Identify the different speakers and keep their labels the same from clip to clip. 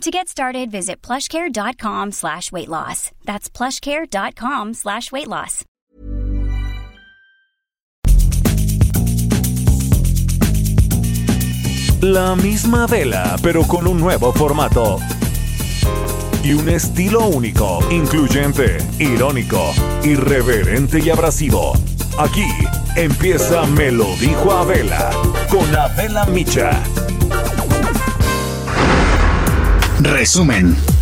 Speaker 1: To get started, visit plushcare.com slash weight loss. That's plushcare.com slash weight loss.
Speaker 2: La misma vela, pero con un nuevo formato. Y un estilo único, incluyente, irónico, irreverente y abrasivo. Aquí empieza Me lo dijo Abela, con Abela Micha.
Speaker 3: Resumen.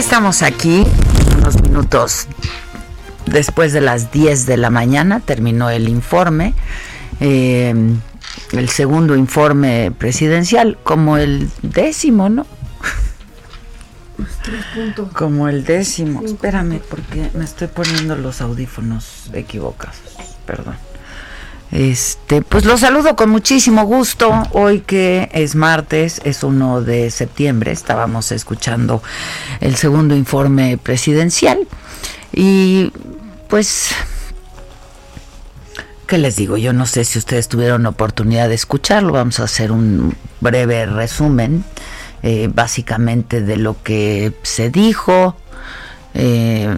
Speaker 4: Estamos aquí, unos minutos después de las 10 de la mañana, terminó el informe, eh, el segundo informe presidencial, como el décimo, ¿no? Como el décimo. Espérame, porque me estoy poniendo los audífonos equivocados. Perdón. Este, pues los saludo con muchísimo gusto. Hoy que es martes, es 1 de septiembre, estábamos escuchando el segundo informe presidencial. Y pues, ¿qué les digo? Yo no sé si ustedes tuvieron oportunidad de escucharlo. Vamos a hacer un breve resumen, eh, básicamente de lo que se dijo. Eh,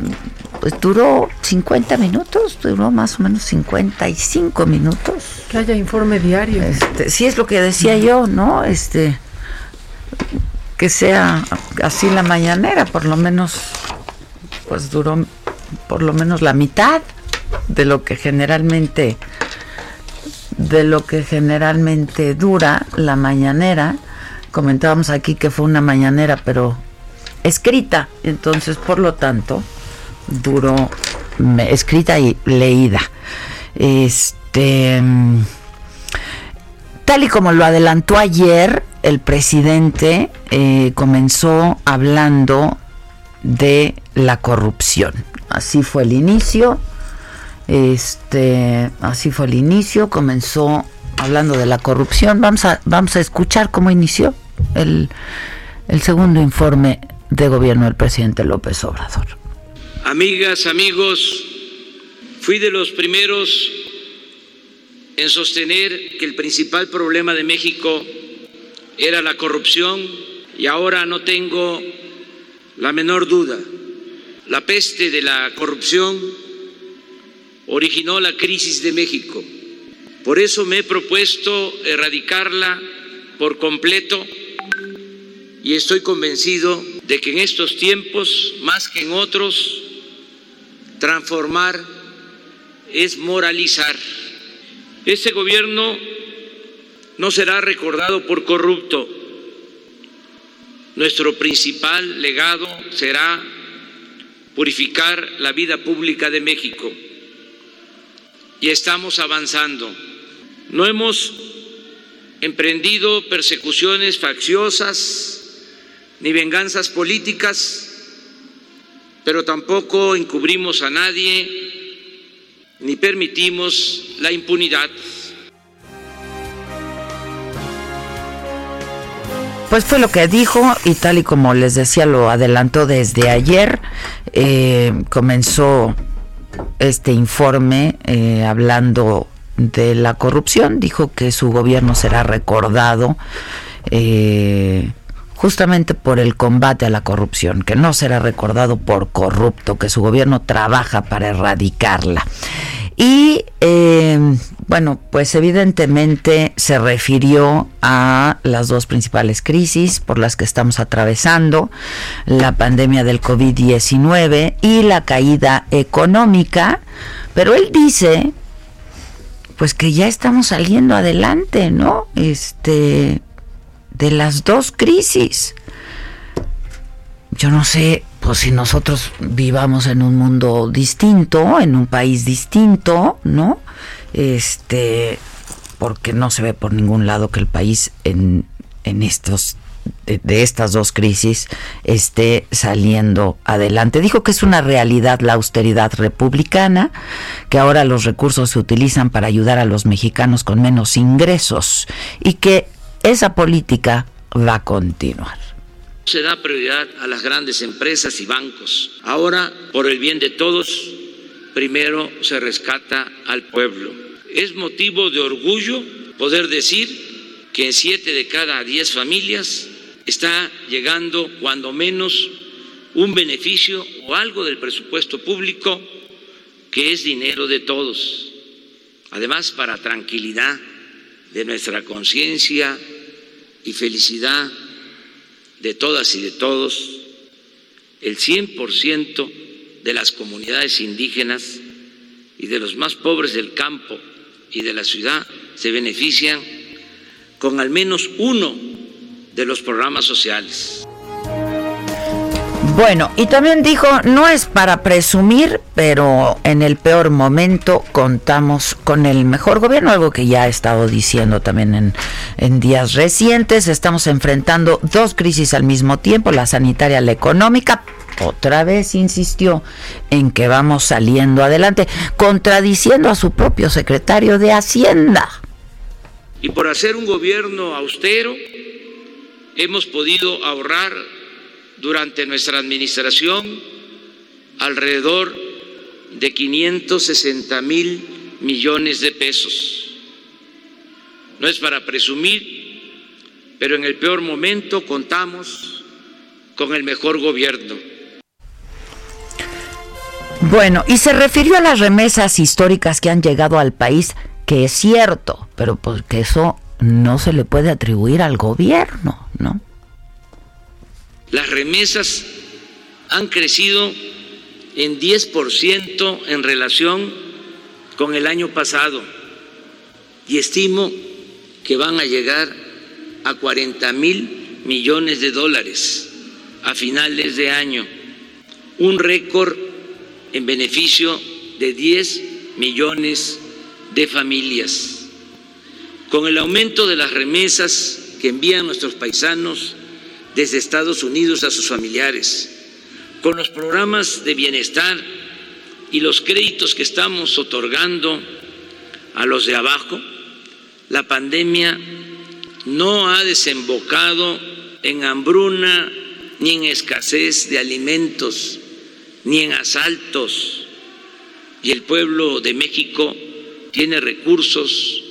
Speaker 4: pues duró 50 minutos, duró más o menos 55 minutos.
Speaker 5: Que haya informe diario.
Speaker 4: Este, sí es lo que decía yo, ¿no? Este que sea así la mañanera, por lo menos pues duró por lo menos la mitad de lo que generalmente de lo que generalmente dura la mañanera. Comentábamos aquí que fue una mañanera, pero escrita, entonces por lo tanto duró escrita y leída. Este, tal y como lo adelantó ayer, el presidente eh, comenzó hablando de la corrupción. Así fue el inicio. Este, así fue el inicio. Comenzó hablando de la corrupción. Vamos a, vamos a escuchar cómo inició el, el segundo informe de gobierno del presidente López Obrador.
Speaker 3: Amigas, amigos, fui de los primeros en sostener que el principal problema de México era la corrupción y ahora no tengo la menor duda. La peste de la corrupción originó la crisis de México. Por eso me he propuesto erradicarla por completo y estoy convencido de que en estos tiempos, más que en otros, transformar es moralizar. Este gobierno no será recordado por corrupto. Nuestro principal legado será purificar la vida pública de México. Y estamos avanzando. No hemos emprendido persecuciones facciosas ni venganzas políticas, pero tampoco encubrimos a nadie ni permitimos la impunidad.
Speaker 4: Pues fue lo que dijo y tal y como les decía lo adelantó desde ayer, eh, comenzó este informe eh, hablando de la corrupción, dijo que su gobierno será recordado eh, justamente por el combate a la corrupción, que no será recordado por corrupto, que su gobierno trabaja para erradicarla. Y eh, bueno, pues evidentemente se refirió a las dos principales crisis por las que estamos atravesando, la pandemia del COVID-19 y la caída económica, pero él dice pues que ya estamos saliendo adelante, ¿no? Este de las dos crisis. Yo no sé, pues si nosotros vivamos en un mundo distinto, en un país distinto, ¿no? Este, porque no se ve por ningún lado que el país en, en estos de, de, estas dos crisis esté saliendo adelante. Dijo que es una realidad la austeridad republicana, que ahora los recursos se utilizan para ayudar a los mexicanos con menos ingresos y que esa política va a continuar.
Speaker 3: Se da prioridad a las grandes empresas y bancos. Ahora, por el bien de todos, primero se rescata al pueblo. Es motivo de orgullo poder decir que en siete de cada diez familias está llegando cuando menos un beneficio o algo del presupuesto público que es dinero de todos. Además, para tranquilidad de nuestra conciencia y felicidad de todas y de todos, el 100% de las comunidades indígenas y de los más pobres del campo y de la ciudad se benefician con al menos uno de los programas sociales.
Speaker 4: Bueno, y también dijo, no es para presumir, pero en el peor momento contamos con el mejor gobierno, algo que ya ha estado diciendo también en, en días recientes. Estamos enfrentando dos crisis al mismo tiempo, la sanitaria la económica. Otra vez insistió en que vamos saliendo adelante, contradiciendo a su propio secretario de Hacienda.
Speaker 3: Y por hacer un gobierno austero, hemos podido ahorrar durante nuestra administración alrededor de 560 mil millones de pesos. No es para presumir, pero en el peor momento contamos con el mejor gobierno.
Speaker 4: Bueno, y se refirió a las remesas históricas que han llegado al país, que es cierto, pero porque eso no se le puede atribuir al gobierno, ¿no?
Speaker 3: Las remesas han crecido en 10% en relación con el año pasado y estimo que van a llegar a 40 mil millones de dólares a finales de año, un récord en beneficio de 10 millones de familias. Con el aumento de las remesas que envían nuestros paisanos desde Estados Unidos a sus familiares, con los programas de bienestar y los créditos que estamos otorgando a los de abajo, la pandemia no ha desembocado en hambruna ni en escasez de alimentos, ni en asaltos. Y el pueblo de México tiene recursos.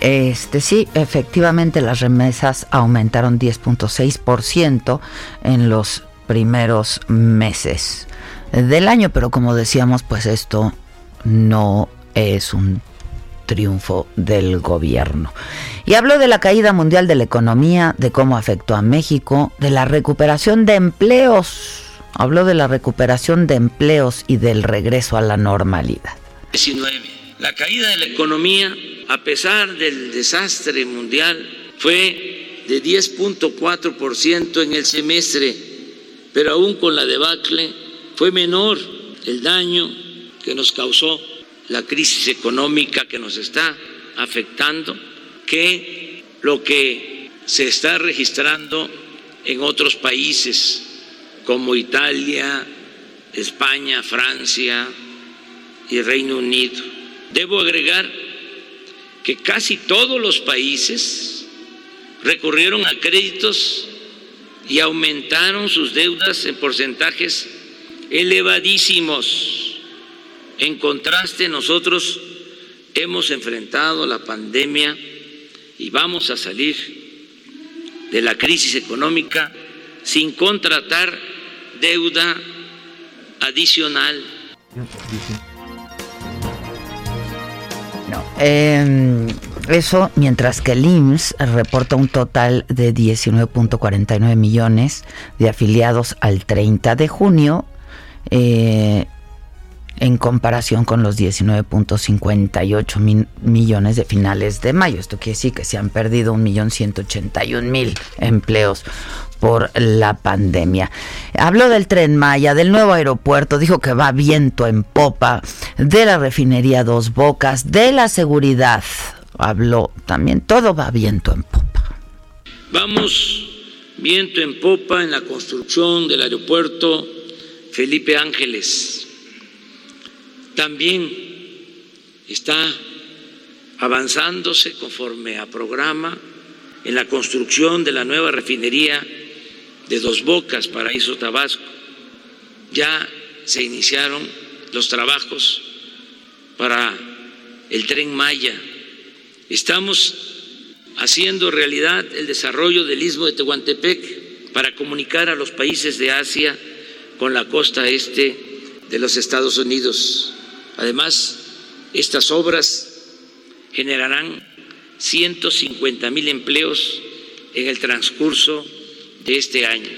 Speaker 4: Este sí, efectivamente las remesas aumentaron 10.6% en los primeros meses del año, pero como decíamos, pues esto no es un triunfo del gobierno. Y habló de la caída mundial de la economía, de cómo afectó a México, de la recuperación de empleos. Habló de la recuperación de empleos y del regreso a la normalidad.
Speaker 3: 19. La caída de la economía, a pesar del desastre mundial, fue de 10.4% en el semestre, pero aún con la debacle fue menor el daño que nos causó la crisis económica que nos está afectando que lo que se está registrando en otros países como Italia, España, Francia y Reino Unido. Debo agregar que casi todos los países recurrieron a créditos y aumentaron sus deudas en porcentajes elevadísimos en contraste, nosotros hemos enfrentado la pandemia y vamos a salir de la crisis económica sin contratar deuda adicional.
Speaker 4: No, em, eso mientras que el IMSS reporta un total de 19.49 millones de afiliados al 30 de junio. Eh, en comparación con los 19.58 millones de finales de mayo. Esto quiere decir que se han perdido 1.181.000 empleos por la pandemia. Habló del tren Maya, del nuevo aeropuerto, dijo que va viento en popa, de la refinería Dos Bocas, de la seguridad. Habló también, todo va viento en popa.
Speaker 3: Vamos viento en popa en la construcción del aeropuerto Felipe Ángeles también está avanzándose conforme a programa en la construcción de la nueva refinería de Dos Bocas, Paraíso Tabasco. Ya se iniciaron los trabajos para el tren Maya. Estamos haciendo realidad el desarrollo del istmo de Tehuantepec para comunicar a los países de Asia con la costa este de los Estados Unidos. Además, estas obras generarán 150 mil empleos en el transcurso de este año.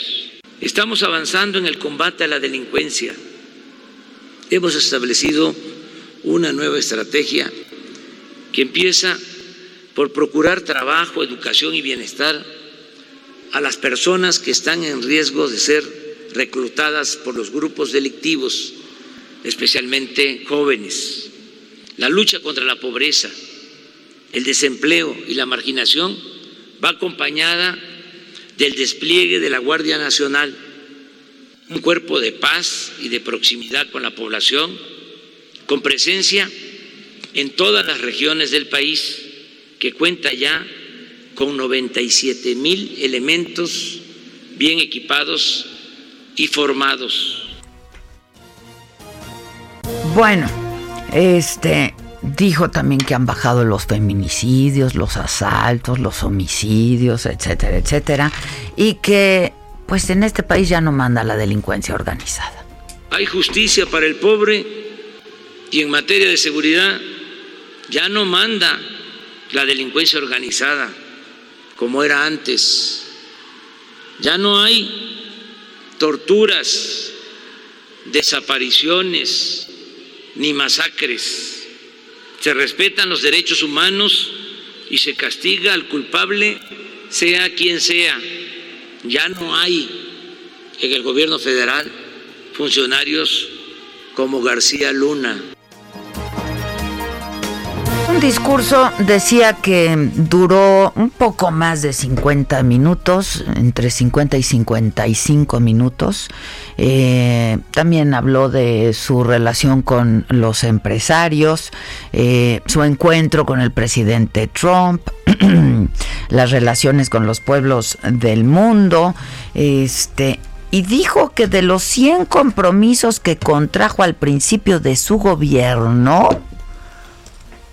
Speaker 3: Estamos avanzando en el combate a la delincuencia. Hemos establecido una nueva estrategia que empieza por procurar trabajo, educación y bienestar a las personas que están en riesgo de ser reclutadas por los grupos delictivos especialmente jóvenes. La lucha contra la pobreza, el desempleo y la marginación va acompañada del despliegue de la Guardia Nacional, un cuerpo de paz y de proximidad con la población, con presencia en todas las regiones del país, que cuenta ya con 97 mil elementos bien equipados y formados.
Speaker 4: Bueno, este dijo también que han bajado los feminicidios, los asaltos, los homicidios, etcétera, etcétera, y que pues en este país ya no manda la delincuencia organizada.
Speaker 3: Hay justicia para el pobre y en materia de seguridad ya no manda la delincuencia organizada como era antes. Ya no hay torturas, desapariciones, ni masacres. Se respetan los derechos humanos y se castiga al culpable, sea quien sea. Ya no hay en el gobierno federal funcionarios como García Luna.
Speaker 4: Discurso decía que duró un poco más de 50 minutos, entre 50 y 55 minutos. Eh, también habló de su relación con los empresarios, eh, su encuentro con el presidente Trump, las relaciones con los pueblos del mundo, este, y dijo que de los 100 compromisos que contrajo al principio de su gobierno,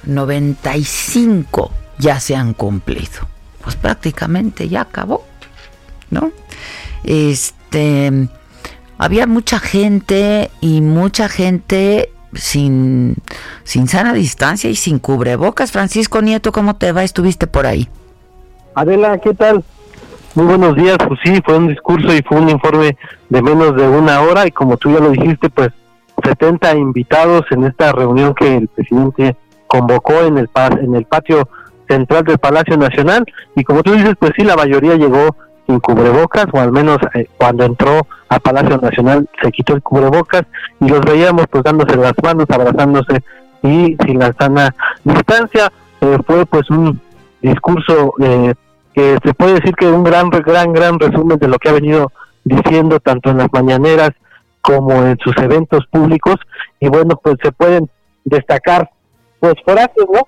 Speaker 4: 95 ya se han cumplido. Pues prácticamente ya acabó, ¿no? Este, había mucha gente y mucha gente sin, sin sana distancia y sin cubrebocas. Francisco Nieto, ¿cómo te va? ¿Estuviste por ahí?
Speaker 5: Adela, ¿qué tal? Muy buenos días, pues sí, fue un discurso y fue un informe de menos de una hora y como tú ya lo dijiste, pues 70 invitados en esta reunión que el presidente convocó en el en el patio central del Palacio Nacional y como tú dices, pues sí, la mayoría llegó sin cubrebocas o al menos eh, cuando entró a Palacio Nacional se quitó el cubrebocas y los veíamos pues dándose las manos, abrazándose y sin la sana distancia. Eh, fue pues un discurso eh, que se puede decir que un gran, gran, gran resumen de lo que ha venido diciendo tanto en las mañaneras como en sus eventos públicos y bueno, pues se pueden destacar pues frases, ¿no?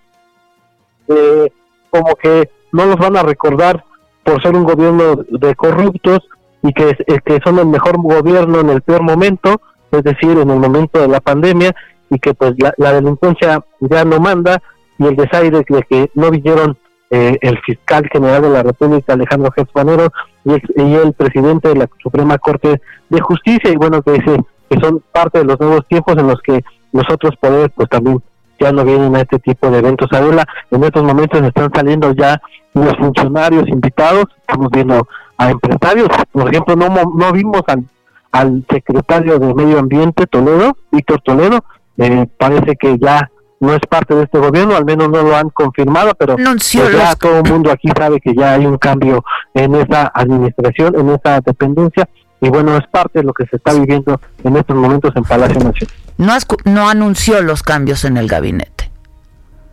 Speaker 5: Eh, como que no los van a recordar por ser un gobierno de corruptos y que, eh, que son el mejor gobierno en el peor momento, es decir, en el momento de la pandemia y que pues la, delincuencia ya no manda y el desaire de que no vinieron eh, el fiscal general de la República, Alejandro Gespanero, y, y, el presidente de la Suprema Corte de Justicia, y bueno, que dice que son parte de los nuevos tiempos en los que los otros poderes pues también ya no vienen a este tipo de eventos. Adela, en estos momentos están saliendo ya los funcionarios invitados, estamos viendo a empresarios, por ejemplo, no, no vimos al, al secretario de Medio Ambiente, Toledo, Víctor Toledo, eh, parece que ya no es parte de este gobierno, al menos no lo han confirmado, pero pues ya todo el mundo aquí sabe que ya hay un cambio en esa administración, en esa dependencia, y bueno, es parte de lo que se está viviendo en estos momentos en Palacio Nacional.
Speaker 4: No, no anunció los cambios en el gabinete.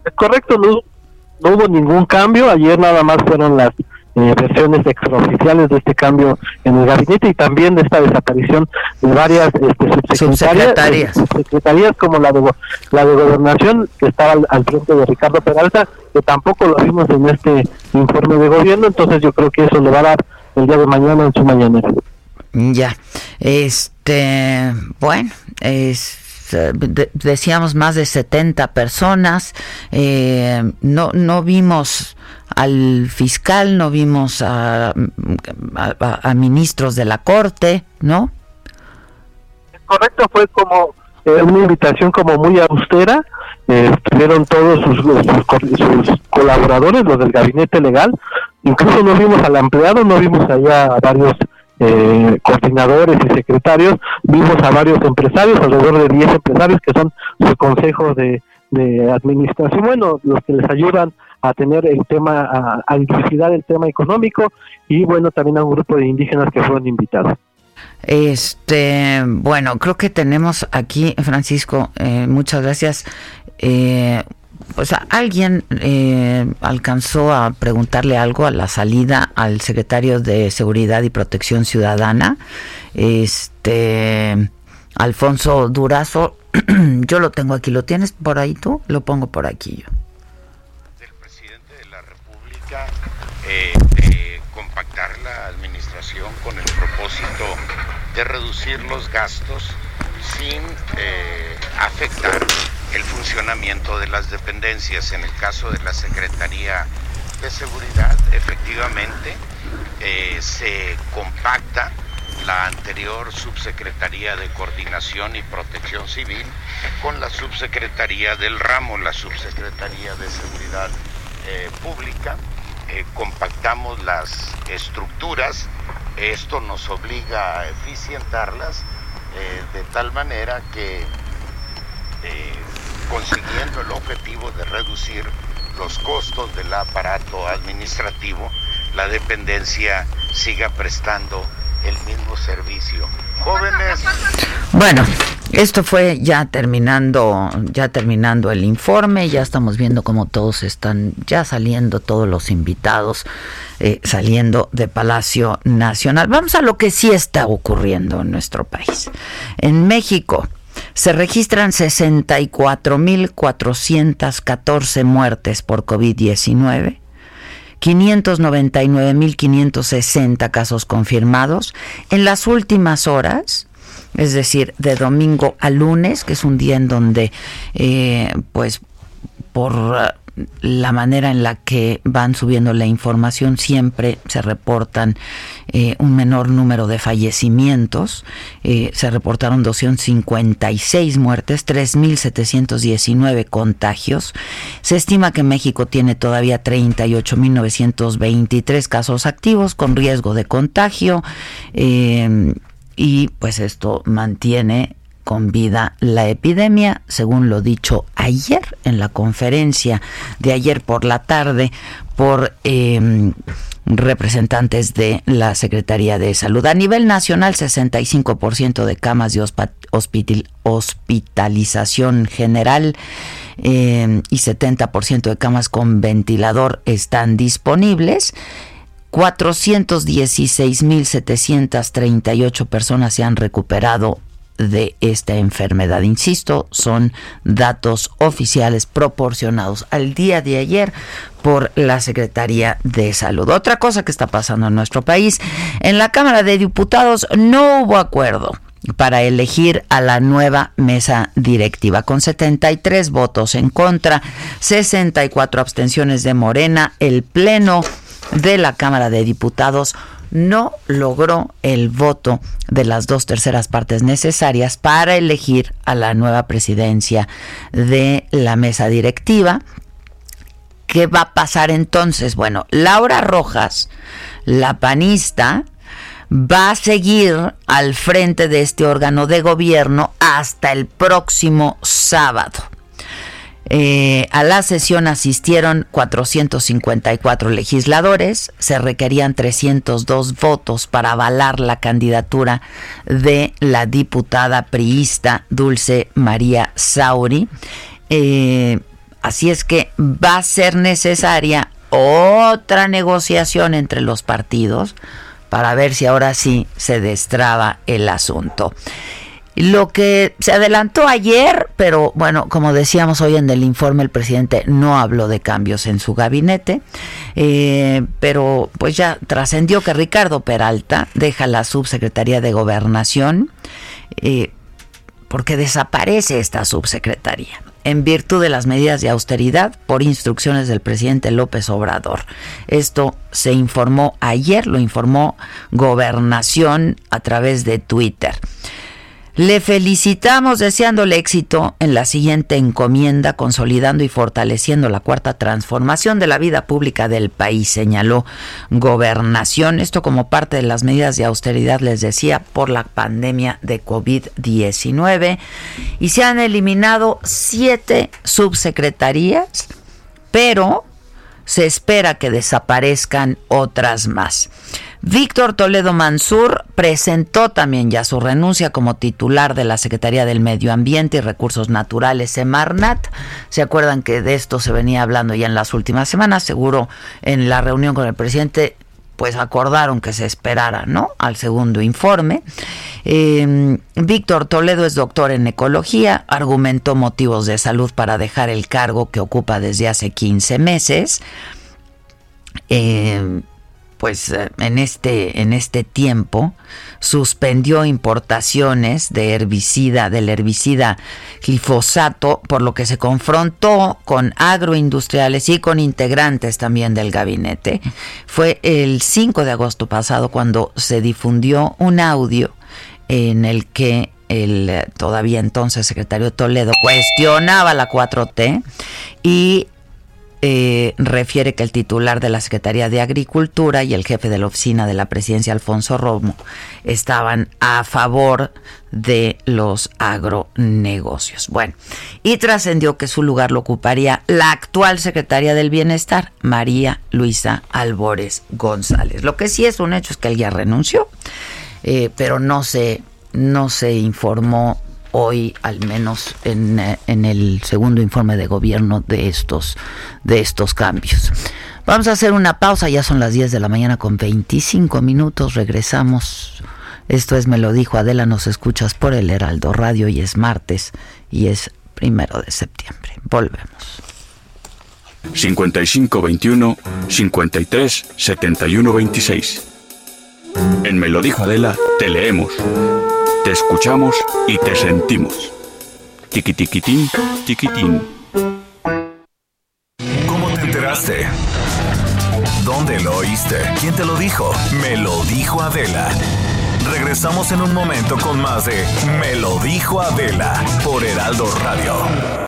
Speaker 5: Es correcto, no, no hubo ningún cambio, ayer nada más fueron las eh, versiones extraoficiales de este cambio en el gabinete y también de esta desaparición de varias este, subsecretarias, subsecretarias. como la de la de gobernación que estaba al, frente de Ricardo Peralta que tampoco lo vimos en este informe de gobierno. Entonces yo creo que eso le va a dar el día de mañana en su mañanera
Speaker 4: ya este bueno eh, decíamos más de 70 personas, eh, no, no vimos al fiscal, no vimos a, a, ministros de la corte, ¿no?
Speaker 5: Correcto, fue como eh, una invitación como muy austera, estuvieron todos sus, sus, colaboradores, los del gabinete legal, incluso no vimos al empleado, no vimos allá a varios eh, coordinadores y secretarios, vimos a varios empresarios, alrededor de 10 empresarios que son su consejo de, administración, bueno, los que les ayudan a tener el tema, a, a el tema económico y bueno, también a un grupo de indígenas que fueron invitados.
Speaker 4: Este, bueno, creo que tenemos aquí, Francisco, eh, muchas gracias. Eh, sea, alguien eh, alcanzó a preguntarle algo a la salida al secretario de Seguridad y Protección Ciudadana, este Alfonso Durazo. yo lo tengo aquí, ¿lo tienes por ahí tú? Lo pongo por aquí yo.
Speaker 6: Del presidente de la República eh, de compactar la administración con el propósito de reducir los gastos sin eh, afectar el funcionamiento de las dependencias. En el caso de la Secretaría de Seguridad, efectivamente, eh, se compacta la anterior Subsecretaría de Coordinación y Protección Civil con la Subsecretaría del Ramo, la Subsecretaría de Seguridad eh, Pública. Eh, compactamos las estructuras, esto nos obliga a eficientarlas de tal manera que consiguiendo el objetivo de reducir los costos del aparato administrativo, la dependencia siga prestando el mismo servicio. Jóvenes.
Speaker 4: Bueno, esto fue ya terminando, ya terminando el informe, ya estamos viendo cómo todos están ya saliendo, todos los invitados eh, saliendo de Palacio Nacional. Vamos a lo que sí está ocurriendo en nuestro país. En México se registran 64.414 muertes por COVID-19 599.560 casos confirmados. En las últimas horas, es decir, de domingo a lunes, que es un día en donde, eh, pues, por la manera en la que van subiendo la información siempre se reportan eh, un menor número de fallecimientos. Eh, se reportaron 256 muertes, 3.719 contagios. Se estima que México tiene todavía 38.923 casos activos con riesgo de contagio. Eh, y pues esto mantiene con vida la epidemia, según lo dicho ayer en la conferencia de ayer por la tarde por em, representantes de la Secretaría de Salud. A nivel nacional, 65% de camas de hospitalización general em, y 70% de camas con ventilador están disponibles. 416.738 personas se han recuperado de esta enfermedad. Insisto, son datos oficiales proporcionados al día de ayer por la Secretaría de Salud. Otra cosa que está pasando en nuestro país, en la Cámara de Diputados no hubo acuerdo para elegir a la nueva mesa directiva. Con 73 votos en contra, 64 abstenciones de Morena, el Pleno de la Cámara de Diputados no logró el voto de las dos terceras partes necesarias para elegir a la nueva presidencia de la mesa directiva. ¿Qué va a pasar entonces? Bueno, Laura Rojas, la panista, va a seguir al frente de este órgano de gobierno hasta el próximo sábado. Eh, a la sesión asistieron 454 legisladores, se requerían 302 votos para avalar la candidatura de la diputada priista Dulce María Sauri. Eh, así es que va a ser necesaria otra negociación entre los partidos para ver si ahora sí se destraba el asunto. Lo que se adelantó ayer, pero bueno, como decíamos hoy en el informe, el presidente no habló de cambios en su gabinete, eh, pero pues ya trascendió que Ricardo Peralta deja la subsecretaría de gobernación eh, porque desaparece esta subsecretaría en virtud de las medidas de austeridad por instrucciones del presidente López Obrador. Esto se informó ayer, lo informó Gobernación a través de Twitter. Le felicitamos deseándole éxito en la siguiente encomienda, consolidando y fortaleciendo la cuarta transformación de la vida pública del país, señaló Gobernación. Esto como parte de las medidas de austeridad, les decía, por la pandemia de COVID-19. Y se han eliminado siete subsecretarías, pero se espera que desaparezcan otras más. Víctor Toledo Mansur presentó también ya su renuncia como titular de la Secretaría del Medio Ambiente y Recursos Naturales, Semarnat. ¿Se acuerdan que de esto se venía hablando ya en las últimas semanas? Seguro en la reunión con el presidente pues acordaron que se esperara, ¿no? Al segundo informe. Em, Víctor Toledo es doctor en ecología, argumentó motivos de salud para dejar el cargo que ocupa desde hace 15 meses. Eh, pues eh, en este en este tiempo suspendió importaciones de herbicida del herbicida glifosato por lo que se confrontó con agroindustriales y con integrantes también del gabinete. Fue el 5 de agosto pasado cuando se difundió un audio en el que el eh, todavía entonces secretario Toledo cuestionaba la 4T y eh, refiere que el titular de la Secretaría de Agricultura y el jefe de la oficina de la presidencia, Alfonso Romo, estaban a favor de los agronegocios. Bueno, y trascendió que su lugar lo ocuparía la actual secretaria del Bienestar, María Luisa Albores González. Lo que sí es un hecho es que él ya renunció eh, pero no se, no se informó hoy, al menos en, eh, en, el segundo informe de gobierno de estos, de estos cambios. Vamos a hacer una pausa, ya son las 10 de la mañana con 25 minutos, regresamos. Esto es Me lo dijo Adela, nos escuchas por el Heraldo Radio y es martes y es primero de septiembre. Volvemos.
Speaker 7: 5521 53 71 26. En Me lo dijo Adela, te leemos, te escuchamos y te sentimos. Tiquitiquitín, tiquitín.
Speaker 2: ¿Cómo te enteraste? ¿Dónde lo oíste? ¿Quién te lo dijo? Me lo dijo Adela. Regresamos en un momento con más de Me lo dijo Adela por Heraldo Radio.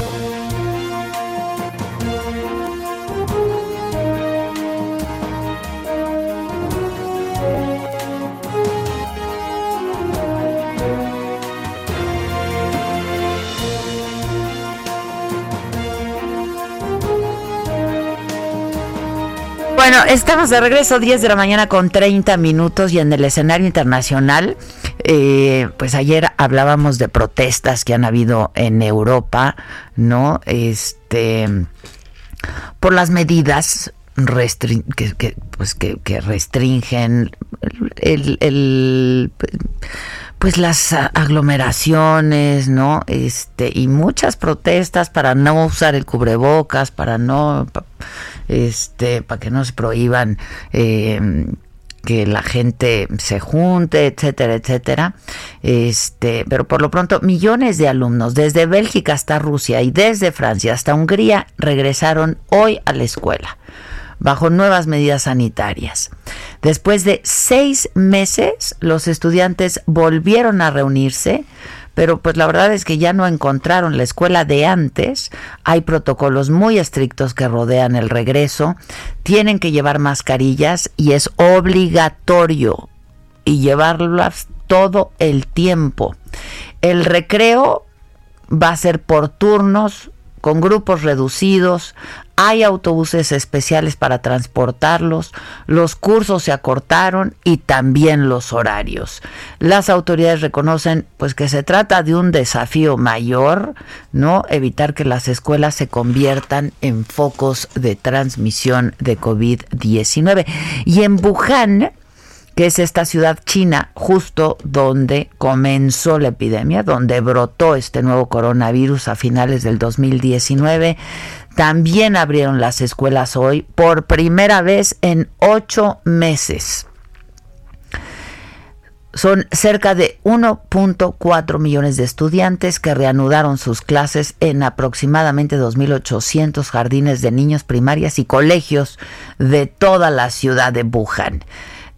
Speaker 4: Bueno, estamos de regreso 10 de la mañana con 30 minutos y en el escenario internacional, eh, pues ayer hablábamos de protestas que han habido en Europa, ¿no? Este, por las medidas que, pues que, restringen el, pues las aglomeraciones, ¿no? Este, y muchas protestas para no usar el cubrebocas, para no este, para que no se prohíban eh, que la gente se junte, etcétera, etcétera. Este, pero por lo pronto millones de alumnos desde Bélgica hasta Rusia y desde Francia hasta Hungría regresaron hoy a la escuela bajo nuevas medidas sanitarias. Después de seis meses, los estudiantes volvieron a reunirse pero pues la verdad es que ya no encontraron la escuela de antes. Hay protocolos muy estrictos que rodean el regreso. Tienen que llevar mascarillas y es obligatorio y llevarlas todo el tiempo. El recreo va a ser por turnos, con grupos reducidos, hay autobuses especiales para transportarlos, los cursos se acortaron y también los horarios. Las autoridades reconocen pues que se trata de un desafío mayor, ¿no? Evitar que las escuelas se conviertan en focos de transmisión de COVID-19. Y en Wuhan, que es esta ciudad china justo donde comenzó la epidemia, donde brotó este nuevo coronavirus a finales del 2019. También abrieron las escuelas hoy por primera vez en ocho meses. Son cerca de 1.4 millones de estudiantes que reanudaron sus clases en aproximadamente 2.800 jardines de niños primarias y colegios de toda la ciudad de Wuhan.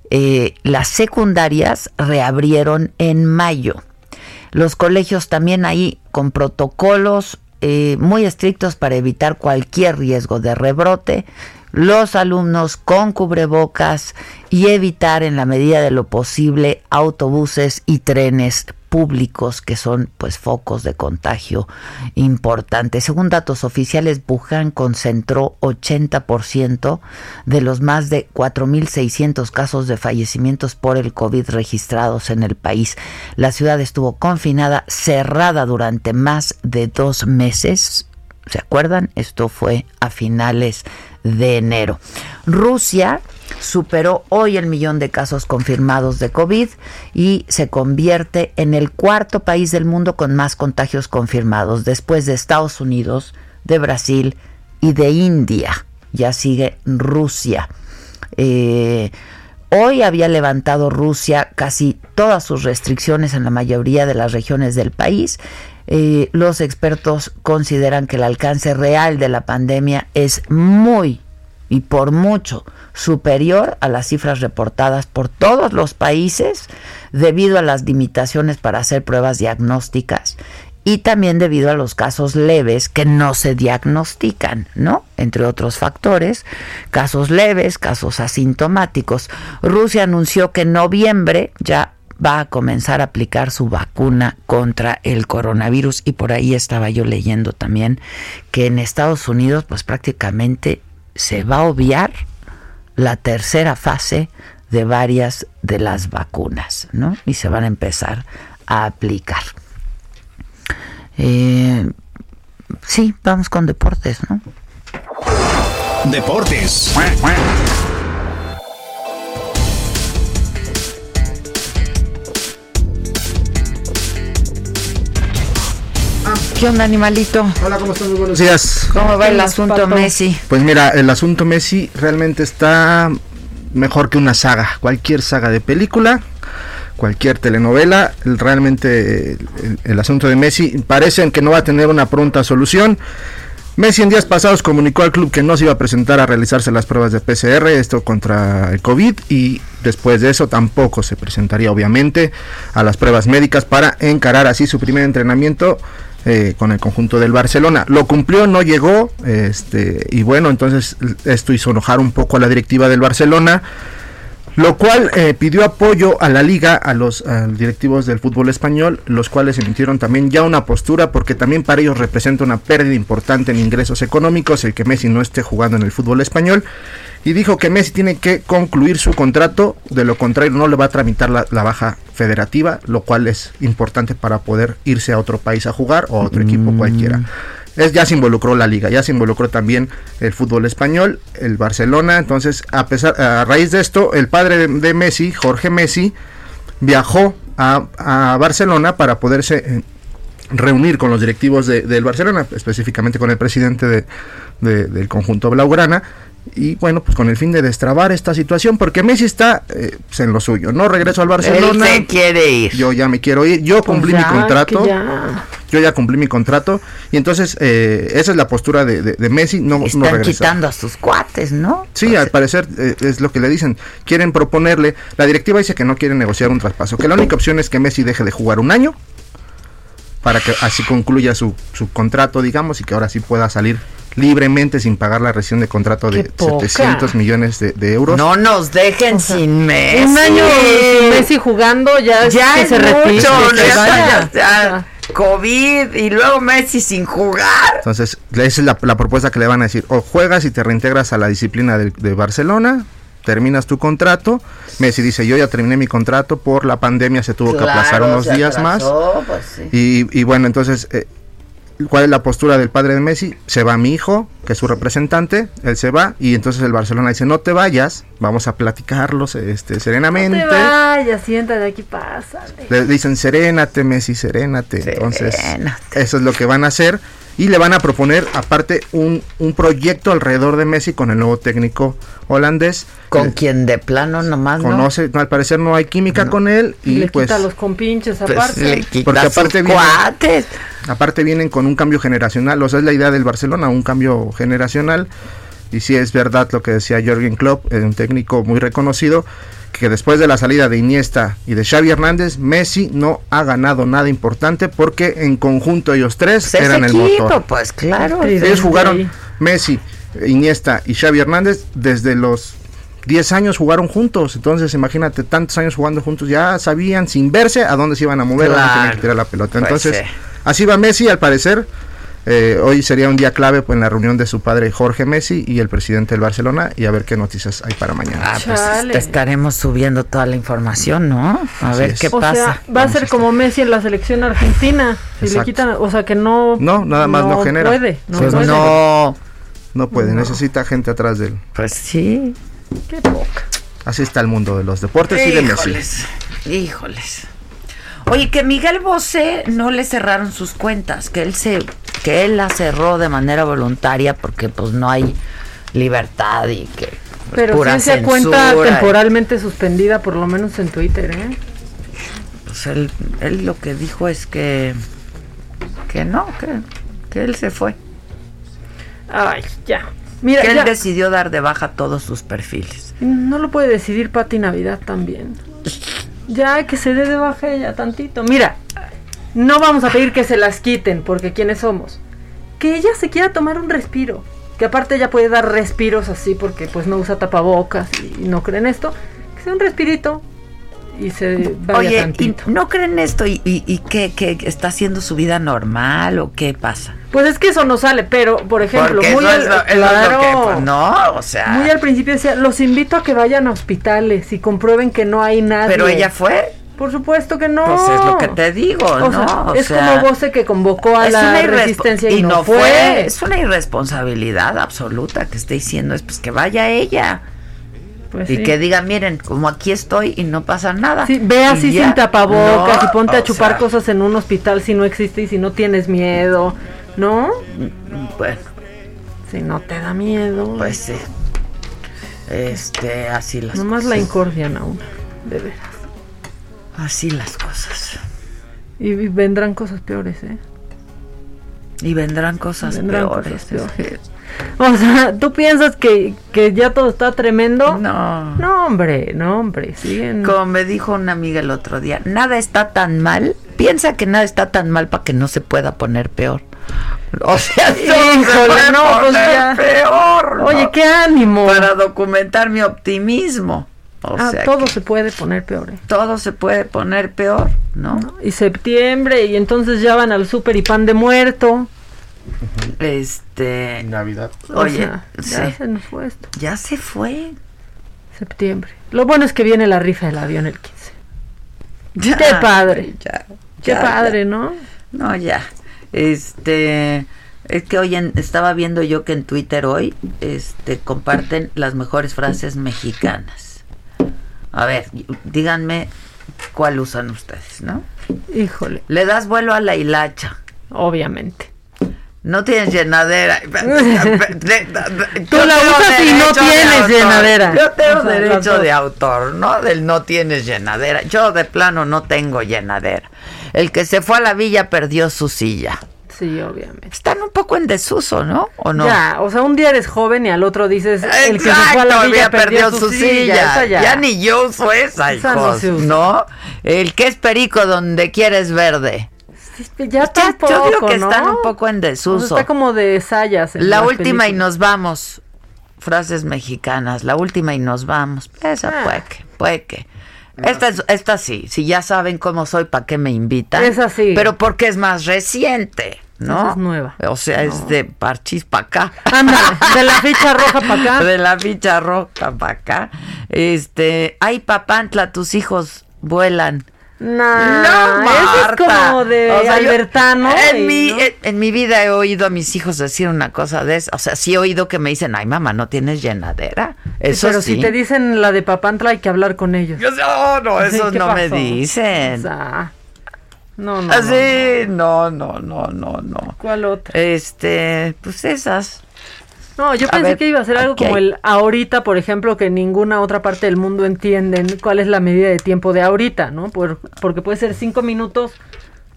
Speaker 4: Eh, las secundarias reabrieron en mayo. Los colegios también ahí con protocolos eh, muy estrictos para evitar cualquier riesgo de rebrote. Los alumnos con cubrebocas y evitar en la medida de lo posible autobuses y trenes públicos que son pues focos de contagio importantes. Según datos oficiales, Wuhan concentró 80% de los más de 4.600 casos de fallecimientos por el COVID registrados en el país. La ciudad estuvo confinada, cerrada durante más de dos meses. ¿Se acuerdan? Esto fue a finales de enero. Rusia superó hoy el millón de casos confirmados de COVID y se convierte en el cuarto país del mundo con más contagios confirmados, después de Estados Unidos, de Brasil y de India. Ya sigue Rusia. Eh, hoy había levantado Rusia casi todas sus restricciones en la mayoría de las regiones del país. Los expertos consideran que el alcance real de la pandemia es muy y por mucho superior a las cifras reportadas por todos los países debido a las limitaciones para hacer pruebas diagnósticas y también debido a los casos leves que no se diagnostican, ¿no? Entre otros factores, casos leves, casos asintomáticos. Rusia anunció que en noviembre ya va a comenzar a aplicar su vacuna contra el coronavirus y por ahí estaba yo leyendo también que en Estados Unidos pues prácticamente se va a obviar la tercera fase de varias de las vacunas, ¿no? Y se van a empezar a aplicar. Eh, sí, vamos con deportes, ¿no?
Speaker 8: Deportes.
Speaker 4: ¿Qué onda, animalito?
Speaker 9: Hola, ¿cómo están? Muy buenos días.
Speaker 4: ¿Cómo va el asunto Messi?
Speaker 9: Pues mira, el asunto Messi realmente está mejor que una saga. Cualquier saga de película, cualquier telenovela, realmente el, el asunto de Messi parece que no va a tener una pronta solución. Messi en días pasados comunicó al club que no se iba a presentar a realizarse las pruebas de PCR, esto contra el COVID, y después de eso tampoco se presentaría obviamente a las pruebas médicas para encarar así su primer entrenamiento eh, con el conjunto del Barcelona. Lo cumplió, no llegó, este, y bueno, entonces esto hizo enojar un poco a la directiva del Barcelona lo cual eh, pidió apoyo a la liga, a los directivos del fútbol español, los cuales emitieron también ya una postura, porque también para ellos representa una pérdida importante en ingresos económicos el que Messi no esté jugando en el fútbol español. Y dijo que Messi tiene que concluir su contrato, de lo contrario no le va a tramitar la, la baja federativa, lo cual es importante para poder irse a otro país a jugar o a otro equipo
Speaker 4: Mm.
Speaker 9: cualquiera es, ya se involucró la liga, ya se involucró también el fútbol español, el Barcelona. Entonces, a pesar, a raíz de esto, el padre de, Messi, Jorge Messi, viajó a, a Barcelona para poderse eh, reunir con los directivos de- del Barcelona, específicamente con el presidente de- de- del conjunto Blaugrana. Y bueno, pues con el fin de destrabar esta situación, porque Messi está eh, pues, en lo suyo. No regreso al Barcelona.
Speaker 4: Él se quiere ir.
Speaker 9: Yo ya me quiero ir. Yo cumplí
Speaker 10: Pues
Speaker 9: mi
Speaker 10: ya,
Speaker 9: contrato
Speaker 10: que ya.
Speaker 9: yo ya cumplí mi contrato y entonces eh, esa es la postura de, de- de Messi, no, no
Speaker 4: Están
Speaker 9: regresa.
Speaker 4: quitando a sus cuates, ¿no?
Speaker 9: Sí, al parecer eh, es lo que le dicen. Quieren proponerle, la directiva dice que no quieren negociar un traspaso, que la única opción es que Messi deje de jugar un año para que así concluya su, su contrato, digamos, y que ahora sí pueda salir libremente sin pagar la rescisión de contrato de
Speaker 10: poca.
Speaker 9: 700 millones de, de euros.
Speaker 4: No nos dejen sin Messi.
Speaker 10: Un año sin Messi jugando ya, es
Speaker 4: Ya
Speaker 10: que
Speaker 4: es
Speaker 10: se
Speaker 4: mucho,
Speaker 10: que
Speaker 4: ya,
Speaker 10: vaya.
Speaker 4: ya, ya. COVID y luego Messi sin jugar.
Speaker 9: Entonces, esa es la, la propuesta que le van a decir. O juegas y te reintegras a la disciplina del- de, Barcelona, terminas tu contrato. Messi dice, yo ya terminé mi contrato, por la pandemia se tuvo que aplazar unos
Speaker 4: se
Speaker 9: días
Speaker 4: aplazó, pues sí.
Speaker 9: más. Y, y bueno, entonces, eh, ¿cuál es la postura del padre de Messi? Se va mi hijo, que es su representante, él se va, y entonces el Barcelona dice, no te vayas, vamos a platicarlos este,
Speaker 10: No
Speaker 9: serenamente.
Speaker 10: te vayas, siéntate aquí, pásale.
Speaker 9: Le dicen serénate, Messi, serénate. Entonces,
Speaker 4: Serénate.
Speaker 9: eso es lo que van a hacer. Y le van a proponer, aparte, un, un proyecto alrededor de Messi con el nuevo técnico holandés.
Speaker 4: Con
Speaker 9: Eh,
Speaker 4: quien de plano nomás no.
Speaker 9: conoce, no, al parecer no hay química con él.
Speaker 10: Y
Speaker 9: Y
Speaker 10: le
Speaker 9: pues,
Speaker 10: quita los compinches
Speaker 4: Pues
Speaker 10: aparte.
Speaker 4: le quita
Speaker 9: Porque aparte
Speaker 4: cuates.
Speaker 9: aparte vienen con un cambio generacional. O sea, es la idea del Barcelona, un cambio generacional. Y sí es verdad lo que decía Jürgen Klopp, eh, un técnico muy reconocido, que después de la salida de Iniesta y de Xavi Hernández, Messi no ha ganado nada importante porque en conjunto ellos tres
Speaker 4: Pues
Speaker 9: eran el
Speaker 4: equipo,
Speaker 9: motor.
Speaker 4: pues claro.
Speaker 9: Ellos jugaron. Messi, Iniesta y Xavi Hernández desde los 10 años jugaron juntos. Entonces, imagínate, tantos años jugando juntos, ya sabían sin verse a dónde se iban a mover, a dónde tenían que tirar la pelota.
Speaker 4: Pues
Speaker 9: Entonces,
Speaker 4: sí.
Speaker 9: así va Messi, al parecer. Eh, hoy sería un día clave pues, en la reunión de su padre Jorge Messi y el presidente del Barcelona y a ver qué noticias hay para mañana.
Speaker 4: Ah, pues te estaremos subiendo toda la información, ¿no? A
Speaker 9: Así
Speaker 4: ver
Speaker 9: es.
Speaker 4: qué
Speaker 10: O
Speaker 4: pasa.
Speaker 10: sea, va a
Speaker 9: Vamos a
Speaker 10: ser como Messi en la selección argentina. Si le quitan, o sea, que no.
Speaker 9: No, nada más no genera.
Speaker 10: puede, no
Speaker 4: pues
Speaker 10: puede.
Speaker 4: no,
Speaker 9: No puede, necesita gente atrás de él.
Speaker 4: pues sí.
Speaker 10: Qué poca.
Speaker 9: Así está el mundo de los deportes y de Messi.
Speaker 4: Híjoles, híjoles. Oye, que Miguel Bosé no le cerraron sus cuentas, que él se, que él la cerró de manera voluntaria porque pues no hay libertad y que pues,
Speaker 10: Pero
Speaker 4: pura
Speaker 10: sí se cuenta
Speaker 4: y-
Speaker 10: temporalmente suspendida, por lo menos en Twitter, ¿eh?
Speaker 4: Pues él, él lo que dijo es que que no, que, que él se fue.
Speaker 10: Ay, ya. Mira,
Speaker 4: que él
Speaker 10: ya.
Speaker 4: decidió dar de baja todos sus perfiles.
Speaker 10: No lo puede decidir Pati Navidad también. Ya que se dé de baja ella tantito. Mira, No vamos a pedir que se las quiten, porque ¿quiénes somos? Que ella se quiera tomar un respiro. Que aparte ella puede dar respiros así porque pues no usa tapabocas y no cree en esto. Que sea un respirito y se vaya
Speaker 4: Oye, ¿y
Speaker 10: tantito.
Speaker 4: no creen esto? ¿Y, y, y qué, qué? ¿Está haciendo su vida normal o qué pasa?
Speaker 10: Pues es que eso no sale, pero por ejemplo,
Speaker 4: Porque
Speaker 10: muy
Speaker 4: eso
Speaker 10: al,
Speaker 4: es lo- eso es lo
Speaker 10: claro,
Speaker 4: que, pues, no, o sea...
Speaker 10: muy al principio decía, los invito a que vayan a hospitales y comprueben que no hay nadie.
Speaker 4: Pero ella fue.
Speaker 10: Por supuesto que no.
Speaker 4: Pues es lo que te digo,
Speaker 10: O
Speaker 4: ¿no?
Speaker 10: sea,
Speaker 4: O
Speaker 10: es
Speaker 4: sea,
Speaker 10: como Voce que convocó a la resistencia y, no fue.
Speaker 4: Es una irresponsabilidad absoluta que esté diciendo es pues que vaya ella.
Speaker 10: Pues
Speaker 4: y
Speaker 10: sí.
Speaker 4: que diga, miren, como aquí estoy y no pasa nada.
Speaker 10: Sí, ve así
Speaker 4: ya.
Speaker 10: sin tapabocas
Speaker 4: No,
Speaker 10: y ponte a chupar
Speaker 4: sea,
Speaker 10: cosas en un hospital si no existe y si no tienes miedo, ¿no?
Speaker 4: Bueno,
Speaker 10: Si no te da miedo.
Speaker 4: pues sí. Este, así las
Speaker 10: Nomás la incordian a una, de veras.
Speaker 4: Así las cosas.
Speaker 10: Y, y vendrán cosas peores, ¿eh?
Speaker 4: Y vendrán cosas
Speaker 10: Vendrán
Speaker 4: peores.
Speaker 10: cosas peores. O sea, ¿tú piensas que, que ya todo está tremendo?
Speaker 4: No.
Speaker 10: No, hombre, no, hombre, siguen.
Speaker 4: Como me dijo una amiga el otro día, nada está tan mal. Piensa que nada está tan mal para que no se pueda poner peor. O sea,
Speaker 10: Híjole,
Speaker 4: puede
Speaker 10: no, pues
Speaker 4: poner
Speaker 10: ya.
Speaker 4: peor. ¿no?
Speaker 10: Oye, qué ánimo.
Speaker 4: Para documentar mi optimismo. O
Speaker 10: Ah,
Speaker 4: sea,
Speaker 10: todo
Speaker 4: que
Speaker 10: se puede poner peor. ¿eh?
Speaker 4: todo se puede poner peor, ¿no?
Speaker 10: Y septiembre, y entonces ya van al súper y pan de muerto.
Speaker 4: Este,
Speaker 9: Navidad.
Speaker 10: O
Speaker 4: Oye,
Speaker 10: sea, ya
Speaker 4: sí.
Speaker 10: se nos fue esto.
Speaker 4: ya se fue.
Speaker 10: Septiembre. Lo bueno es que viene la rifa del avión el 15.
Speaker 4: Ya,
Speaker 10: Qué padre.
Speaker 4: Ya,
Speaker 10: Qué
Speaker 4: ya,
Speaker 10: padre,
Speaker 4: ya.
Speaker 10: ¿no?
Speaker 4: No, ya. Este, es que hoy en- estaba viendo yo que en Twitter hoy, este, comparten las mejores frases mexicanas. A ver, díganme cuál usan ustedes, ¿no?
Speaker 10: Híjole,
Speaker 4: Le das vuelo a la hilacha.
Speaker 10: obviamente.
Speaker 4: No tienes llenadera.
Speaker 10: Tú la usas y no tienes llenadera.
Speaker 4: Yo tengo
Speaker 10: O sea,
Speaker 4: derecho de autor, ¿no? Del no tienes llenadera. Yo de plano no tengo llenadera. El que se fue a la villa perdió su silla.
Speaker 10: Sí, obviamente.
Speaker 4: Están un poco en desuso, ¿no? ¿O no?
Speaker 10: Ya, o sea, un día eres joven y al otro dices, el que se fue a la
Speaker 4: Exacto,
Speaker 10: villa
Speaker 4: ya
Speaker 10: perdió, su silla. Ya.
Speaker 4: Ya ni yo uso esa,
Speaker 10: Esa no
Speaker 4: hijos,
Speaker 10: se usa.
Speaker 4: ¿no? El que es perico donde quieres verde. Yo digo que
Speaker 10: ¿no?
Speaker 4: están un poco en
Speaker 10: sea,
Speaker 4: desuso.
Speaker 10: está como de sayas. en
Speaker 4: La última y nos vamos. Frases mexicanas. La última y nos vamos. Esa
Speaker 10: Ah.
Speaker 4: puede que, puede que. Esta, es- esta sí. Si ya saben cómo soy, ¿para qué me invitan?
Speaker 10: Esa sí.
Speaker 4: Pero porque es más reciente, ¿no?
Speaker 10: Esa es nueva.
Speaker 4: O sea, es de parchis para acá.
Speaker 10: Ándale, de la ficha roja para acá.
Speaker 4: De la ficha roja para acá. Este, ay, papantla, tus hijos vuelan.
Speaker 10: Nah,
Speaker 4: no,
Speaker 10: eso es
Speaker 4: Marta.
Speaker 10: como de
Speaker 4: O sea, yo-
Speaker 10: Albertano.
Speaker 4: en,
Speaker 10: y,
Speaker 4: mi,
Speaker 10: ¿no?
Speaker 4: en, en mi vida he oído a mis hijos decir una cosa de esa. O sea, sí he oído que me dicen, ay, mamá, ¿no tienes llenadera? Eso
Speaker 10: Pero
Speaker 4: sí.
Speaker 10: si te dicen la de Papantla hay que hablar con ellos.
Speaker 4: Yo oh, no, eso
Speaker 10: ¿qué
Speaker 4: no me dicen.
Speaker 10: O sea, no, no.
Speaker 4: Así,
Speaker 10: no,
Speaker 4: no, no, no, no, no.
Speaker 10: ¿Cuál otra?
Speaker 4: Este, pues esas.
Speaker 10: No, yo
Speaker 4: A
Speaker 10: pensé
Speaker 4: ver,
Speaker 10: que iba a ser algo como
Speaker 4: hay-
Speaker 10: el ahorita, por ejemplo, que en ninguna otra parte del mundo entienden cuál es la medida de tiempo de ahorita, ¿no? Por- porque puede ser cinco minutos,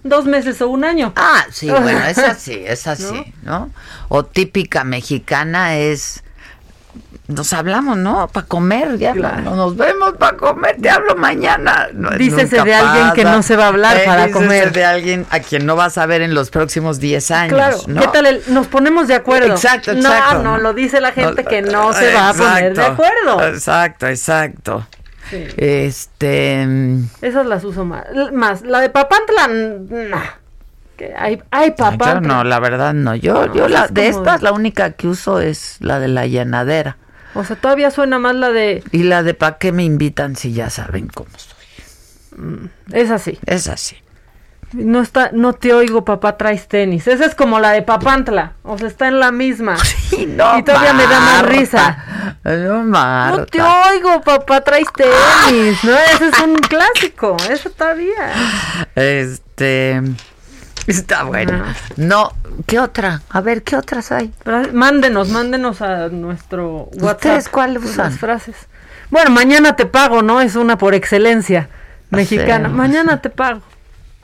Speaker 10: dos meses o un año.
Speaker 4: Ah, sí, bueno, es así, es así, ¿no? O típica mexicana es. Nos hablamos, ¿no? Para comer, ya
Speaker 10: Claro.
Speaker 4: no- nos vemos para comer, te hablo mañana. No,
Speaker 10: Dícese de alguien que no se va a hablar para
Speaker 4: dícese
Speaker 10: comer.
Speaker 4: de alguien a quien no vas a ver en los próximos 10 años.
Speaker 10: Claro,
Speaker 4: ¿no?
Speaker 10: ¿qué tal el nos ponemos de acuerdo?
Speaker 4: Exacto, exacto.
Speaker 10: No, no, lo dice la gente que no se va a poner de acuerdo.
Speaker 4: Exacto, exacto.
Speaker 10: Sí.
Speaker 4: Este. mm,
Speaker 10: Esas las uso más. Más, la de Papantla, no. Hay, hay
Speaker 4: Yo no, la verdad no. Yo,
Speaker 10: No,
Speaker 4: yo la,
Speaker 10: es
Speaker 4: de estas,
Speaker 10: de-
Speaker 4: la única que uso es la de la llenadera.
Speaker 10: O sea, todavía suena más la de.
Speaker 4: Y la de ¿para qué me invitan si ya saben cómo soy?
Speaker 10: Es así.
Speaker 4: Es así.
Speaker 10: No está, no te oigo, papá, traes tenis. Esa es como la de Papantla. O sea, está en la misma.
Speaker 4: Y, no,
Speaker 10: Y todavía me da más risa.
Speaker 4: No, Marta.
Speaker 10: No te oigo, papá, traes tenis. No, ese es un clásico. Eso todavía.
Speaker 4: Este. Está bueno. No, ¿qué otra? A ver, ¿qué otras hay?
Speaker 10: Mándenos, mándenos a nuestro WhatsApp.
Speaker 4: ¿Ustedes cuál
Speaker 10: las
Speaker 4: usan?
Speaker 10: frases. Bueno, mañana te pago, ¿no? Es una por excelencia mexicana. Mañana te pago.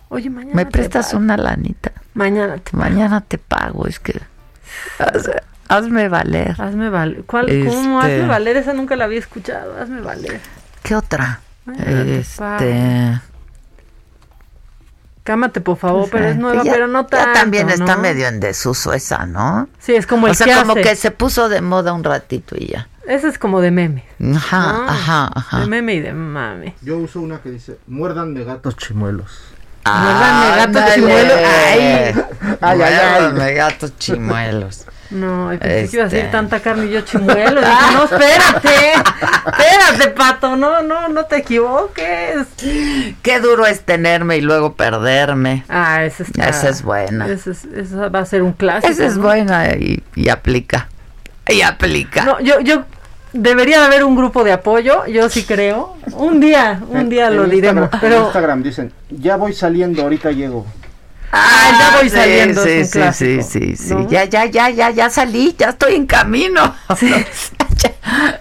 Speaker 10: Oye, mañana
Speaker 4: ¿Me
Speaker 10: te
Speaker 4: prestas
Speaker 10: pago.
Speaker 4: una lanita?
Speaker 10: Mañana te
Speaker 4: Mañana te pago, es que. haz- hazme valer.
Speaker 10: Hazme valer. ¿Cuál? ¿Cómo?
Speaker 4: Este-
Speaker 10: Hazme valer. Esa nunca la había escuchado. Hazme valer.
Speaker 4: ¿Qué otra?
Speaker 10: Mañana te
Speaker 4: Este.
Speaker 10: Cámate, por favor, pero es nueva,
Speaker 4: Ya-
Speaker 10: pero no
Speaker 4: ya
Speaker 10: tanto,
Speaker 4: también está
Speaker 10: ¿no?
Speaker 4: medio en desuso esa, ¿no?
Speaker 10: Sí, es como el
Speaker 4: o sea,
Speaker 10: que
Speaker 4: como
Speaker 10: hace.
Speaker 4: que se puso de moda un ratito y ya.
Speaker 10: Ese es como de meme.
Speaker 4: Ajá,
Speaker 10: ¿no?
Speaker 4: ajá, ajá.
Speaker 10: De meme y de mame.
Speaker 9: Yo uso una que dice, muérdanme gatos chimuelos.
Speaker 10: Muérdanme gatos
Speaker 4: ándale.
Speaker 10: chimuelos. Ay.
Speaker 9: Ay, ay, ay.
Speaker 4: Gatos chimuelos.
Speaker 10: No, pensé que iba a
Speaker 4: Este.
Speaker 10: decir tanta carne y yo chimuelo. Dije, no, espérate. Espérate, pato. No, no, no te equivoques.
Speaker 4: Qué duro es tenerme y luego perderme.
Speaker 10: Ah, esa está.
Speaker 4: Esa es buena.
Speaker 10: Esa, es- esa va a ser un clásico.
Speaker 4: Esa es
Speaker 10: ¿no?
Speaker 4: buena y, y aplica. Y aplica.
Speaker 10: No, yo, yo debería de haber un grupo de apoyo, yo sí creo. Un día, un día
Speaker 9: En
Speaker 10: lo diremos.
Speaker 9: Instagram- en
Speaker 10: Pero
Speaker 9: Instagram dicen, ya voy saliendo, ahorita llego.
Speaker 10: Ah, ya voy
Speaker 4: sí,
Speaker 10: saliendo,
Speaker 4: Sí,
Speaker 10: es un
Speaker 4: sí,
Speaker 10: clásico,
Speaker 4: sí, sí, sí.
Speaker 10: ¿no?
Speaker 4: Ya, ya, ya, ya, ya salí, ya estoy en camino. ya,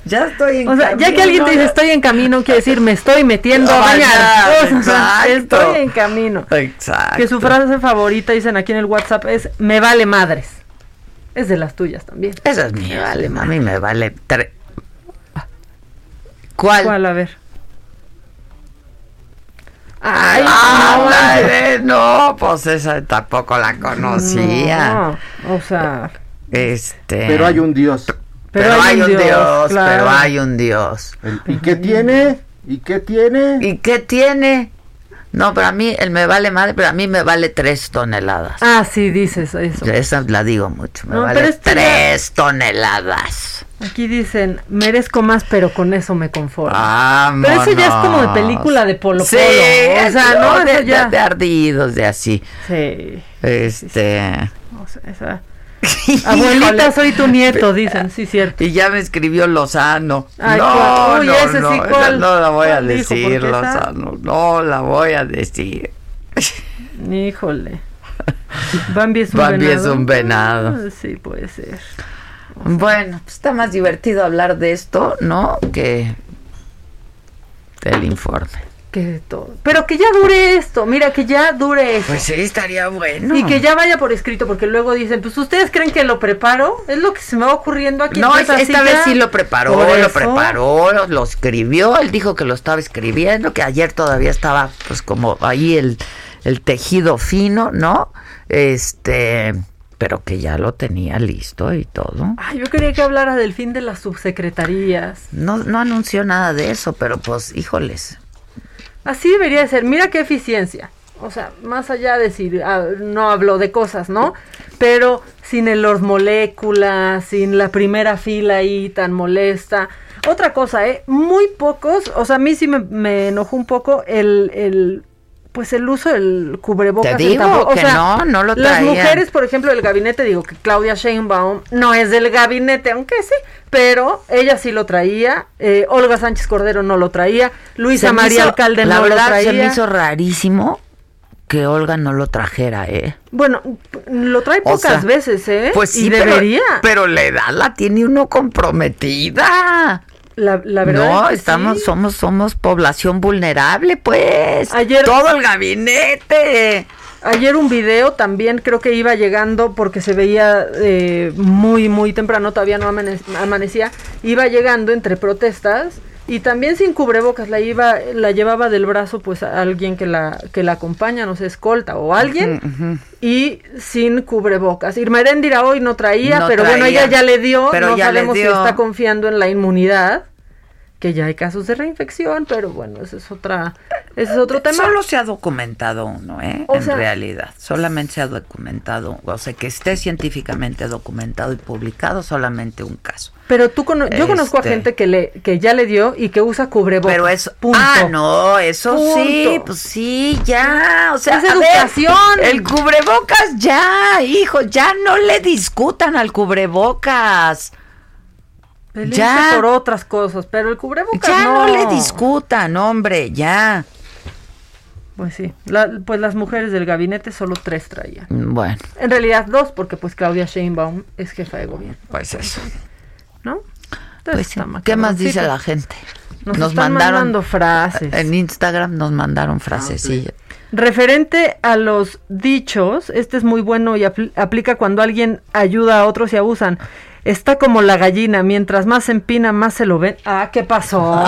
Speaker 4: ya estoy en
Speaker 10: o sea, ya que alguien te dice estoy en camino, quiere decir me estoy metiendo a bañar.
Speaker 4: ya,
Speaker 10: O sea,
Speaker 4: exacto.
Speaker 10: estoy en camino.
Speaker 4: Exacto.
Speaker 10: Que su frase favorita, dicen aquí en el WhatsApp, es me vale madres. Es de las tuyas también.
Speaker 4: Esa es mi vale, mami, me vale. tre- ¿Cuál?
Speaker 10: ¿Cuál? A ver. Ay,
Speaker 4: Ah,
Speaker 10: no,
Speaker 4: no, pues esa tampoco la conocía.
Speaker 10: no, o sea,
Speaker 4: Este.
Speaker 9: Pero hay un Dios.
Speaker 4: pero, hay un Dios,
Speaker 10: claro.
Speaker 4: pero hay un Dios.
Speaker 9: ¿Y qué tiene? ¿Y qué tiene?
Speaker 4: ¿Y qué tiene? No, pero a mí, él me vale madre, pero a mí me vale tres toneladas.
Speaker 10: Ah, sí, dices eso.
Speaker 4: Esa la digo mucho, me
Speaker 10: No,
Speaker 4: vale
Speaker 10: ya-
Speaker 4: tres toneladas.
Speaker 10: Aquí dicen, merezco más, pero con eso me conformo.
Speaker 4: Vámonos.
Speaker 10: Pero eso ya es como de película de Polo
Speaker 4: Sí,
Speaker 10: Polo. O sea, no,
Speaker 4: de,
Speaker 10: ya.
Speaker 4: de- de ardidos, de así.
Speaker 10: Sí.
Speaker 4: Este.
Speaker 10: O sea, esa- Abuelita, soy tu nieto, dicen, sí, cierto.
Speaker 4: Y ya me escribió Lozano.
Speaker 10: Ay,
Speaker 4: no.
Speaker 10: Uy,
Speaker 4: no,
Speaker 10: ese sí,
Speaker 4: no,
Speaker 10: ¿cuál?
Speaker 4: no la voy a decir, Lozano. No la voy a decir.
Speaker 10: Híjole. Bambi es un
Speaker 4: Bambi
Speaker 10: venado.
Speaker 4: es un venado.
Speaker 10: Ah, sí, puede ser.
Speaker 4: Bueno, pues está más divertido hablar de esto, ¿no? Que del informe.
Speaker 10: Que todo. Pero que ya dure esto, mira, que ya dure esto.
Speaker 4: Pues sí, estaría bueno.
Speaker 10: Y que ya vaya por escrito, porque luego dicen, pues ustedes creen que lo preparo, es lo que se me va ocurriendo aquí.
Speaker 4: No, esta vez sí lo preparó, lo preparó, lo, lo escribió, él dijo que lo estaba escribiendo, que ayer todavía estaba pues como ahí el, el tejido fino, ¿no? Este, pero que ya lo tenía listo y todo.
Speaker 10: Ay, yo quería que hablara del fin de las subsecretarías.
Speaker 4: No, no anunció nada de eso, pero pues, híjoles.
Speaker 10: Así debería de ser. Mira qué eficiencia. O sea, más allá de si ah, no habló de cosas, ¿no? Pero sin el los moléculas, sin la primera fila ahí tan molesta. Otra cosa, ¿eh? Muy pocos, o sea, a mí sí me, me enojó un poco el, el pues el uso del cubrebocas.
Speaker 4: Te digo
Speaker 10: o
Speaker 4: que
Speaker 10: sea,
Speaker 4: no, no lo
Speaker 10: Las
Speaker 4: traían.
Speaker 10: mujeres, por ejemplo, del gabinete, digo que Claudia Sheinbaum no es del gabinete, aunque sí, pero ella sí lo traía. eh, Olga Sánchez Cordero no lo traía. Luisa
Speaker 4: Se
Speaker 10: María
Speaker 4: hizo-
Speaker 10: Alcalde
Speaker 4: la
Speaker 10: no
Speaker 4: verdad,
Speaker 10: lo traía.
Speaker 4: se me hizo rarísimo que Olga no lo trajera, ¿eh?
Speaker 10: Bueno, lo trae
Speaker 4: O
Speaker 10: pocas
Speaker 4: sea,
Speaker 10: veces, ¿eh?
Speaker 4: Pues sí,
Speaker 10: y
Speaker 4: pero-
Speaker 10: debería.
Speaker 4: Pero, la edad la tiene uno comprometida.
Speaker 10: La, la verdad
Speaker 4: no,
Speaker 10: es que
Speaker 4: estamos,
Speaker 10: sí.
Speaker 4: somos, somos población vulnerable, pues.
Speaker 10: Ayer-
Speaker 4: todo el gabinete.
Speaker 10: Ayer un video también creo que iba llegando porque se veía eh, muy, muy temprano, todavía no amane- amanecía. Iba llegando entre protestas y también sin cubrebocas. La iba, la llevaba del brazo pues a alguien que la, que la acompaña, no sé, escolta o alguien. Y sin cubrebocas. Irma Heréndira hoy no traía,
Speaker 4: No
Speaker 10: pero bueno, ella ya le dio.
Speaker 4: pero
Speaker 10: no sabemos si
Speaker 4: dio.
Speaker 10: está confiando en la inmunidad. Que ya hay casos de reinfección, pero bueno, ese es otra, ese es otro tema.
Speaker 4: Solo se ha documentado uno, ¿eh?
Speaker 10: O
Speaker 4: en
Speaker 10: sea-
Speaker 4: realidad. Solamente se ha documentado. O sea, que esté científicamente documentado y publicado, solamente un caso.
Speaker 10: Pero tú cono- yo conozco a
Speaker 4: Este.
Speaker 10: gente que le que ya le dio y que usa cubrebocas.
Speaker 4: Pero eso.
Speaker 10: Punto.
Speaker 4: Ah, no, eso sí, pues sí, ya. O sea,
Speaker 10: Es
Speaker 4: ver,
Speaker 10: educación.
Speaker 4: el cubrebocas ya, hijo, ya no le discutan al cubrebocas. Ya.
Speaker 10: por otras cosas, pero el cubrebocas
Speaker 4: Ya
Speaker 10: no.
Speaker 4: no le discutan, hombre, ya.
Speaker 10: Pues sí, la- pues las mujeres del gabinete solo tres traían.
Speaker 4: Bueno,
Speaker 10: En realidad dos, porque pues Claudia Sheinbaum es jefa de gobierno,
Speaker 4: pues eso.
Speaker 10: ¿no? Entonces,
Speaker 4: Pues sí. ¿Qué más
Speaker 10: Sí,
Speaker 4: dice la gente?
Speaker 10: Nos, están mandando frases.
Speaker 4: En Instagram nos mandaron frasecillas.
Speaker 10: Referente a los dichos, este es muy bueno y apl- aplica cuando alguien ayuda a otros y abusan. Está como la gallina, mientras más se empina, más se lo ven. Ah, ¿qué pasó?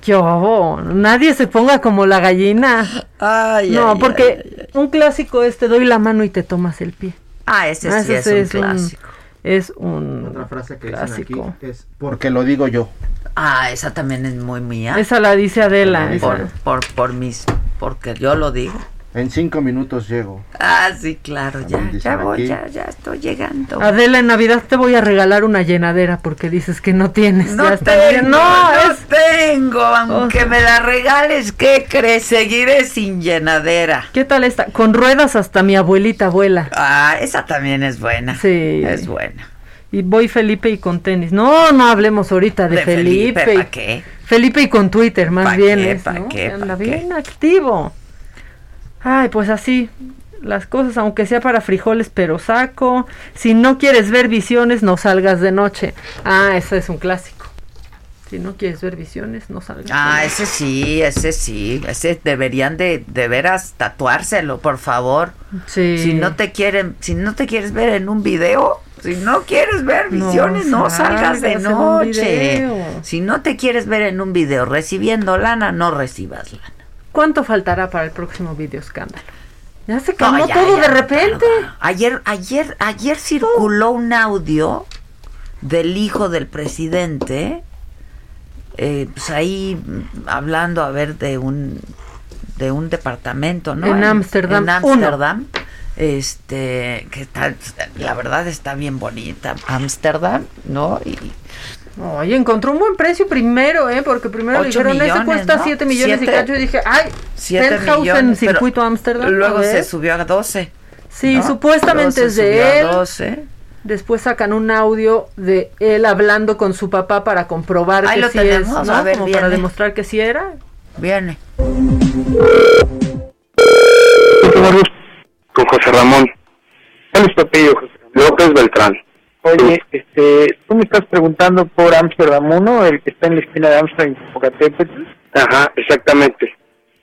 Speaker 10: ¿Qué hubo? Nadie se ponga como la gallina.
Speaker 4: Ay,
Speaker 10: no,
Speaker 4: ay,
Speaker 10: porque
Speaker 4: ay, ay.
Speaker 10: un clásico es te doy la mano y te tomas el pie.
Speaker 4: Ah, ese
Speaker 10: Ah,
Speaker 4: sí es,
Speaker 10: ese
Speaker 4: un clásico.
Speaker 10: es un
Speaker 9: Otra frase que dicen
Speaker 10: clásico.
Speaker 9: aquí es porque lo digo yo.
Speaker 4: Ah, esa también es muy mía.
Speaker 10: Esa la dice Adela. esa.
Speaker 4: por, por, por mis, porque yo lo digo.
Speaker 9: En cinco minutos llego.
Speaker 4: Ah, sí, claro, ya, ya voy,
Speaker 9: aquí.
Speaker 4: ya, ya estoy llegando.
Speaker 10: Adela, en Navidad te voy a regalar una llenadera porque dices que no tienes.
Speaker 4: No
Speaker 10: ya
Speaker 4: tengo, no,
Speaker 10: No, es-
Speaker 4: tengo, aunque
Speaker 10: O sea-
Speaker 4: me la regales, ¿qué crees? Seguiré sin llenadera.
Speaker 10: ¿Qué tal esta? Con ruedas hasta mi abuelita abuela.
Speaker 4: Ah, esa también es buena.
Speaker 10: Sí.
Speaker 4: Es buena.
Speaker 10: Y voy Felipe y con tenis. No, no hablemos ahorita de,
Speaker 4: De Felipe,
Speaker 10: Felipe.
Speaker 4: ¿pa' qué?
Speaker 10: Felipe y con Twitter, más
Speaker 4: ¿Pa'
Speaker 10: bien.
Speaker 4: qué,
Speaker 10: es, ¿no?
Speaker 4: qué,
Speaker 10: Que Anda
Speaker 4: pa'
Speaker 10: bien
Speaker 4: qué?
Speaker 10: activo. Ay, pues así. Las cosas, aunque sea para frijoles, pero saco. Si no quieres ver visiones, no salgas de noche. Ah, ese es un clásico. Si no quieres ver visiones, no salgas. de
Speaker 4: Ah,
Speaker 10: noche.
Speaker 4: ese sí, ese sí. Ese deberían de, de veras tatuárselo, por favor.
Speaker 10: Sí.
Speaker 4: Si no te quieren, si no te quieres ver en un video, si no quieres ver visiones, no, salgas de
Speaker 10: salgas un
Speaker 4: noche. Si no te quieres ver en un video recibiendo lana, no recibas lana.
Speaker 10: ¿Cuánto faltará para el próximo video escándalo? Ya se
Speaker 4: No,
Speaker 10: calmó
Speaker 4: ya,
Speaker 10: todo
Speaker 4: ya,
Speaker 10: de repente.
Speaker 4: Ayer, ayer, ayer circuló un audio del hijo del presidente, eh, pues ahí hablando a ver de un de un departamento, ¿no?
Speaker 10: En Ámsterdam,
Speaker 4: En. Ámsterdam. Este, que está, la verdad está bien bonita. Ámsterdam, ¿no? Y
Speaker 10: Oye, encontró un buen precio primero, ¿eh? Porque primero
Speaker 4: Ocho
Speaker 10: dijeron, ese
Speaker 4: millones,
Speaker 10: cuesta
Speaker 4: ¿no?
Speaker 10: 7 millones
Speaker 4: Siete-
Speaker 10: y cacho. Y dije, ay,
Speaker 4: siete
Speaker 10: penthouse en
Speaker 4: millones, pero
Speaker 10: circuito Ámsterdam.
Speaker 4: luego
Speaker 10: a
Speaker 4: se subió a 12.
Speaker 10: Sí,
Speaker 4: ¿no?
Speaker 10: supuestamente es de
Speaker 4: a
Speaker 10: él.
Speaker 4: 12.
Speaker 10: Después sacan un audio de él hablando con su papá para comprobar
Speaker 4: Ahí
Speaker 10: que
Speaker 4: lo
Speaker 10: sí
Speaker 4: tenemos,
Speaker 10: es, ¿no?
Speaker 4: a ver,
Speaker 10: Como para
Speaker 4: viene.
Speaker 10: demostrar que sí era.
Speaker 4: Viene.
Speaker 8: con José Ramón. ¿Cuál es tu apellido, José López Beltrán.
Speaker 11: Oye, este, tú me estás preguntando por Amsterdam 1, el que está en la esquina de Amsterdam y Popocatépetl.
Speaker 8: Ajá, exactamente.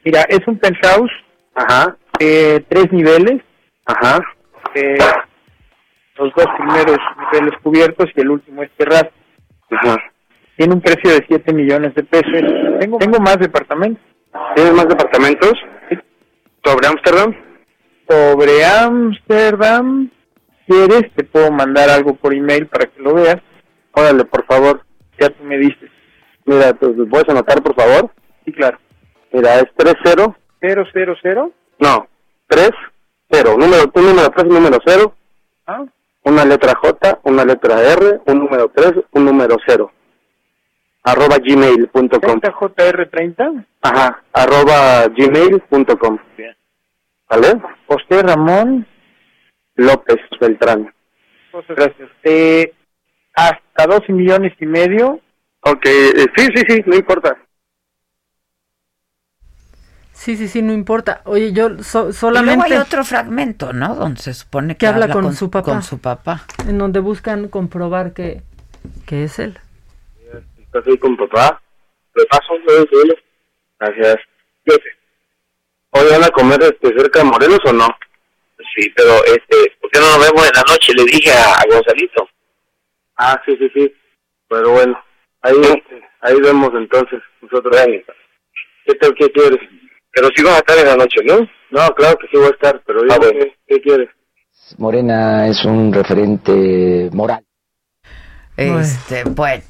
Speaker 11: Mira, es un penthouse,
Speaker 8: Ajá,
Speaker 11: eh, tres niveles,
Speaker 8: ajá.
Speaker 11: eh, los dos primeros niveles cubiertos y el último es terraza.
Speaker 8: Ajá.
Speaker 11: Tiene un precio de 7 millones de pesos. Tengo, tengo más departamentos.
Speaker 8: ¿Tienes más departamentos? ¿Sobre Ámsterdam?
Speaker 11: Sobre Amsterdam, ¿quieres? Te puedo mandar algo por email para que lo veas.
Speaker 8: Órale, por favor.
Speaker 11: Ya tú me dices.
Speaker 8: Mira, ¿te lo puedes anotar, por favor?
Speaker 11: Sí, claro.
Speaker 8: Mira, es 30,
Speaker 11: 000.
Speaker 8: no, 3, 0. Número, un número 3, un número 0.
Speaker 11: ¿Ah?
Speaker 8: Una letra J, una letra R, un número 3, un número 0. Arroba gmail.com.
Speaker 11: 30JR30.
Speaker 8: Ajá, arroba gmail.com.
Speaker 11: Bien.
Speaker 8: ¿Vale?
Speaker 11: José Ramón.
Speaker 8: López Beltrán.
Speaker 11: Gracias. Eh, hasta 12 millones y medio.
Speaker 8: Ok, eh, sí, sí, sí, no importa.
Speaker 10: Sí, sí, sí, no importa. Oye, yo so-
Speaker 4: Y luego
Speaker 10: solamente
Speaker 4: hay otro fragmento, ¿no? Donde se supone que,
Speaker 10: Que habla con su papá.
Speaker 4: Con su papá.
Speaker 10: en donde buscan comprobar que, que es él.
Speaker 8: ¿Estás ahí con papá? ¿Le paso? Gracias. ¿Hoy van a comer este, cerca de Morelos o no?
Speaker 12: Sí, pero este, ¿por qué no nos vemos en la noche? Le dije a, a Gonzalito.
Speaker 8: Ah, sí, sí, sí. Pero bueno, ahí, este, ahí vemos entonces nosotros. ¿Qué, te, ¿Qué quieres?
Speaker 12: Pero sí vas a estar en la noche, ¿no?
Speaker 8: No, claro que sí voy a estar, pero
Speaker 12: Ah,
Speaker 8: dime,
Speaker 12: bueno.
Speaker 8: ¿qué, ¿qué quieres?
Speaker 13: Morena es un referente moral.
Speaker 4: Este, bueno.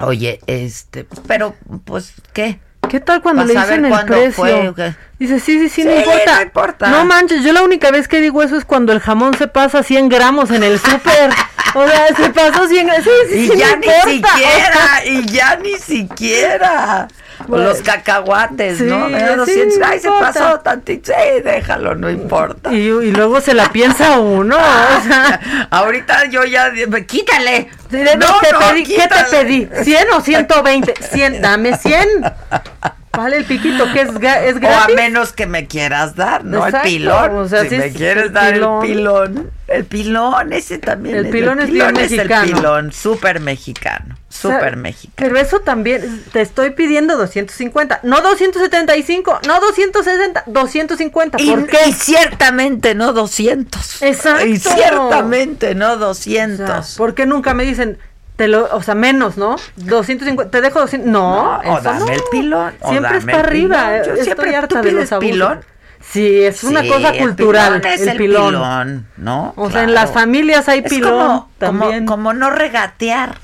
Speaker 4: Oye, este, pero, pues, ¿qué?
Speaker 10: ¿Qué tal cuando le dicen el precio? Dice, sí, sí, sí, no
Speaker 4: Sí,
Speaker 10: importa.
Speaker 4: no importa.
Speaker 10: No manches, yo la única vez que digo eso es cuando el jamón se pasa 100 gramos en el súper. o sea, se pasó 100 gramos. Sí, sí,
Speaker 4: Y
Speaker 10: sí,
Speaker 4: ya
Speaker 10: no
Speaker 4: ni
Speaker 10: importa.
Speaker 4: siquiera, y ya ni siquiera.
Speaker 10: Bueno.
Speaker 4: Los cacahuates, ¿no?
Speaker 10: Sí,
Speaker 4: Me da
Speaker 10: sí,
Speaker 4: 200,
Speaker 10: no
Speaker 4: Ay, se
Speaker 10: importa.
Speaker 4: pasó tantito. Sí, déjalo, no importa.
Speaker 10: Y, y luego se la piensa uno. o sea,
Speaker 4: Ahorita yo ya, quítale.
Speaker 10: Sí,
Speaker 4: No,
Speaker 10: ¿qué,
Speaker 4: no,
Speaker 10: pedí? ¿Qué te
Speaker 4: quítale.
Speaker 10: pedí? ¿100 o 120? 100, dame 100. Vale el piquito, que es, es
Speaker 4: O a
Speaker 10: gratis.
Speaker 4: menos que me quieras dar, ¿no?
Speaker 10: Exacto,
Speaker 4: el pilón.
Speaker 10: o sea,
Speaker 4: si me
Speaker 10: es
Speaker 4: quieres
Speaker 10: el
Speaker 4: dar
Speaker 10: pilón.
Speaker 4: el pilón. El pilón, ese también.
Speaker 10: El pilón es bien
Speaker 4: el
Speaker 10: mexicano.
Speaker 4: pilón, súper mexicano. Súper
Speaker 10: O sea,
Speaker 4: mexicano.
Speaker 10: Pero eso también, te estoy pidiendo 250, no 275, no 260, 250.
Speaker 4: Y,
Speaker 10: ¿Por qué?
Speaker 4: y ciertamente no 200.
Speaker 10: Exacto.
Speaker 4: Y ciertamente no
Speaker 10: O sea,
Speaker 4: 200.
Speaker 10: ¿Por qué nunca me dicen, Te lo, o sea, menos, ¿no? 250, te dejo 200, no,
Speaker 4: No, o dame
Speaker 10: no.
Speaker 4: el pilón, o
Speaker 10: Siempre
Speaker 4: dame
Speaker 10: es para
Speaker 4: el
Speaker 10: arriba.
Speaker 4: Yo
Speaker 10: estoy
Speaker 4: siempre-
Speaker 10: harta
Speaker 4: ¿tú
Speaker 10: de los abusos.
Speaker 4: pilón?
Speaker 10: Sí, es una
Speaker 4: Sí,
Speaker 10: cosa
Speaker 4: el
Speaker 10: cultural,
Speaker 4: pilón es
Speaker 10: el,
Speaker 4: el
Speaker 10: pilón.
Speaker 4: pilón, ¿no?
Speaker 10: O sea, en
Speaker 4: Claro.
Speaker 10: las familias hay
Speaker 4: Es
Speaker 10: pilón
Speaker 4: como,
Speaker 10: también.
Speaker 4: Como, como no regatear.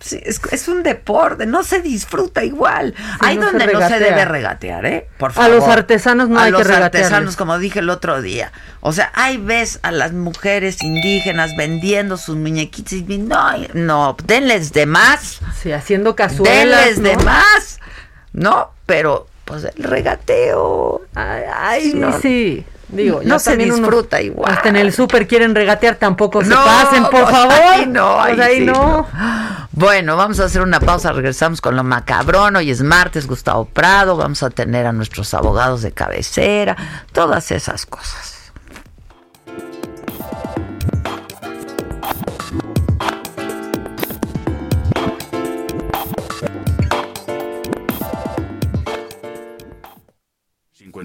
Speaker 4: Sí, es, es un deporte, no se disfruta igual. Hay
Speaker 10: no se
Speaker 4: donde no se debe regatear, ¿eh? Por
Speaker 10: A
Speaker 4: favor.
Speaker 10: los artesanos no
Speaker 4: a
Speaker 10: hay que
Speaker 4: los artesanos, como dije el otro día. O sea, hay ves a las mujeres indígenas vendiendo sus muñequitos y no, no, denles de más.
Speaker 10: Sí, haciendo cazuelas,
Speaker 4: Denles de más. No, pero pues el regateo.
Speaker 10: Ay, ay,
Speaker 4: no,
Speaker 10: sí. Digo,
Speaker 4: no se
Speaker 10: también unos-
Speaker 4: disfruta igual.
Speaker 10: Hasta en el súper quieren regatear, tampoco se
Speaker 4: No,
Speaker 10: pasen, por
Speaker 4: pues,
Speaker 10: favor.
Speaker 4: ahí no,
Speaker 10: Pues
Speaker 4: ahí
Speaker 10: ahí
Speaker 4: sí,
Speaker 10: no.
Speaker 4: Bueno, vamos a hacer una pausa, regresamos con lo macabrón. Hoy es martes, Gustavo Prado, vamos a tener a nuestros abogados de cabecera, todas esas cosas.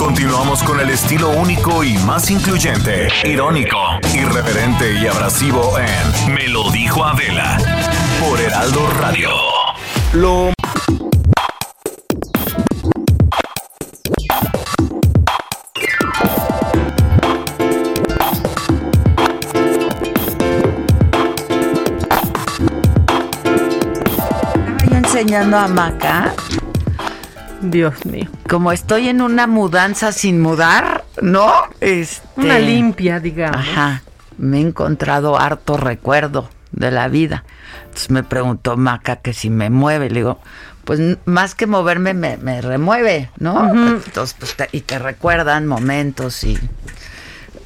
Speaker 2: Continuamos con el estilo único y más incluyente, irónico, irreverente y abrasivo en Me lo dijo Adela por Heraldo Radio. Lo
Speaker 4: enseñando a Maca.
Speaker 10: Dios mío.
Speaker 4: Como estoy en una mudanza sin mudar, ¿no? Este,
Speaker 10: Una limpia, digamos.
Speaker 4: Ajá. Me he encontrado harto recuerdo de la vida. Entonces me preguntó Maca que si me mueve. Le digo, pues más que moverme, me, me remueve, ¿no? Entonces, pues, te- y te recuerdan momentos y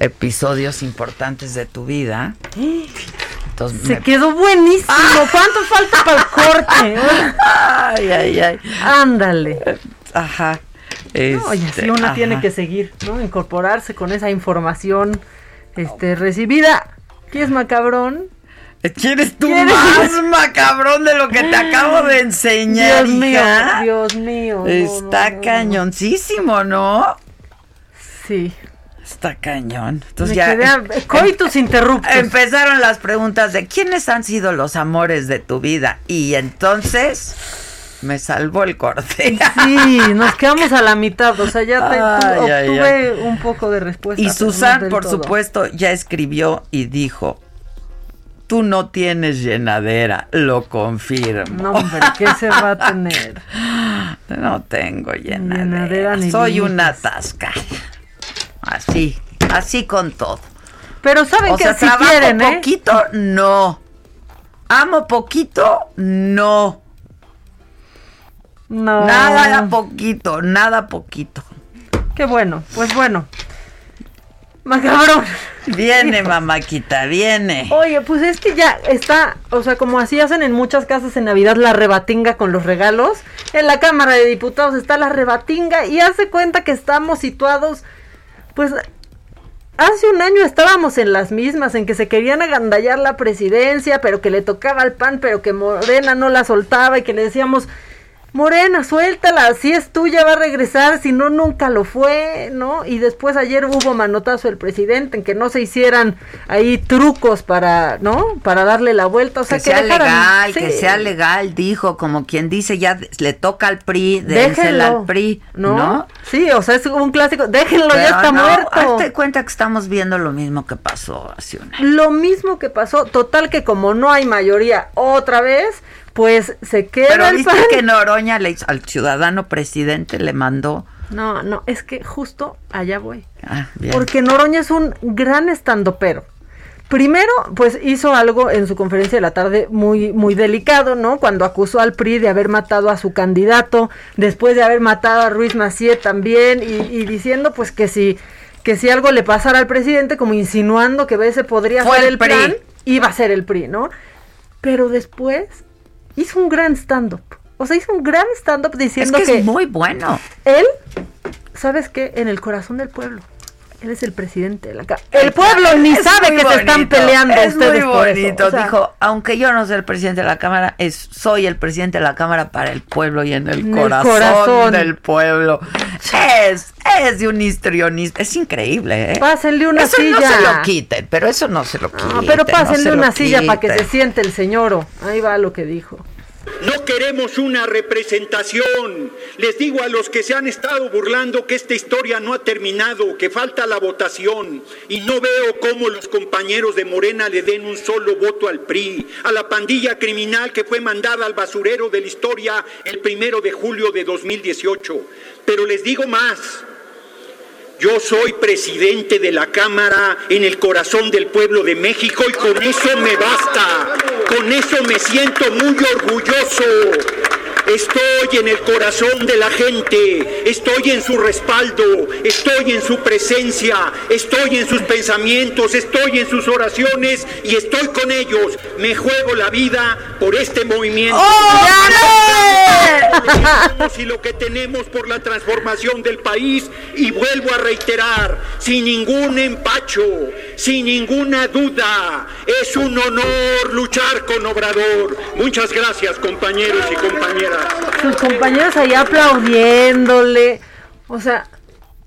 Speaker 4: episodios importantes de tu vida. Entonces,
Speaker 10: Se
Speaker 4: me-
Speaker 10: quedó buenísimo. ¿Cuánto falta para el corte?
Speaker 4: Ay, ay, ay.
Speaker 10: Ándale.
Speaker 4: Ajá.
Speaker 10: No, y así
Speaker 4: Este,
Speaker 10: una
Speaker 4: ajá.
Speaker 10: tiene que seguir, ¿no? Incorporarse con esa información este, recibida. ¿Quién es macabrón?
Speaker 4: ¿Quieres tú
Speaker 10: ¿Quieres?
Speaker 4: más macabrón de lo que te acabo de enseñar,
Speaker 10: Dios mío,
Speaker 4: hija?
Speaker 10: Dios mío. no,
Speaker 4: Está
Speaker 10: no, no,
Speaker 4: cañoncísimo, ¿no?
Speaker 10: Sí.
Speaker 4: Está cañón. Entonces
Speaker 10: Me
Speaker 4: ya
Speaker 10: quedé a- coitus interruptus.
Speaker 4: empezaron las preguntas de quiénes han sido los amores de tu vida y entonces me salvó el corte.
Speaker 10: Sí, nos quedamos a la mitad, o sea, ya te- obtuve un poco de respuesta.
Speaker 4: Y
Speaker 10: no
Speaker 4: Susan, por
Speaker 10: todo.
Speaker 4: supuesto, ya escribió y dijo, tú no tienes llenadera, lo confirmo.
Speaker 10: No, hombre, ¿qué se va a tener?
Speaker 4: No tengo llenadera.
Speaker 10: Llenadera
Speaker 4: Soy una tasca. Así, así con todo.
Speaker 10: Pero saben
Speaker 4: o
Speaker 10: que
Speaker 4: sea,
Speaker 10: si
Speaker 4: trabajo
Speaker 10: quieren, ¿eh?
Speaker 4: poquito, no. Amo poquito, no.
Speaker 10: No.
Speaker 4: Nada poquito, nada poquito.
Speaker 10: Qué bueno, pues bueno. Macabrón.
Speaker 4: Viene, mamáquita, viene.
Speaker 10: Oye, pues es que ya está, o sea, como así hacen en muchas casas en Navidad la rebatinga con los regalos, en la Cámara de Diputados está la rebatinga y hace cuenta que estamos situados, pues hace un año estábamos en las mismas, en que se querían agandallar la presidencia, pero que le tocaba al PAN, pero que Morena no la soltaba y que le decíamos, Morena, suéltala, si es tuya va a regresar, si no, nunca lo fue, ¿no? Y después ayer hubo manotazo del presidente en que no se hicieran ahí trucos para, ¿no? Para darle la vuelta, o sea,
Speaker 4: que, sea
Speaker 10: dejaran-
Speaker 4: legal,
Speaker 10: sí.
Speaker 4: que sea legal, dijo, como quien dice, ya le toca al PRI, dénsela al PRI,
Speaker 10: ¿no?
Speaker 4: ¿no?
Speaker 10: Sí, o sea, es un clásico, déjenlo,
Speaker 4: Pero
Speaker 10: ya está
Speaker 4: no,
Speaker 10: muerto.
Speaker 4: Hazte cuenta que estamos viendo lo mismo que pasó hace un año.
Speaker 10: Lo mismo que pasó, total que como no hay mayoría otra vez, pues se queda
Speaker 4: Pero
Speaker 10: el
Speaker 4: viste
Speaker 10: PAN.
Speaker 4: que Noroña le al ciudadano presidente le mandó.
Speaker 10: No, no, es que justo allá voy.
Speaker 4: Ah, bien.
Speaker 10: Porque Noroña es un gran estandopero. Primero, pues hizo algo en su conferencia de la tarde muy, muy delicado, ¿no? Cuando acusó al PRI de haber matado a su candidato, después de haber matado a Ruiz Macié también, y, y diciendo pues que si, que si algo le pasara al presidente, como insinuando que ese podría
Speaker 4: Fue
Speaker 10: ser
Speaker 4: el
Speaker 10: el
Speaker 4: PRI.
Speaker 10: plan, iba a ser el PRI, ¿no? pero después hizo un gran stand-up. O sea, hizo un gran stand-up diciendo
Speaker 4: es
Speaker 10: que,
Speaker 4: que es muy bueno.
Speaker 10: él, ¿sabes qué? En el corazón del pueblo. Él es el presidente de la casa. El pueblo ni
Speaker 4: Es
Speaker 10: sabe que se están
Speaker 4: bonito,
Speaker 10: peleando
Speaker 4: es
Speaker 10: ustedes
Speaker 4: muy
Speaker 10: por eso.
Speaker 4: bonito.
Speaker 10: O sea,
Speaker 4: Dijo, aunque yo no soy el presidente de la Cámara, es, soy el presidente de la Cámara para el pueblo y en el,
Speaker 10: En el
Speaker 4: corazón, del pueblo. Es, es de un histrionista. Es increíble, ¿eh?
Speaker 10: Pásenle una
Speaker 4: eso
Speaker 10: silla.
Speaker 4: no se lo quiten, pero eso no se lo quiten.
Speaker 10: No, pero pásenle una silla para que se siente el señor. Ahí va lo que dijo.
Speaker 14: No queremos una representación. Les digo a los que se han estado burlando que esta historia no ha terminado, que falta la votación. Y no veo cómo los compañeros de Morena le den un solo voto al PRI, a la pandilla criminal que fue mandada al basurero de la historia el primero de julio de 2018. Pero les digo más. Yo soy presidente de la Cámara en el corazón del pueblo de México y con eso me basta. Con eso me siento muy orgulloso. Estoy en el corazón de la gente, estoy en su respaldo, estoy en su presencia, estoy en sus pensamientos, estoy en sus oraciones y estoy con ellos. Me juego la vida por este movimiento. y lo que tenemos por la transformación del país y vuelvo a reiterar, sin ningún empacho, sin ninguna duda, es un honor luchar con Obrador. Muchas gracias compañeros y compañeras.
Speaker 10: Sus compañeros ahí aplaudiéndole. O sea,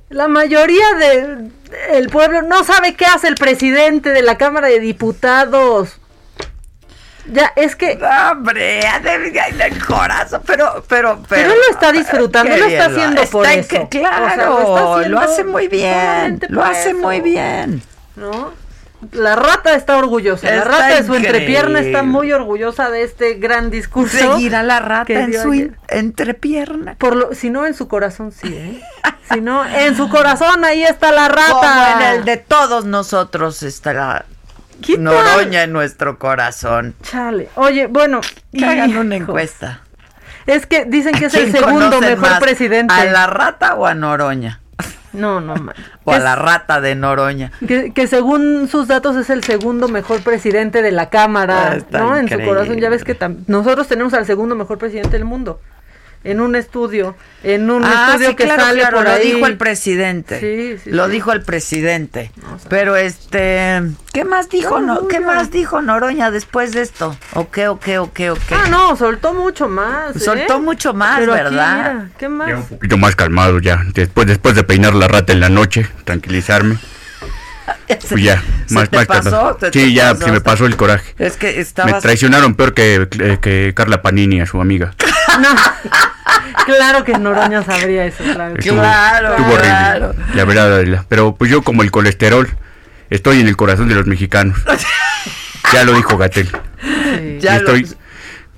Speaker 10: la mayoría del el pueblo no sabe qué hace el presidente de la Cámara de Diputados. Ya, es que.
Speaker 4: Hombre, en el corazón, pero, pero,
Speaker 10: Pero él lo está disfrutando, lo está haciendo por
Speaker 4: está en
Speaker 10: eso.
Speaker 4: que- claro,
Speaker 10: O sea, lo está haciendo
Speaker 4: lo hace muy bien, lo
Speaker 10: por
Speaker 4: hace
Speaker 10: eso.
Speaker 4: muy bien.
Speaker 10: ¿No? La rata está orgullosa. la rata de su
Speaker 4: increíble.
Speaker 10: entrepierna está muy orgullosa de este gran discurso.
Speaker 4: Seguirá la rata en su
Speaker 10: ayer.
Speaker 4: entrepierna.
Speaker 10: Por lo, si no en su corazón sí, ¿eh? si no en su corazón ahí está la rata.
Speaker 4: Como en el de todos nosotros está la. Noroña en nuestro corazón.
Speaker 10: Chale. Oye, bueno,
Speaker 4: Que hagan una encuesta.
Speaker 10: Es que dicen que es
Speaker 4: ¿Quién
Speaker 10: el segundo mejor presidente.
Speaker 4: ¿A la rata o a Noroña?
Speaker 10: No, no, man.
Speaker 4: O a la rata de Noroña.
Speaker 10: Que, que según sus datos es el segundo mejor presidente de la Cámara,
Speaker 4: Ah, está
Speaker 10: ¿no? En su corazón ya ves que nosotros tenemos al segundo mejor presidente del mundo. En un estudio, en un
Speaker 4: Ah,
Speaker 10: estudio
Speaker 4: sí,
Speaker 10: que
Speaker 4: claro,
Speaker 10: sale
Speaker 4: claro,
Speaker 10: por
Speaker 4: lo
Speaker 10: ahí.
Speaker 4: dijo el presidente.
Speaker 10: Sí, sí,
Speaker 4: Lo
Speaker 10: sí.
Speaker 4: dijo el presidente. Pero este, ¿qué más dijo? No, ¿Qué más dijo Noroña después de esto? ¿O qué, o qué, o qué, o qué?
Speaker 10: Ah, no, soltó mucho más. ¿eh?
Speaker 4: Soltó mucho más,
Speaker 10: Pero aquí,
Speaker 4: ¿verdad?
Speaker 10: mira, ¿Qué más?
Speaker 7: Un poquito más calmado ya. Después, después de peinar la rata en la noche, tranquilizarme. Pues ya,
Speaker 4: ¿Se
Speaker 7: más,
Speaker 4: te
Speaker 7: más
Speaker 4: pasó?
Speaker 7: calmado.
Speaker 4: ¿Se te
Speaker 7: Sí, ya
Speaker 4: pasó?
Speaker 7: se me pasó el coraje.
Speaker 4: Es que
Speaker 7: Me
Speaker 4: estabas...
Speaker 7: traicionaron peor que, eh, que Carla Panini a su amiga.
Speaker 10: No. Claro que Noroña sabría eso, claro.
Speaker 4: Claro,
Speaker 7: estuvo
Speaker 4: claro.
Speaker 7: La verdad, Adela. Pero pues yo como el colesterol estoy en el corazón de los mexicanos. ya lo dijo Gatel.
Speaker 4: Ya lo-
Speaker 7: estoy...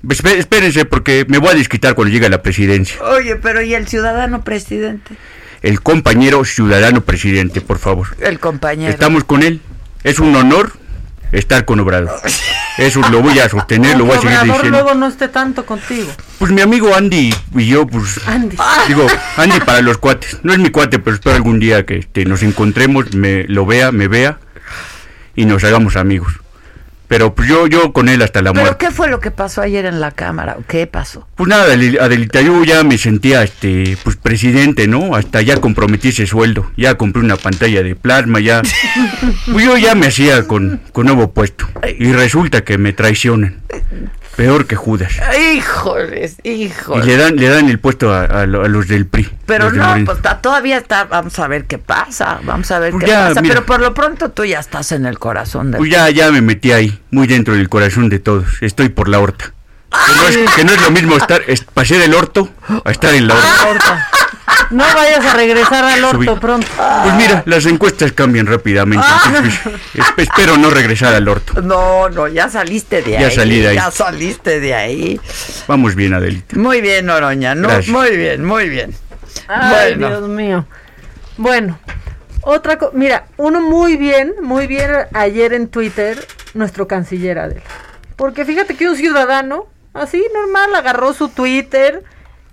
Speaker 7: Espé- Espérense porque me voy a desquitar cuando llegue a la presidencia.
Speaker 4: Oye, pero ¿y el ciudadano presidente?
Speaker 7: El compañero ciudadano presidente, por favor.
Speaker 4: El compañero.
Speaker 7: Estamos con él. Es un honor estar con Obrador. Eso lo voy a sostener, lo voy a seguir
Speaker 10: Obrador
Speaker 7: diciendo.
Speaker 10: luego no esté tanto contigo.
Speaker 7: Pues mi amigo Andy y yo, pues
Speaker 10: Andy.
Speaker 7: digo, Andy para los cuates. No es mi cuate, pero espero algún día que este, nos encontremos, me lo vea, me vea y nos hagamos amigos. Pero yo, yo con él hasta la
Speaker 4: ¿Pero
Speaker 7: muerte.
Speaker 4: qué fue lo que pasó ayer en la Cámara? ¿Qué pasó?
Speaker 7: Pues nada, Adel- Adelita, yo ya me sentía este, pues presidente, ¿no? Hasta ya comprometí ese sueldo, ya compré una pantalla de plasma, ya. Pues yo ya me hacía con, con nuevo puesto. Y resulta que me traicionan. Peor que Judas.
Speaker 4: Híjoles,
Speaker 7: Y
Speaker 4: híjoles.
Speaker 7: le dan, le dan el puesto a, a lo- a los del PRI.
Speaker 4: Pero no, pues ta- todavía está, vamos a ver qué pasa, vamos a ver
Speaker 7: Pues
Speaker 4: qué
Speaker 7: ya,
Speaker 4: pasa,
Speaker 7: mira.
Speaker 4: pero por lo pronto tú ya estás en el corazón de
Speaker 7: Pues ya, ya me metí ahí, muy dentro del corazón de todos. Estoy por la horta. Que no, es, que no es lo mismo estar, es, pasé del orto a estar en la horta.
Speaker 10: No vayas a regresar al orto
Speaker 7: Subí.
Speaker 10: pronto.
Speaker 7: Pues mira, las encuestas cambian rápidamente. entonces, es- espero no regresar al orto.
Speaker 4: No, no, ya saliste de
Speaker 7: Ya
Speaker 4: ahí.
Speaker 7: salí de ahí.
Speaker 4: Ya saliste de ahí.
Speaker 7: Vamos bien, Adelita.
Speaker 4: Muy bien, Noroña, no,
Speaker 7: Gracias.
Speaker 4: muy bien, muy bien.
Speaker 10: Ay,
Speaker 4: Bueno.
Speaker 10: Dios mío. Bueno, otra cosa. Mira, uno muy bien, muy bien ayer en Twitter, nuestro canciller Adel. Porque fíjate que un ciudadano, así normal, agarró su Twitter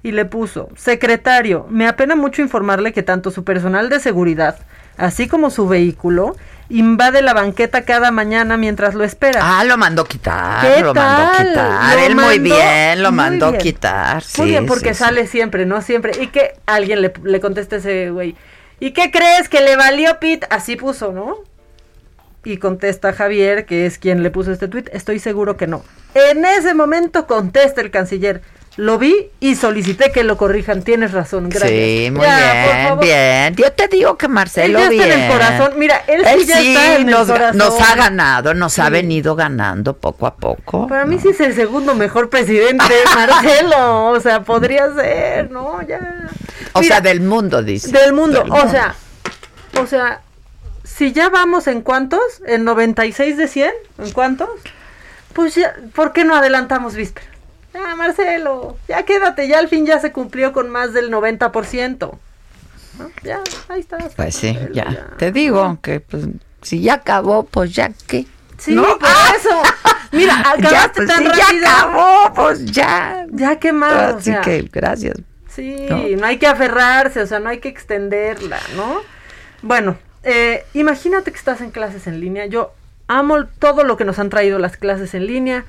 Speaker 10: y le puso: Secretario, me apena mucho informarle que tanto su personal de seguridad, así como su vehículo, invade la banqueta cada mañana mientras lo espera.
Speaker 4: Ah, lo mandó quitar,
Speaker 10: ¿Qué
Speaker 4: lo mandó quitar.
Speaker 10: Lo
Speaker 4: Él muy
Speaker 10: mandó
Speaker 4: bien, lo
Speaker 10: muy
Speaker 4: mandó
Speaker 10: bien.
Speaker 4: quitar. Sí,
Speaker 10: Muy bien, porque
Speaker 4: sí, sí.
Speaker 10: sale siempre, ¿no? Siempre. Y que alguien le, le conteste a ese güey. ¿Y qué crees que le valió Pete? Así puso, ¿no? Y contesta Javier, que es quien le puso este tweet. Estoy seguro que no. En ese momento contesta el canciller. Lo vi y solicité que lo corrijan. Tienes razón, gracias.
Speaker 4: Sí, muy
Speaker 10: Ya,
Speaker 4: bien, bien. Yo te digo que Marcelo
Speaker 10: Él ya
Speaker 4: bien.
Speaker 10: está en el corazón. Mira, él sí ya está en el
Speaker 4: nos,
Speaker 10: corazón.
Speaker 4: nos ha ganado, nos ha
Speaker 10: Sí.
Speaker 4: venido ganando poco a poco.
Speaker 10: Para mí sí es el segundo mejor presidente, Marcelo. O sea, podría ser, ¿no? Ya.
Speaker 4: O sea, del mundo, dice.
Speaker 10: Del mundo.
Speaker 4: Del
Speaker 10: O sea, o sea, si ya vamos en cuántos, en 96 de 100, ¿en cuántos? Pues ya, ¿por qué no adelantamos víspera? Ya, Marcelo, ya quédate, ya al fin ya se cumplió con más del 90%. ¿no? Ya, ahí está.
Speaker 4: Pues sí, ya. Te digo que pues, si ya acabó, pues ya que.
Speaker 10: Sí, por eso. Mira, acabaste
Speaker 4: ya, pues,
Speaker 10: tan rápido.
Speaker 4: ya acabó, pues ya.
Speaker 10: Ya qué más, o
Speaker 4: Así
Speaker 10: sea.
Speaker 4: que gracias.
Speaker 10: Sí,
Speaker 4: ¿no?
Speaker 10: no. hay que aferrarse, o sea, no hay que extenderla, ¿no? Bueno, eh, imagínate que estás en clases en línea. Yo amo todo lo que nos han traído las clases en línea.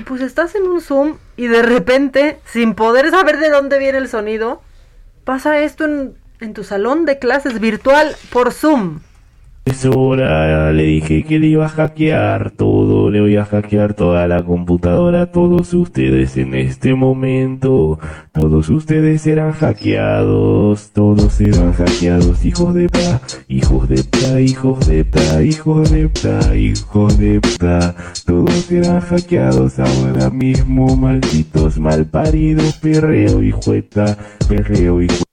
Speaker 10: Y pues estás en un Zoom y de repente, sin poder saber de dónde viene el sonido, pasa esto en, en tu salón de clases virtual por Zoom.
Speaker 15: Profesora, le dije que le iba a hackear todo, le voy a hackear toda la computadora todos ustedes en este momento. Todos ustedes serán hackeados, todos serán hackeados, hijos de pa, hijos de pa, hijos de pa, hijos de pa, hijos de pa. Todos serán hackeados ahora mismo, malditos malparidos, perreo y jueta, perreo y jueta.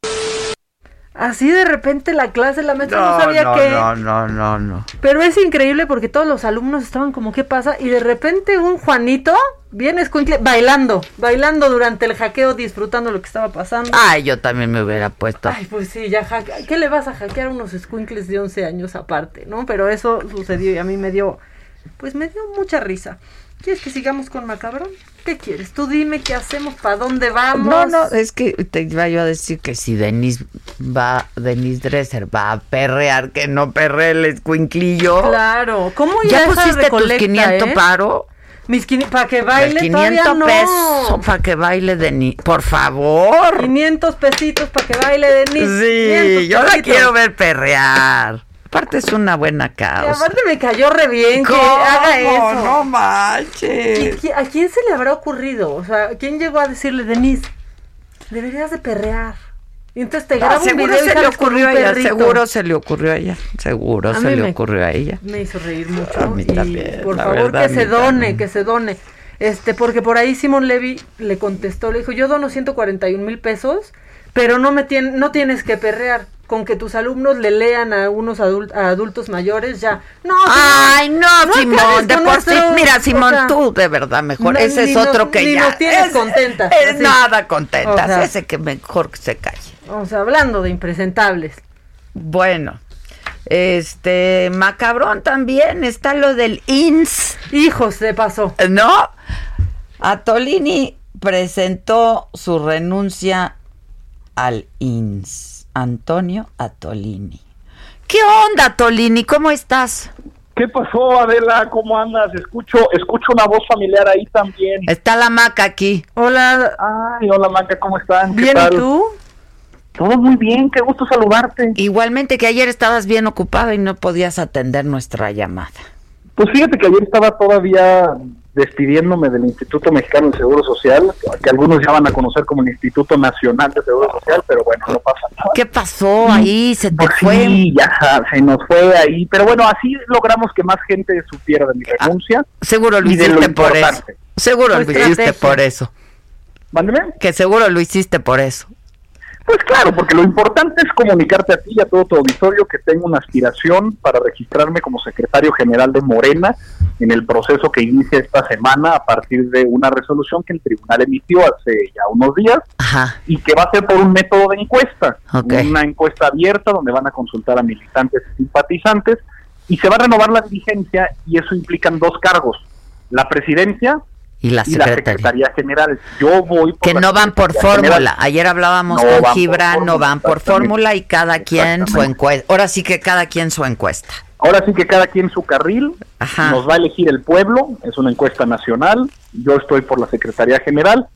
Speaker 10: Así de repente la clase, la maestra no, sabía
Speaker 4: no,
Speaker 10: qué.
Speaker 4: no, no, no, no.
Speaker 10: Pero es increíble porque todos los alumnos estaban como, ¿qué pasa? Y de repente un Juanito viene escuincle bailando, bailando durante el hackeo, disfrutando lo que estaba pasando.
Speaker 4: Ay, yo también me hubiera puesto.
Speaker 10: Ay, pues sí, ya hacke- ¿Qué le vas a hackear a unos squinkles de 11 años aparte, no? Pero eso sucedió y a mí me dio, pues me dio mucha risa. ¿Quieres que sigamos con Macabrón? ¿Qué quieres? Tú dime qué hacemos, para dónde vamos.
Speaker 4: No, no, es que te iba yo a decir que si Denise va, Denise Dresser va a perrear, que no perre el escuinclillo.
Speaker 10: Claro, ¿cómo
Speaker 4: ¿Ya
Speaker 10: esa
Speaker 4: pusiste tus
Speaker 10: recolecta,
Speaker 4: 500
Speaker 10: eh?
Speaker 4: paro?
Speaker 10: Mis para que baile
Speaker 4: El
Speaker 10: todavía
Speaker 4: 500
Speaker 10: no.
Speaker 4: pesos para que baile Denise. Por favor.
Speaker 10: 500 pesitos para que baile Denise.
Speaker 4: Sí,
Speaker 10: 500
Speaker 4: yo la quiero ver perrear. Aparte es una buena
Speaker 10: Y
Speaker 4: causa.
Speaker 10: aparte me cayó re bien que
Speaker 4: ¿Cómo?
Speaker 10: haga eso.
Speaker 4: No manches.
Speaker 10: ¿Y ¿A quién se le habrá ocurrido? O sea, ¿quién llegó a decirle, Denise, deberías de perrear? Y entonces te grabo un
Speaker 4: seguro
Speaker 10: video y
Speaker 4: se le ocurrió a
Speaker 10: un
Speaker 4: ella, seguro se le ocurrió a ella, seguro
Speaker 10: A
Speaker 4: se le
Speaker 10: me-
Speaker 4: ocurrió a ella.
Speaker 10: Me hizo reír mucho.
Speaker 4: A mí
Speaker 10: y
Speaker 4: también,
Speaker 10: por
Speaker 4: la
Speaker 10: favor,
Speaker 4: verdad,
Speaker 10: que se done,
Speaker 4: también.
Speaker 10: que se done. Este, porque por ahí Simón Levy le contestó, le dijo, yo dono 141 mil pesos, pero no me tien- no tienes que perrear. Con que tus alumnos le lean a unos a adultos mayores, ya. No,
Speaker 4: Ay, no, Simón, de por sí. Mira,
Speaker 10: o
Speaker 4: Simón,
Speaker 10: sea,
Speaker 4: tú de verdad mejor.
Speaker 10: no,
Speaker 4: ese es
Speaker 10: nos-
Speaker 4: otro que
Speaker 10: ni
Speaker 4: ya.
Speaker 10: nos tienes
Speaker 4: es,
Speaker 10: contentas,
Speaker 4: Es
Speaker 10: así.
Speaker 4: nada contentas.
Speaker 10: O sea,
Speaker 4: ese que mejor que se calle.
Speaker 10: O sea, hablando de impresentables.
Speaker 4: Bueno, este, macabrón también está lo del INS.
Speaker 10: Hijo, se pasó.
Speaker 4: ¿No? Atolini presentó su renuncia al INS. Antonio Atolini. ¿Qué onda, Atolini? ¿Cómo estás?
Speaker 16: ¿Qué pasó, Adela? ¿Cómo andas? Escucho, escucho una voz familiar ahí también.
Speaker 4: Está la maca aquí.
Speaker 10: Hola.
Speaker 16: Ay, hola, Maca, ¿cómo están? ¿Qué
Speaker 10: Bien,
Speaker 16: tal?
Speaker 10: ¿y tú?
Speaker 16: Todo muy bien, qué gusto saludarte.
Speaker 4: Igualmente que ayer estabas bien ocupado y no podías atender nuestra llamada.
Speaker 16: Pues fíjate que ayer estaba todavía despidiéndome del Instituto Mexicano del Seguro Social, que algunos ya van a conocer como el Instituto Nacional de Seguro Social, pero bueno, no pasa nada.
Speaker 4: ¿Qué pasó ahí? ¿Se te
Speaker 16: Pues
Speaker 4: fue?
Speaker 16: sí, ya se nos fue ahí, pero bueno, así logramos que más gente supiera de mi renuncia.
Speaker 4: Seguro lo hiciste por eso. Seguro lo hiciste
Speaker 16: estrategia.
Speaker 4: por eso.
Speaker 16: Mándeme.
Speaker 4: Que seguro lo hiciste por eso.
Speaker 16: Pues claro, porque lo importante es comunicarte a ti y a todo tu auditorio que tengo una aspiración para registrarme como secretario general de Morena en el proceso que inicia esta semana a partir de una resolución que el tribunal emitió hace ya unos días y que va a ser por un método de encuesta, una encuesta abierta donde van a consultar a militantes y simpatizantes y se va a renovar la dirigencia y eso implican dos cargos, la presidencia
Speaker 4: Y la
Speaker 16: y la. Secretaría General. Yo voy por
Speaker 4: Que no van por
Speaker 16: General.
Speaker 4: fórmula. Ayer hablábamos
Speaker 16: No
Speaker 4: con Gibran, no van por fórmula y cada quien su encuesta. Ahora sí que cada quien su encuesta.
Speaker 16: Ahora sí que cada quien su carril, nos va a elegir el pueblo, es una encuesta nacional, yo estoy por la Secretaría General,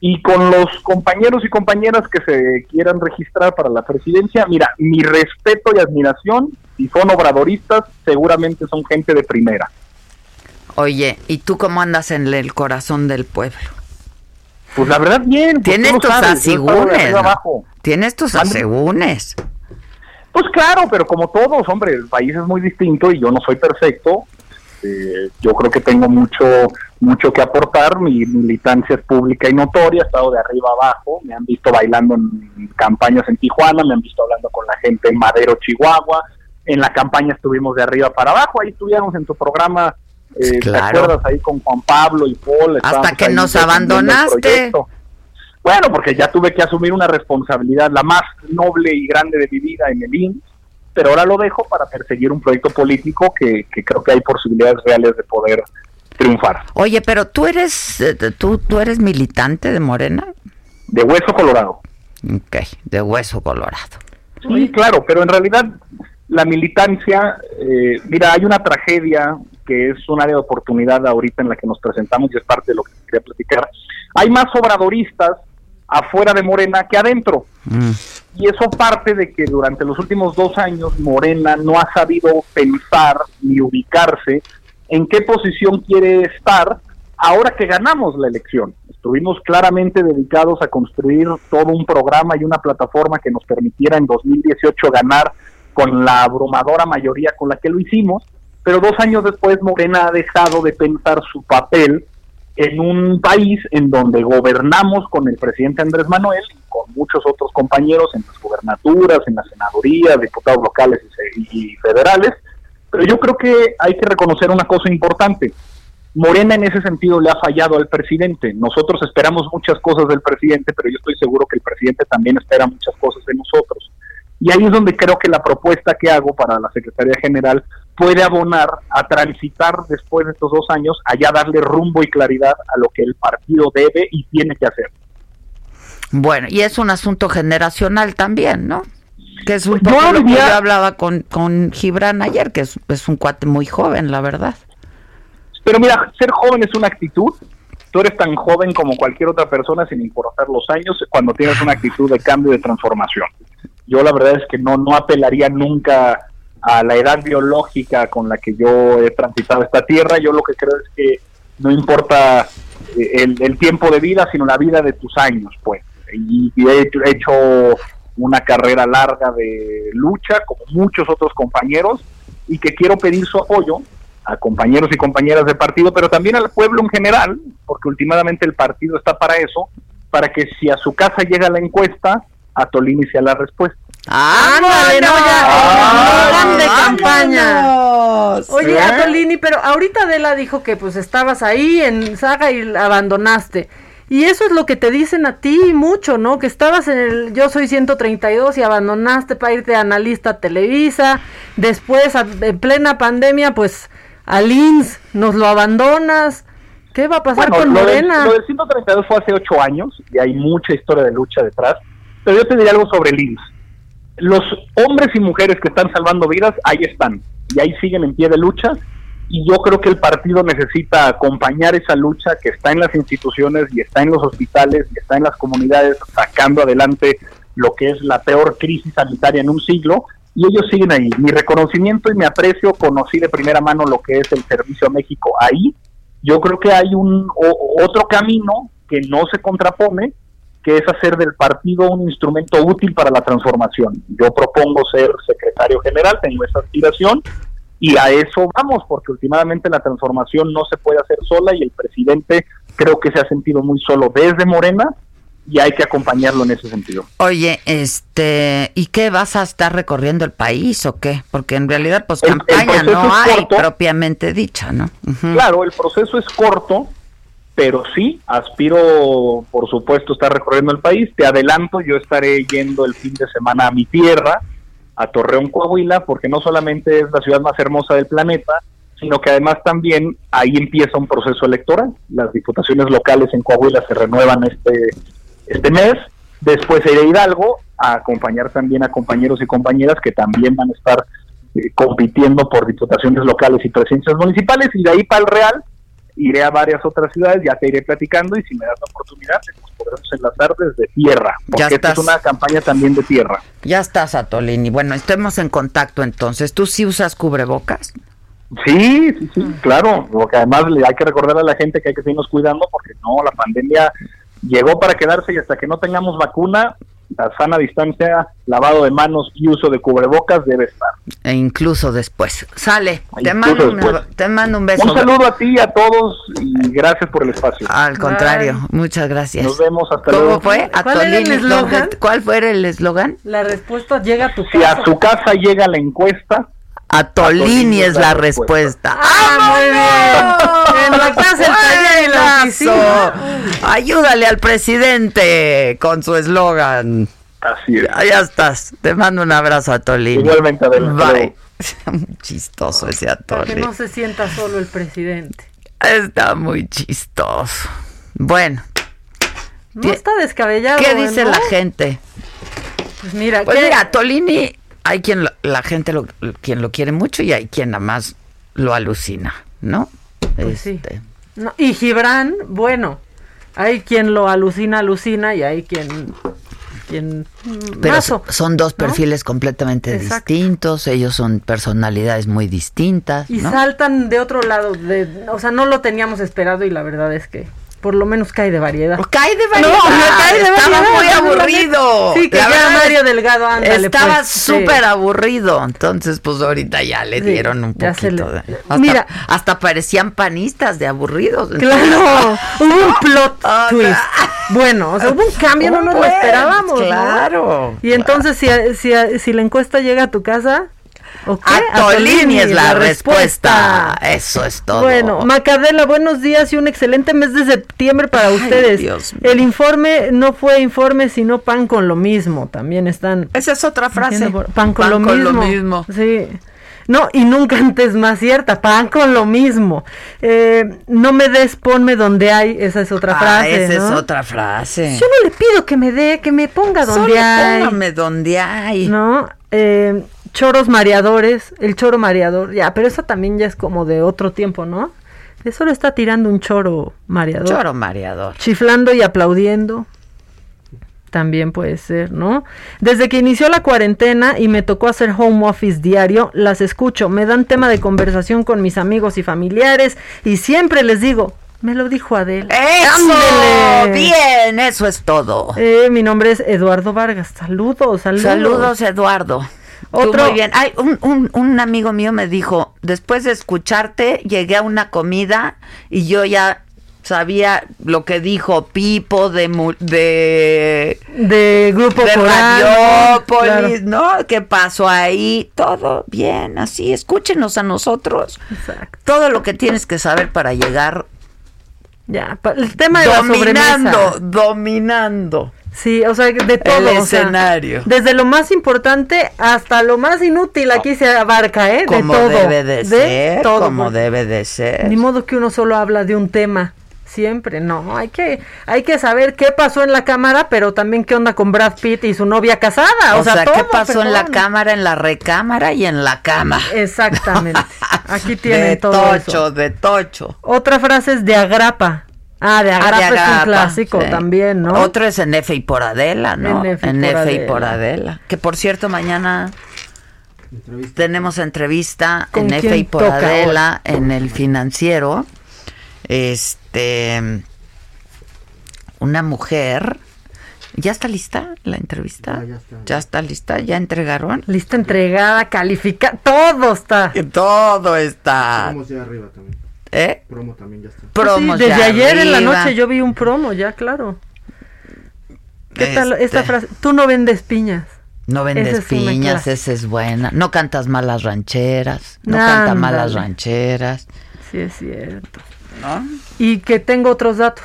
Speaker 16: y con los compañeros y compañeras que se quieran registrar para la presidencia, mira, mi respeto y admiración, si son obradoristas, seguramente son gente de primera.
Speaker 4: Oye, ¿y tú cómo andas en el corazón del pueblo?
Speaker 16: Pues la verdad bien.
Speaker 4: Pues Tienes tus asegúnes. Tienes tus asegúnes.
Speaker 16: Pues claro, pero como todos, hombre, el país es muy distinto y yo no soy perfecto. Eh, yo creo que tengo mucho mucho que aportar, mi militancia es pública y notoria, he estado de arriba abajo, me han visto bailando en campañas en Tijuana, me han visto hablando con la gente en Madero, Chihuahua, en la campaña estuvimos de arriba para abajo, ahí estuvimos en tu programa, eh, ¿te acuerdas ahí con Juan Pablo y Paul?
Speaker 4: Hasta que nos abandonaste.
Speaker 16: Bueno, porque ya tuve que asumir una responsabilidad, la más noble y grande de mi vida en el INS, pero ahora lo dejo para perseguir un proyecto político que, que creo que hay posibilidades reales de poder triunfar.
Speaker 4: Oye, pero tú eres, eh, tú, tú eres militante de Morena.
Speaker 16: De Hueso Colorado.
Speaker 4: Ok, de Hueso Colorado.
Speaker 16: Sí, claro, pero en realidad la militancia, eh, mira, hay una tragedia que es un área de oportunidad ahorita en la que nos presentamos y es parte de lo que quería platicar. Hay más obradoristas afuera de Morena que adentro. Mm. Y eso parte de que durante los últimos dos años Morena no ha sabido pensar ni ubicarse en qué posición quiere estar ahora que ganamos la elección. Estuvimos claramente dedicados a construir todo un programa y una plataforma que nos permitiera en 2018 ganar con la abrumadora mayoría con la que lo hicimos, pero dos años después Morena ha dejado de pensar su papel en un país en donde gobernamos con el presidente Andrés Manuel y con muchos otros compañeros en las gubernaturas, en las senadurías, diputados locales y federales, pero yo creo que hay que reconocer una cosa importante. Morena en ese sentido le ha fallado al presidente. Nosotros esperamos muchas cosas del presidente, pero yo estoy seguro que el presidente también espera muchas cosas de nosotros. Y ahí es donde creo que la propuesta que hago para la Secretaría General puede abonar a transitar después de estos dos años, allá darle rumbo y claridad a lo que el partido debe y tiene que hacer.
Speaker 4: Bueno, y es un asunto generacional también, ¿no? Que es un poco lo que yo hablaba con, con Gibran ayer, que es, es un cuate muy joven, la verdad.
Speaker 16: Pero mira, ser joven es una actitud. Tú eres tan joven como cualquier otra persona, sin importar los años, cuando tienes una actitud de cambio y de transformación. Yo la verdad es que no, no apelaría nunca a la edad biológica con la que yo he transitado esta tierra. Yo lo que creo es que no importa eh, el, el tiempo de vida, sino la vida de tus años, pues. Y, y he hecho una carrera larga de lucha, como muchos otros compañeros, y que quiero pedir su apoyo a compañeros y compañeras de partido, pero también al pueblo en general, porque últimamente el partido está para eso, para que si a su casa llega la encuesta, a Tolini sea la respuesta.
Speaker 10: ¡Ah, no, de campaña! Oye, ¿Eh? Atolini, pero ahorita Adela dijo que pues estabas ahí en Saga y abandonaste. Y eso es lo que te dicen a ti mucho, ¿no? Que estabas en el Yo Soy 132 y abandonaste para irte a analista a Televisa. Después, en plena pandemia, pues al INS nos lo abandonas. ¿Qué va a pasar con Morena?
Speaker 16: lo del 132 fue hace ocho años y hay mucha historia de lucha detrás. Pero yo te diría algo sobre el INS. Los hombres y mujeres que están salvando vidas, ahí están. Y ahí siguen en pie de lucha y yo creo que el partido necesita acompañar esa lucha que está en las instituciones y está en los hospitales y está en las comunidades sacando adelante lo que es la peor crisis sanitaria en un siglo y ellos siguen ahí. Mi reconocimiento y mi aprecio, conocí de primera mano lo que es el Servicio a México ahí. Yo creo que hay un otro camino que no se contrapone, que es hacer del partido un instrumento útil para la transformación. Yo propongo ser secretario general, tengo esa aspiración y a eso vamos, porque últimamente la transformación no se puede hacer sola y el presidente creo que se ha sentido muy solo desde Morena y hay que acompañarlo en ese sentido.
Speaker 4: Oye, este, ¿y qué vas a estar recorriendo el país o qué? Porque en realidad pues campaña no hay propiamente dicha, ¿no?
Speaker 16: Claro, el proceso es corto, pero sí, aspiro, por supuesto, estar recorriendo el país. Te adelanto, yo estaré yendo el fin de semana a mi tierra, a Torreón, Coahuila, porque no solamente es la ciudad más hermosa del planeta, sino que además también ahí empieza un proceso electoral. Las diputaciones locales en Coahuila se renuevan este, este mes. Después iré a Hidalgo a acompañar también a compañeros y compañeras que también van a estar eh, compitiendo por diputaciones locales y presidencias municipales y de ahí para el Real iré a varias otras ciudades, ya te iré platicando y si me das la oportunidad nos podremos enlazar desde tierra, porque esta es una campaña también de tierra.
Speaker 4: Ya estás, Atolini. Bueno, estemos en contacto entonces. ¿Tú sí usas cubrebocas?
Speaker 16: Sí, sí, sí, claro, porque además hay que recordar a la gente que hay que seguirnos cuidando porque no, la pandemia llegó para quedarse y hasta que no tengamos vacuna, la sana distancia, lavado de manos y uso de cubrebocas debe estar.
Speaker 4: E incluso después. Sale. Te mando, un,
Speaker 16: después.
Speaker 4: te mando un beso.
Speaker 16: Un saludo a ti y a todos y gracias por el espacio.
Speaker 4: Al contrario, muchas gracias.
Speaker 16: Nos vemos hasta
Speaker 4: ¿Cómo
Speaker 16: luego.
Speaker 4: fue?
Speaker 10: ¿Cuál era el
Speaker 4: Atolini,
Speaker 10: eslogan?
Speaker 4: ¿dónde- ¿Cuál fue el eslogan?
Speaker 10: La respuesta llega a tu
Speaker 16: Si
Speaker 10: casa.
Speaker 16: a su casa llega la encuesta,
Speaker 4: Atolini es la respuesta.
Speaker 10: Ah, muy bien. En la casa, el taller.
Speaker 4: Ayúdale al presidente con su eslogan.
Speaker 16: Así es.
Speaker 4: Ya, ya estás. Te mando un abrazo, Atolini.
Speaker 16: Igualmente, Adela. Hasta
Speaker 4: Bye. Muy chistoso ese
Speaker 10: Para que
Speaker 4: Atolini.
Speaker 10: no se sienta solo el presidente.
Speaker 4: Está muy chistoso. Bueno,
Speaker 10: No está descabellado.
Speaker 4: ¿qué dice
Speaker 10: ¿no?
Speaker 4: la gente?
Speaker 10: Pues mira,
Speaker 4: Pues
Speaker 10: ¿qué-
Speaker 4: mira, Tolini, hay quien lo- la gente lo, quien lo quiere mucho y hay quien nada más lo alucina, ¿no?
Speaker 10: Pues sí.
Speaker 4: Este,
Speaker 10: No, y Gibran, bueno, hay quien lo alucina, alucina y hay quien... quien
Speaker 4: Pero
Speaker 10: mazo,
Speaker 4: son dos
Speaker 10: ¿no?
Speaker 4: perfiles completamente
Speaker 10: Exacto.
Speaker 4: distintos, ellos son personalidades muy distintas,
Speaker 10: Y
Speaker 4: ¿no?
Speaker 10: saltan de otro lado, de, o sea, no lo teníamos esperado y la verdad es que por lo menos cae de variedad.
Speaker 4: Cae de
Speaker 10: No,
Speaker 4: variedad,
Speaker 10: cae de
Speaker 4: estaba
Speaker 10: variedad,
Speaker 4: muy aburrido.
Speaker 10: Sí, que
Speaker 4: La
Speaker 10: ya Mario Delgado, ándale,
Speaker 4: Estaba
Speaker 10: pues, sí.
Speaker 4: súper aburrido, entonces pues ahorita ya le
Speaker 10: Sí,
Speaker 4: dieron un poquito
Speaker 10: le-
Speaker 4: de... Hasta,
Speaker 10: Mira.
Speaker 4: hasta parecían panistas de aburridos.
Speaker 10: Claro, hubo un plot
Speaker 4: Ah,
Speaker 10: twist. Bueno, o sea, hubo un cambio, no nos lo esperábamos. ¿no?
Speaker 4: claro,
Speaker 10: Y entonces, si, si, si la encuesta llega a tu casa, ¿o qué?
Speaker 4: Atolini es la respuesta. Eso es todo.
Speaker 10: Bueno, Macadela, buenos días y un excelente mes de septiembre para ustedes.
Speaker 4: Dios.
Speaker 10: El informe no fue informe, sino pan con lo mismo. También están.
Speaker 4: Esa es otra frase.
Speaker 10: por- Pan con,
Speaker 4: Pan
Speaker 10: lo,
Speaker 4: con lo
Speaker 10: mismo. Sí. No, y nunca antes más cierta. Pan con lo mismo. Eh, no me des, ponme donde hay. Esa es otra
Speaker 4: Ah,
Speaker 10: frase.
Speaker 4: esa es otra frase.
Speaker 10: Yo no le pido que me dé, que me ponga donde
Speaker 4: Solo
Speaker 10: hay.
Speaker 4: póngame donde hay.
Speaker 10: ¿No? Eh, choros mareadores, el choro mareador, ya, pero eso también ya es como de otro tiempo, ¿no? Eso lo está tirando un choro mareador.
Speaker 4: Choro mareador.
Speaker 10: Chiflando y aplaudiendo. También puede ser, ¿no? Desde que inició la cuarentena y me tocó hacer home office diario, las escucho, me dan tema de conversación con mis amigos y familiares y siempre les digo, me lo dijo Adela.
Speaker 4: ¡Eso! Bien, eso es todo.
Speaker 10: Eh, mi nombre es Eduardo Vargas. Saludos, saludos.
Speaker 4: Saludos, Eduardo.
Speaker 10: Otro-
Speaker 4: muy bien. Ay, un, un, un amigo mío me dijo, después de escucharte, llegué a una comida y yo ya sabía lo que dijo Pipo de de,
Speaker 10: de grupo
Speaker 4: de Radiopolis, ¿no? ¿Qué pasó ahí? Todo bien, así, escúchenos a nosotros.
Speaker 10: Exacto.
Speaker 4: Todo lo que tienes que saber para llegar
Speaker 10: Ya, el tema de la
Speaker 4: dominando,
Speaker 10: sobremesa.
Speaker 4: dominando.
Speaker 10: Sí, o sea, de todo.
Speaker 4: El
Speaker 10: o sea,
Speaker 4: escenario.
Speaker 10: desde lo más importante hasta lo más inútil aquí se abarca, ¿eh?
Speaker 4: Como
Speaker 10: de todo.
Speaker 4: debe de, ser,
Speaker 10: todo.
Speaker 4: como
Speaker 10: porque
Speaker 4: debe de ser.
Speaker 10: Ni modo que uno solo habla de un tema. Siempre, no, hay que, hay que saber qué pasó en la cámara, pero también qué onda con Brad Pitt y su novia casada. O,
Speaker 4: O, sea, ¿qué
Speaker 10: todo,
Speaker 4: pasó en la cámara, en la recámara y en la cama?
Speaker 10: Exactamente. Aquí tienen
Speaker 4: de
Speaker 10: todo
Speaker 4: tocho,
Speaker 10: eso.
Speaker 4: de tocho.
Speaker 10: Otra frase es de agrapa. Ah, de agrapa,
Speaker 4: Ah, de
Speaker 10: es un
Speaker 4: agrapa,
Speaker 10: clásico
Speaker 4: sí.
Speaker 10: también, ¿no?
Speaker 4: Otro es en F y por Adela, ¿no?
Speaker 10: En F y
Speaker 4: En
Speaker 10: por
Speaker 4: F y
Speaker 10: Adela.
Speaker 4: por Adela. Que por cierto, mañana tenemos entrevista
Speaker 10: ¿Con
Speaker 4: en F y por Adela en el financiero. Este. Una mujer. ¿Ya está lista la entrevista? ya, está. lista? ¿Ya entregaron?
Speaker 10: Lista entregada, calificada, todo está.
Speaker 4: Todo está.
Speaker 9: Promos ya arriba también.
Speaker 4: ¿Eh?
Speaker 9: Promo también ya está.
Speaker 4: Promos
Speaker 10: Sí, desde
Speaker 4: ya
Speaker 10: ayer en la noche yo vi un promo, ya claro. ¿Qué tal
Speaker 4: Este,
Speaker 10: esta frase? Tú no vendes piñas.
Speaker 4: No vendes piñas, esa es buena. No cantas malas rancheras. No
Speaker 10: Ándale.
Speaker 4: canta malas rancheras.
Speaker 10: Sí, es cierto.
Speaker 4: ¿No?
Speaker 10: Y que tengo otros datos.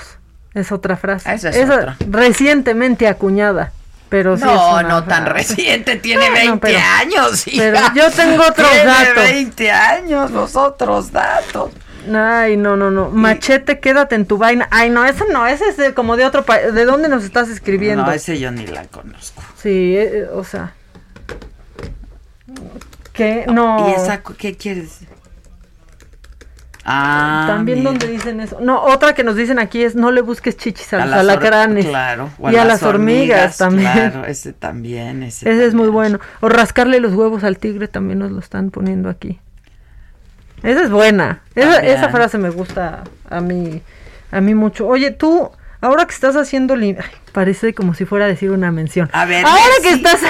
Speaker 10: Es otra frase.
Speaker 4: Esa es otra.
Speaker 10: recientemente acuñada. Pero sí
Speaker 4: no,
Speaker 10: es
Speaker 4: no tan reciente, tiene
Speaker 10: Bueno,
Speaker 4: 20
Speaker 10: pero-
Speaker 4: años. hija.
Speaker 10: pero yo tengo otros
Speaker 4: Tiene
Speaker 10: datos.
Speaker 4: 20 años, los otros datos.
Speaker 10: Ay, no, no, no. Machete, quédate en tu vaina. Ay, no, ese no, ese es de- como de otro país. ¿De dónde nos estás escribiendo?
Speaker 4: No, ese yo ni la conozco.
Speaker 10: Sí, eh, eh, o sea. ¿Qué? No.
Speaker 4: ¿Y esa qué quiere decir? Ah,
Speaker 10: También
Speaker 4: mira.
Speaker 10: donde dicen eso. No, otra que nos dicen aquí es no le busques chichis a,
Speaker 4: A
Speaker 10: los alacranes.
Speaker 4: Claro. o
Speaker 10: y a las hormigas, también.
Speaker 4: Claro, ese también. Ese,
Speaker 10: Ese es muy bueno. O rascarle los huevos al tigre también nos lo están poniendo aquí. Esa es buena. Esa, frase me gusta a mí, a mí mucho. Oye, tú, ahora que estás haciendo lim- ay, parece como si fuera a decir una mención.
Speaker 4: A ver,
Speaker 10: ahora que estás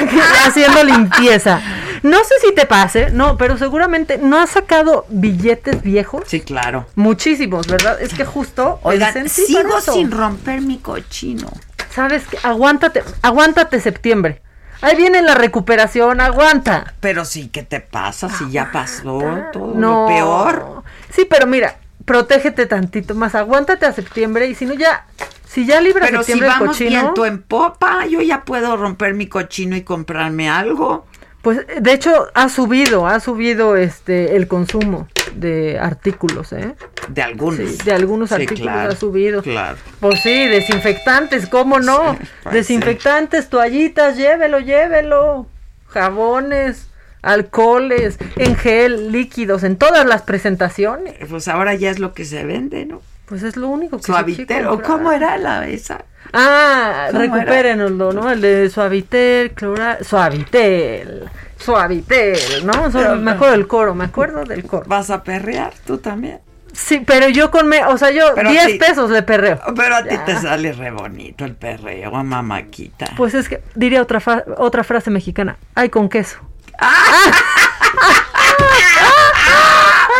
Speaker 10: haciendo limpieza, no sé si te pase, no, pero seguramente no has sacado billetes viejos.
Speaker 4: Sí, claro.
Speaker 10: Muchísimos, ¿verdad? Es que justo
Speaker 4: Oigan, sigo sin romper mi cochino.
Speaker 10: ¿Sabes qué? Aguántate, aguántate septiembre. Ahí viene la recuperación, aguanta.
Speaker 4: Pero sí, ¿qué te pasa si ya pasó todo
Speaker 10: No.
Speaker 4: lo peor?
Speaker 10: Sí, pero mira, protégete tantito más, aguántate a septiembre y si no ya, si ya libra
Speaker 4: Pero si
Speaker 10: septiembre el
Speaker 4: vamos
Speaker 10: cochino,
Speaker 4: viento en popa, yo ya puedo romper mi cochino y comprarme algo.
Speaker 10: Pues de hecho ha subido, ha subido este el consumo de artículos, ¿eh?
Speaker 4: De algunos.
Speaker 10: Sí, de algunos
Speaker 4: Sí,
Speaker 10: artículos
Speaker 4: claro,
Speaker 10: ha subido.
Speaker 4: Claro.
Speaker 10: Pues sí, desinfectantes, ¿cómo no?
Speaker 4: pues
Speaker 10: desinfectantes, toallitas, llévelo, llévelo. Jabones, alcoholes, en gel, líquidos, en todas las presentaciones.
Speaker 4: Pues ahora ya es lo que se vende, ¿no?
Speaker 10: Pues es lo único que se
Speaker 4: Suavitel,
Speaker 10: quiere
Speaker 4: ¿o cómo era la esa?
Speaker 10: Ah, recupérenoslo, ¿no? El de Suavitel, Clora... Suavitel, Suavitel, ¿no?
Speaker 4: Pero
Speaker 10: me acuerdo del coro, me acuerdo del coro.
Speaker 4: ¿Vas a perrear tú también?
Speaker 10: Sí, pero yo con... Me, o sea, yo
Speaker 4: Pero a
Speaker 10: 10
Speaker 4: ti-
Speaker 10: pesos le perreo.
Speaker 4: Pero a ti te sale re bonito el perreo, mamáquita.
Speaker 10: Pues es que diría otra, fa- otra frase mexicana. Ay, con queso.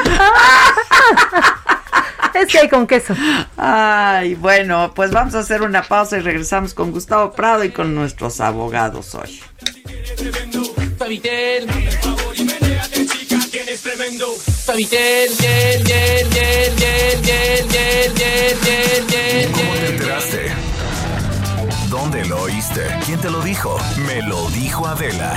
Speaker 10: que hay con queso.
Speaker 4: Ay, bueno, pues vamos a hacer una pausa y regresamos con Gustavo Prado y con nuestros abogados hoy.
Speaker 2: ¿Cómo te enteraste? ¿Dónde lo oíste? ¿Quién te lo dijo? Me lo dijo Adela.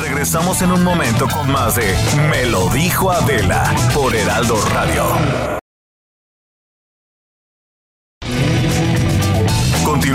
Speaker 2: Regresamos en un momento con más de Me lo dijo Adela por Heraldo Radio.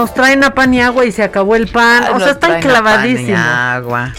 Speaker 10: Nos traen a pan y agua y se acabó el pan.
Speaker 4: Ay,
Speaker 10: o sea, están clavadísimos.
Speaker 4: agua.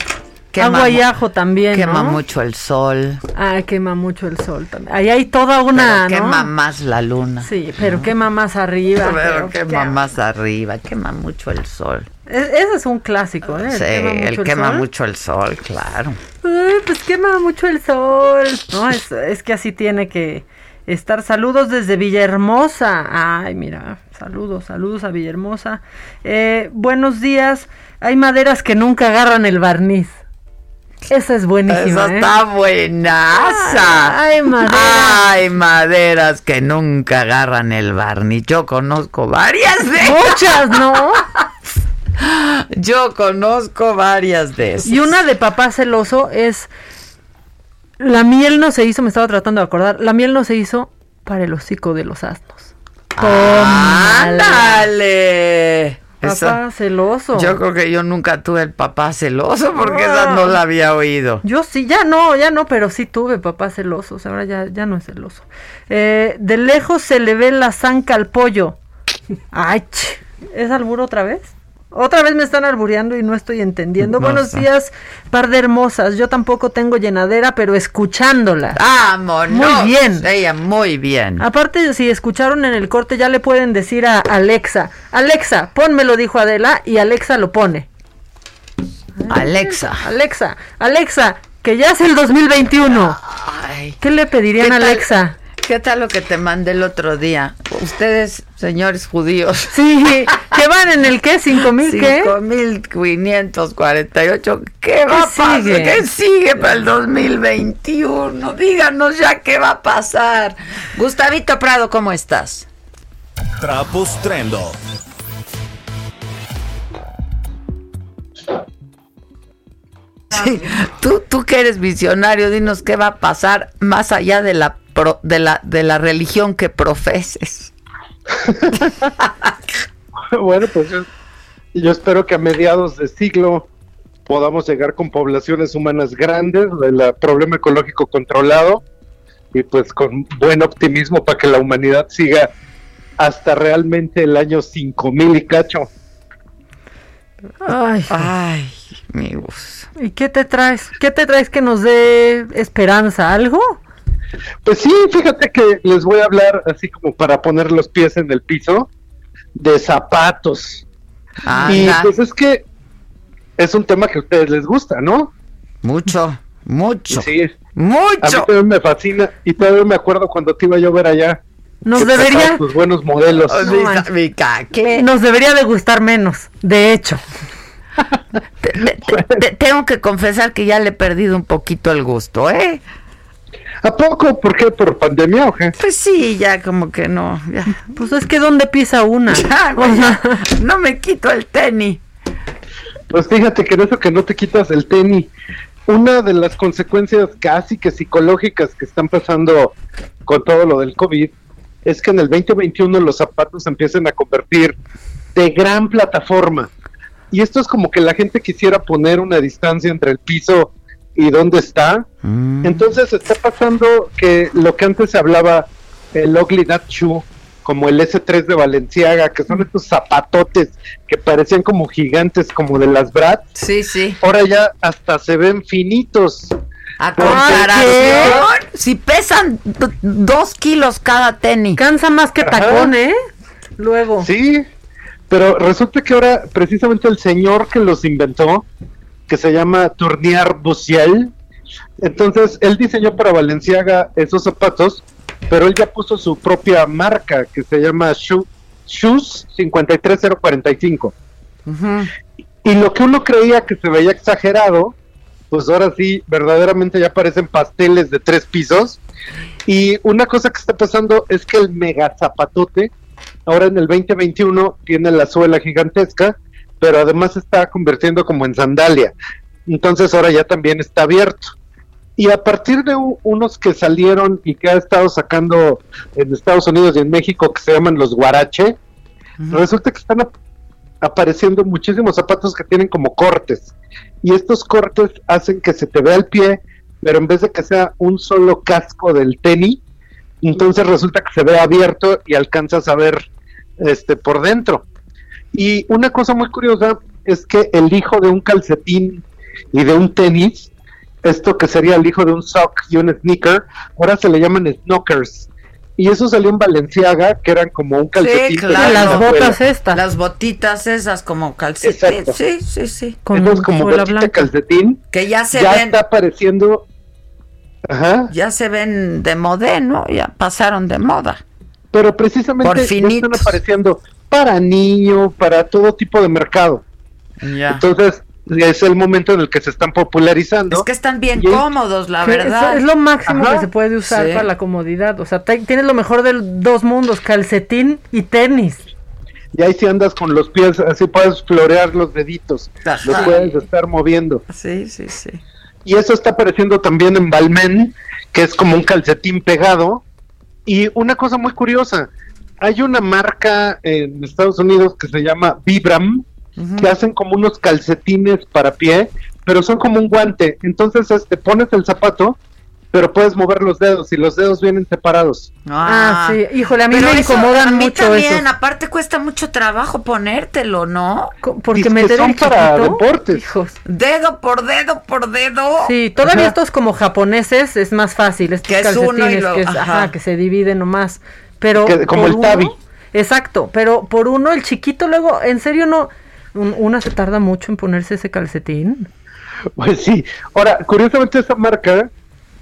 Speaker 10: Agua y ajo también,
Speaker 4: Quema
Speaker 10: ¿no?
Speaker 4: mucho el sol.
Speaker 10: Ah, quema mucho el sol también. Ahí hay toda una,
Speaker 4: pero
Speaker 10: ¿no?
Speaker 4: quema más la luna.
Speaker 10: Sí, pero quema más arriba.
Speaker 4: Pero
Speaker 10: pero
Speaker 4: quema más arriba, quema mucho el sol.
Speaker 10: Es- ese es un clásico, ¿eh? El
Speaker 4: sí,
Speaker 10: quema mucho el
Speaker 4: quema mucho el sol, claro.
Speaker 10: Ay, pues quema mucho el sol. No, es, es que así tiene que estar. Saludos desde Villahermosa. Ay, mira, saludos, saludos a Villahermosa. Eh, buenos días. Hay maderas que nunca agarran el barniz. Esa es buenísima.
Speaker 4: Esa
Speaker 10: ¿eh?
Speaker 4: está buenaza.
Speaker 10: Ay, maderas.
Speaker 4: Ay, maderas que nunca agarran el barniz. Yo conozco varias de
Speaker 10: Muchas, ¿no?
Speaker 4: Yo conozco varias de esas.
Speaker 10: Y una de papá celoso es. La miel no se hizo, me estaba tratando de acordar. La miel no se hizo para el hocico de los asnos.
Speaker 4: ¡Ándale!
Speaker 10: Papá
Speaker 4: Esa-
Speaker 10: celoso.
Speaker 4: Yo creo que yo nunca tuve el papá celoso porque esa no la había oído.
Speaker 10: Yo sí, ya no, ya no, pero sí tuve papás celosos, ahora ya, ya no es celoso. Eh, de lejos se le ve la zanca al pollo. Ay, ch, ¿es albur otra vez? Otra vez me están albureando y no estoy entendiendo.
Speaker 4: No
Speaker 10: Buenos días, par de hermosas. Yo tampoco tengo llenadera, pero escuchándola.
Speaker 4: ¡Vámonos!
Speaker 10: Muy bien.
Speaker 4: Ella, muy bien.
Speaker 10: Aparte, si escucharon en el corte, ya le pueden decir a Alexa, Alexa, ponmelo, dijo Adela, y Alexa lo pone.
Speaker 4: Alexa.
Speaker 10: Alexa, Alexa, que ya es el 2021.
Speaker 4: Ay.
Speaker 10: ¿Qué le pedirían
Speaker 4: ¿Qué
Speaker 10: a
Speaker 4: tal?
Speaker 10: Alexa?
Speaker 4: ¿Qué tal lo que te mandé el otro día? Ustedes, señores judíos.
Speaker 10: Sí, ¿qué van en el qué? ¿Cinco mil qué?
Speaker 4: 5.548. ¿Qué va a pasar? ¿Qué sigue para el 2021? Díganos ya qué va a pasar. Gustavito Prado, ¿cómo estás?
Speaker 2: Trapos Trendo.
Speaker 4: Sí, tú, tú que eres visionario, dinos qué va a pasar más allá de la pro- de la de la religión que profeses.
Speaker 17: bueno, pues yo, yo espero que a mediados de siglo podamos llegar con poblaciones humanas grandes, el problema ecológico controlado y pues con buen optimismo para que la humanidad siga hasta realmente el año 5000 y cacho.
Speaker 10: Ay,
Speaker 4: Ay, amigos.
Speaker 10: ¿Y qué te traes? ¿Qué te traes que nos dé esperanza? ¿Algo?
Speaker 17: Pues sí, fíjate que les voy a hablar así como para poner los pies en el piso de zapatos. Y
Speaker 4: Anda.
Speaker 17: pues es que es un tema que a ustedes les gusta, ¿no?
Speaker 4: Mucho, mucho.
Speaker 17: Sí. A mí
Speaker 4: Mucho.
Speaker 17: también me fascina y todavía me acuerdo cuando te iba yo a ver allá.
Speaker 10: Nos debería-
Speaker 17: Tus buenos modelos.
Speaker 10: No manches. Nos debería de gustar menos, de hecho.
Speaker 4: Te- te- te- tengo que confesar que ya le he perdido un poquito el gusto, ¿eh?
Speaker 17: ¿A poco? ¿Por qué? ¿Por pandemia o qué?
Speaker 4: Pues sí, ya como que no. Ya.
Speaker 10: Pues es que ¿dónde pisa una?
Speaker 4: Ya, güey, ya. No me quito el tenis.
Speaker 17: Pues fíjate que en eso que no te quitas el tenis, una de las consecuencias casi que psicológicas que están pasando con todo lo del COVID es que en el 2021 los zapatos se empiezan a convertir de gran plataforma. Y esto es como que la gente quisiera poner una distancia entre el piso y dónde está. Entonces está pasando que lo que antes se hablaba el Ugly Shoe, como el S3 de Valenciaga, que son estos zapatotes que parecían como gigantes, como de las Bratz.
Speaker 4: Sí, sí.
Speaker 17: Ahora ya hasta se ven finitos.
Speaker 4: A comparación, si pesan dos kilos cada tenis.
Speaker 10: Cansa más que
Speaker 17: Ajá.
Speaker 10: tacón, ¿eh? Luego.
Speaker 17: Sí, pero resulta que ahora precisamente el señor que los inventó, que se llama Tournier Bussiel, entonces él diseñó para Valenciaga esos zapatos, pero él ya puso su propia marca que se llama Shoe- Shoes 53045. Y lo que uno creía que se veía exagerado, pues ahora sí, verdaderamente ya parecen pasteles de tres pisos. Y una cosa que está pasando es que el mega zapatote, ahora en el 2021, tiene la suela gigantesca, pero además está convirtiendo como en sandalia. Entonces ahora ya también está abierto. Y a partir de unos que salieron y que ha estado sacando en Estados Unidos y en México, que se llaman los guarache, resulta que están ap- apareciendo muchísimos zapatos que tienen como cortes. Y estos cortes hacen que se te vea el pie, pero en vez de que sea un solo casco del tenis, entonces resulta que se ve abierto y alcanzas a ver este por dentro. Y una cosa muy curiosa es que el hijo de un calcetín y de un tenis, esto que sería el hijo de un sock y un sneaker, ahora se le llaman snookers. Y eso salió en Valenciaga, que eran como un calcetín.
Speaker 4: Sí, claro.
Speaker 10: Las botas estas.
Speaker 4: Las botitas esas como calcetín.
Speaker 17: Exacto.
Speaker 4: Sí, sí, sí.
Speaker 10: Con
Speaker 17: como botita
Speaker 10: blanca.
Speaker 17: calcetín,
Speaker 4: Que ya se
Speaker 17: ya
Speaker 4: ven,
Speaker 17: está apareciendo. Ajá.
Speaker 4: ya se ven de moda, ¿no? Ya pasaron de moda.
Speaker 17: Pero precisamente ya están apareciendo para niño, para todo tipo de mercado.
Speaker 4: Ya.
Speaker 17: Entonces, es el momento en el que se están popularizando.
Speaker 4: Es que están bien cómodos, la verdad.
Speaker 10: Es, es lo máximo
Speaker 17: Ajá.
Speaker 10: que se puede usar
Speaker 4: Sí.
Speaker 10: para la comodidad. O sea, te- tienes lo mejor de dos mundos, calcetín y tenis.
Speaker 17: Y ahí si andas con los pies, así puedes florear los deditos.
Speaker 4: Ajá.
Speaker 17: Los puedes estar moviendo.
Speaker 4: Sí, sí, sí.
Speaker 17: Y eso está apareciendo también en Balmain, que es como un calcetín pegado. Y una cosa muy curiosa, hay una marca en Estados Unidos que se llama Vibram, que hacen como unos calcetines para pie, pero son como un guante. Entonces te pones el zapato, pero puedes mover los dedos y los dedos vienen separados.
Speaker 10: Ah, sí. Híjole, a mí me
Speaker 4: eso,
Speaker 10: incomodan
Speaker 4: a mí
Speaker 10: mucho
Speaker 4: también,
Speaker 10: eso.
Speaker 4: aparte cuesta mucho trabajo ponértelo, ¿no?
Speaker 10: Porque meter
Speaker 17: son
Speaker 10: el
Speaker 17: para
Speaker 10: chiquito,
Speaker 17: deportes.
Speaker 10: hijos.
Speaker 4: Dedo por dedo por dedo.
Speaker 10: Sí, todavía
Speaker 17: Ajá.
Speaker 10: estos como japoneses es más fácil, estos
Speaker 4: Que es uno y
Speaker 10: calcetines que, es-
Speaker 4: ajá.
Speaker 10: ajá, que se dividen nomás. Pero
Speaker 17: Que- como
Speaker 10: por
Speaker 17: el
Speaker 10: uno-
Speaker 17: tabi.
Speaker 10: Exacto, pero por uno el chiquito luego, en serio no, un- una se tarda mucho en ponerse ese calcetín.
Speaker 17: Pues sí. Ahora, curiosamente esa marca,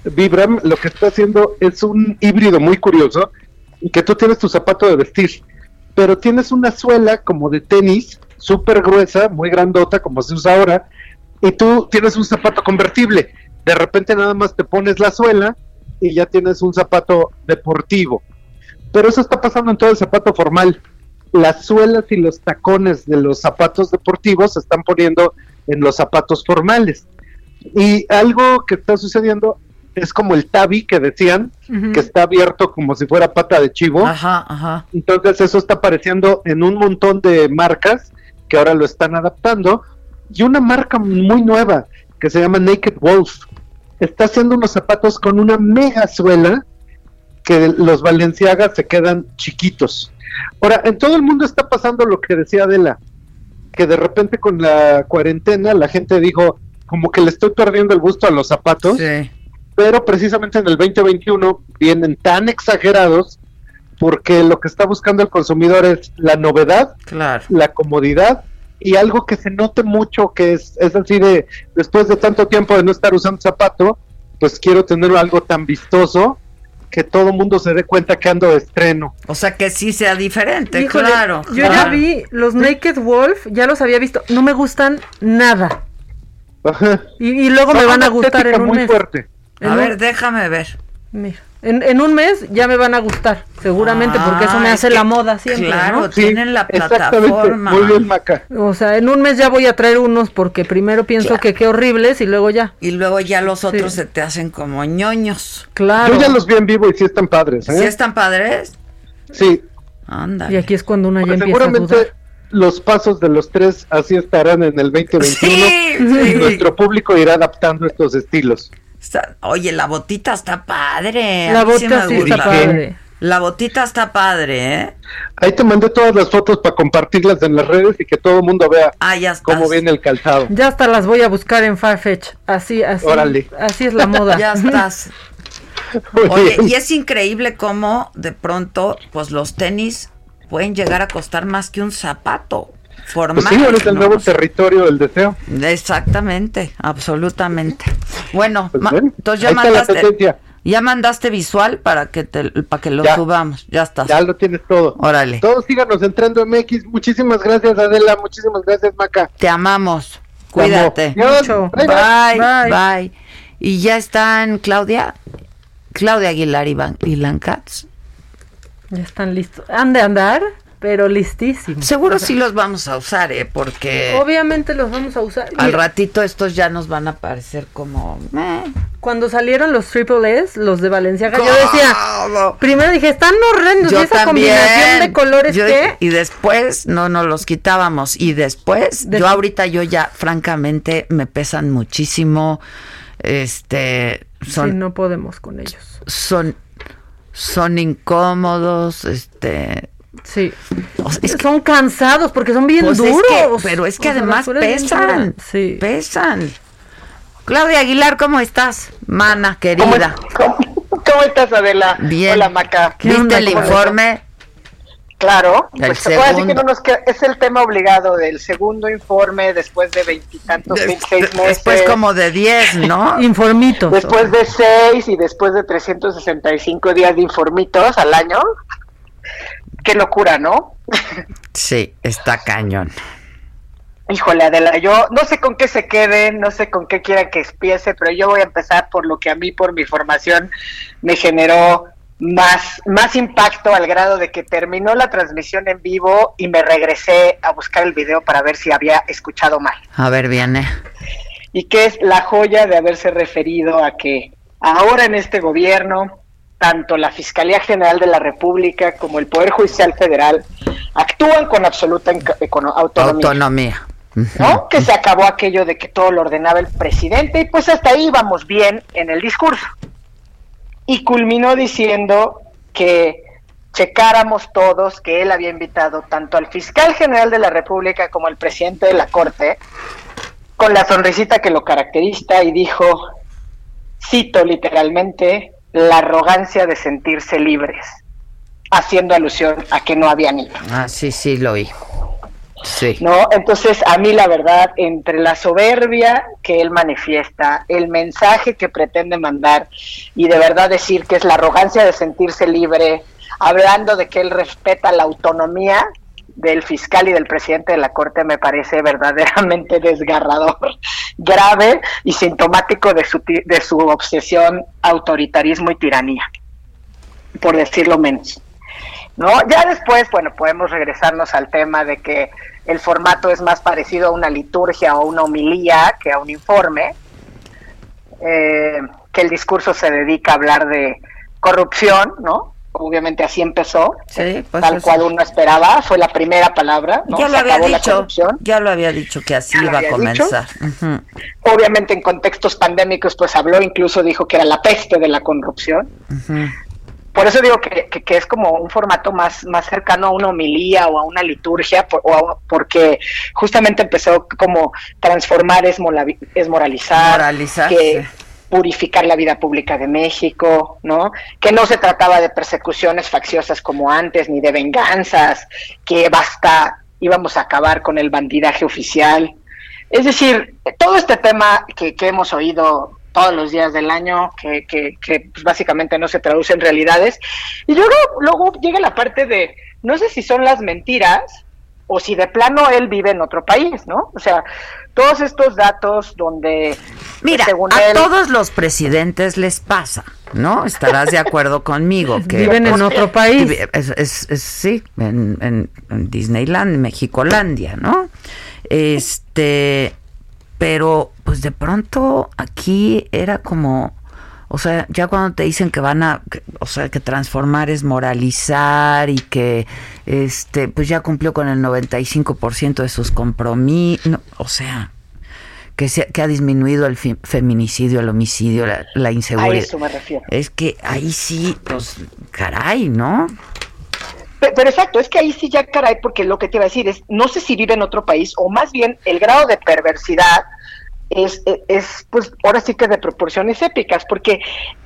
Speaker 17: Vibram, lo que está haciendo es un híbrido muy curioso, que tú tienes tu zapato de vestir, pero tienes una suela como de tenis, súper gruesa, muy grandota, como se usa ahora, y tú tienes un zapato convertible. De repente nada más te pones la suela y ya tienes un zapato deportivo. Pero eso está pasando en todo el zapato formal. Las suelas y los tacones de los zapatos deportivos se están poniendo en los zapatos formales. Y algo que está sucediendo es como el tabi que decían, que está abierto como si fuera pata de chivo.
Speaker 4: Ajá, ajá.
Speaker 17: Entonces eso está apareciendo en un montón de marcas que ahora lo están adaptando. Y una marca muy nueva que se llama Naked Wolf está haciendo unos zapatos con una mega suela que los Valenciaga se quedan chiquitos. Ahora, en todo el mundo está pasando lo que decía Adela, que de repente con la cuarentena la gente dijo como que le estoy perdiendo el gusto a los zapatos, pero precisamente en el 2021 vienen tan exagerados porque lo que está buscando el consumidor es la novedad,
Speaker 4: Claro.
Speaker 17: la comodidad y algo que se note mucho, que es, es así de, después de tanto tiempo de no estar usando zapato, pues quiero tener algo tan vistoso que todo mundo se dé cuenta que ando de estreno.
Speaker 4: O sea, que sí sea diferente,
Speaker 10: Híjole,
Speaker 4: claro.
Speaker 10: Yo ya vi los Naked Wolf, ya los había visto. No me gustan nada. Y, y luego me van a gustar en un
Speaker 17: muy
Speaker 10: mes.
Speaker 17: fuerte.
Speaker 4: A
Speaker 10: un-
Speaker 4: ver, déjame ver.
Speaker 10: Mira, en, en un mes ya me van a gustar, seguramente, porque eso me
Speaker 4: Ah,
Speaker 10: hace
Speaker 4: que,
Speaker 10: la moda siempre.
Speaker 4: claro,
Speaker 10: ¿no?
Speaker 4: tienen la plataforma.
Speaker 17: muy bien, Maca.
Speaker 10: O sea, en un mes ya voy a traer unos porque primero pienso
Speaker 4: Claro.
Speaker 10: que qué horribles y luego ya.
Speaker 4: Y luego ya los otros
Speaker 10: Sí.
Speaker 4: se te hacen como ñoños.
Speaker 10: Claro.
Speaker 17: Yo ya los vi en vivo y sí están padres, ¿eh?
Speaker 4: ¿Sí están padres?
Speaker 17: Sí.
Speaker 4: Anda.
Speaker 10: Y aquí es cuando una ya empieza a dudar.
Speaker 17: seguramente los pasos de los tres así estarán en el 2021
Speaker 4: Sí, sí.
Speaker 17: y nuestro público irá adaptando estos estilos.
Speaker 4: Está- oye, la botita está padre.
Speaker 10: La
Speaker 4: sí
Speaker 10: sí está padre.
Speaker 4: La botita está padre, ¿eh?
Speaker 17: Ahí te mandé todas las fotos para compartirlas en las redes y que todo el mundo vea
Speaker 4: Ah, ya
Speaker 17: cómo viene el calzado.
Speaker 10: Ya hasta las voy a buscar en Farfetch. Así, así.
Speaker 17: Órale.
Speaker 10: Así es la moda.
Speaker 4: Ya estás. Oye, y es increíble cómo de pronto, pues los tenis pueden llegar a costar más que un zapato formal.
Speaker 17: Pues sí, ahora es el
Speaker 4: ¿no?
Speaker 17: nuevo territorio del deseo.
Speaker 4: Exactamente, absolutamente. Bueno,
Speaker 17: Pues
Speaker 4: ma- entonces ya
Speaker 17: ahí está la
Speaker 4: mandaste,
Speaker 17: tendencia.
Speaker 4: ya mandaste visual para que te, para que lo
Speaker 17: Ya.
Speaker 4: subamos. Ya estás.
Speaker 17: Ya lo tienes todo.
Speaker 4: Órale.
Speaker 17: Todos síganos entrando MX. Muchísimas gracias, Adela. Muchísimas gracias, Maca.
Speaker 4: Te amamos. Cuídate.
Speaker 10: Mucho.
Speaker 17: Bye,
Speaker 4: Bye,
Speaker 10: Bye.
Speaker 4: bye. Y ya están Claudia, Claudia Aguilar y, Van, y Lan Katz.
Speaker 10: Ya están listos. Han de andar, pero listísimos.
Speaker 4: Seguro
Speaker 10: O sea,
Speaker 4: sí los vamos a usar, ¿eh? Porque
Speaker 10: Obviamente los vamos a usar.
Speaker 4: al
Speaker 10: Mira,
Speaker 4: ratito estos ya nos van a parecer como...
Speaker 10: Cuando salieron los Triple S, los de Valenciaga, yo decía, primero dije, están horrendos. y esa
Speaker 4: también.
Speaker 10: combinación de colores
Speaker 4: Yo-
Speaker 10: que
Speaker 4: Y después no nos los quitábamos. Y después,
Speaker 10: Des-
Speaker 4: yo ahorita yo ya, francamente, me pesan muchísimo. Este, son,
Speaker 10: Sí, no podemos con ellos.
Speaker 4: son, son incómodos, este.
Speaker 10: Sí.
Speaker 4: o sea, es que-
Speaker 10: son cansados porque son bien
Speaker 4: pues es
Speaker 10: duros.
Speaker 4: que- pero es que
Speaker 10: O sea, la
Speaker 4: además pesan.
Speaker 10: Sí.
Speaker 4: Pesan. Claudia Aguilar, ¿cómo estás? Mana, querida.
Speaker 18: ¿Cómo, cómo estás, Adela?
Speaker 4: Bien.
Speaker 18: Hola, Maca.
Speaker 4: ¿Viste el
Speaker 18: ¿Cómo
Speaker 4: informe?
Speaker 18: Claro,
Speaker 4: El
Speaker 18: pues te puedo decir que
Speaker 4: segundo.
Speaker 18: no nos queda- es el tema obligado del segundo informe después de veintitantos,
Speaker 4: De-
Speaker 18: seis meses.
Speaker 4: Después como de 10, ¿no?
Speaker 10: Informitos.
Speaker 18: Después de seis y después de 365 días de informitos al año. Qué locura, ¿no?
Speaker 4: Sí, está cañón.
Speaker 18: Híjole, Adela, yo no sé con qué se quede, no sé con qué quiera que empiece, pero yo voy a empezar por lo que a mí, por mi formación, me generó más, más impacto al grado de que terminó la transmisión en vivo y me regresé a buscar el video para ver si había escuchado mal.
Speaker 4: A ver, viene.
Speaker 18: Y que es la joya de haberse referido a que ahora en este gobierno, tanto la Fiscalía General de la República como el Poder Judicial Federal actúan con absoluta econo- autonomía.
Speaker 4: Autonomía.
Speaker 18: ¿no? Que se acabó aquello de que todo lo ordenaba el presidente y pues hasta ahí vamos bien en el discurso. Y culminó diciendo que checáramos todos que él había invitado tanto al fiscal general de la República como al presidente de la Corte con la sonrisita que lo caracteriza y dijo, cito literalmente, la arrogancia de sentirse libres, haciendo alusión a que no habían ido.
Speaker 4: Ah, sí, sí, lo oí. Sí.
Speaker 18: ¿no? Entonces, a mí la verdad, entre la soberbia que él manifiesta, el mensaje que pretende mandar y de verdad decir que es la arrogancia de sentirse libre, hablando de que él respeta la autonomía del fiscal y del presidente de la Corte, me parece verdaderamente desgarrador, grave y sintomático de su, de su obsesión, autoritarismo y tiranía, por decirlo menos. ¿no? Ya después, bueno, podemos regresarnos al tema de que el formato es más parecido a una liturgia o una homilía que a un informe, eh, que el discurso se dedica a hablar de corrupción, ¿no? Obviamente así empezó,
Speaker 4: Sí, pues
Speaker 18: tal
Speaker 4: eso.
Speaker 18: cual uno esperaba, fue la primera palabra, ¿no?
Speaker 4: Ya
Speaker 18: Se
Speaker 4: lo había dicho, ya lo había dicho que así
Speaker 18: Ya
Speaker 4: iba a comenzar.
Speaker 18: Obviamente en contextos pandémicos pues habló, incluso dijo que era la peste de la corrupción. Por eso digo que, que- que es como un formato más, más cercano a una homilía o a una liturgia, por- o a- porque justamente empezó como transformar es, mola- es moralizar,
Speaker 4: Moralizar,
Speaker 18: que
Speaker 4: sí.
Speaker 18: Purificar la vida pública de México, ¿no? Que no se trataba de persecuciones facciosas como antes, ni de venganzas, que basta, íbamos a acabar con el bandidaje oficial. Es decir, todo este tema que, que hemos oído todos los días del año, que, que, que, pues, básicamente no se traduce en realidades. Y luego, luego llega la parte de, no sé si son las mentiras o si de plano él vive en otro país, ¿no? O sea, todos estos datos donde...
Speaker 4: Mira,
Speaker 18: según
Speaker 4: a
Speaker 18: él-
Speaker 4: todos los presidentes les pasa, ¿no? Estarás de acuerdo conmigo que
Speaker 10: Viven en otro país.
Speaker 4: Es, es- es- sí, en, en- en Disneyland, Mexicolandia, ¿no? Este, pero pues de pronto aquí era como, o sea, ya cuando te dicen que van a, que- o sea, que transformar es moralizar y que, este, pues ya cumplió con el 95% de sus compromisos, o sea, que, se, que ha disminuido el feminicidio, el homicidio, la, la
Speaker 18: A
Speaker 4: inseguridad.
Speaker 18: eso me refiero.
Speaker 4: Es que ahí sí, pues, caray, ¿no?
Speaker 18: Pe- Pero exacto, es que ahí sí ya caray, porque lo que te iba a decir es, no sé si vive en otro país, o más bien el grado de perversidad es, es, es, pues ahora sí que de proporciones épicas, porque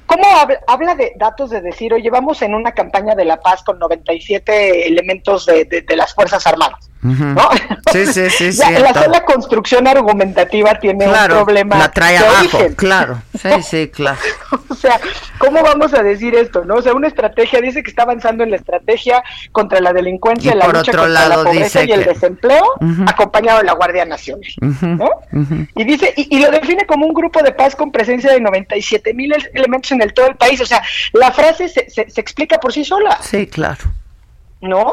Speaker 18: ¿cómo habla, de datos de decir, oye, vamos en una campaña de la paz con 97 elementos de- de las Fuerzas Armadas? ¿No?
Speaker 4: Sí, sí, sí,
Speaker 18: Ya, la sola construcción argumentativa tiene
Speaker 4: Claro,
Speaker 18: un problema
Speaker 4: la trae
Speaker 18: de
Speaker 4: abajo,
Speaker 18: origen.
Speaker 4: claro. Sí, sí, claro.
Speaker 18: O sea, ¿cómo vamos a decir esto? ¿No? O sea, una estrategia dice que está avanzando en la estrategia contra la delincuencia,
Speaker 4: Y
Speaker 18: la lucha contra
Speaker 4: lado
Speaker 18: la pobreza y el
Speaker 4: que-
Speaker 18: desempleo, acompañado de la Guardia Nacional. ¿no? Y dice, y, y lo define como un grupo de paz con presencia de 97 mil elementos en el todo el país. O sea, la frase se, se- se explica por sí sola.
Speaker 4: Sí, claro.
Speaker 18: ¿no?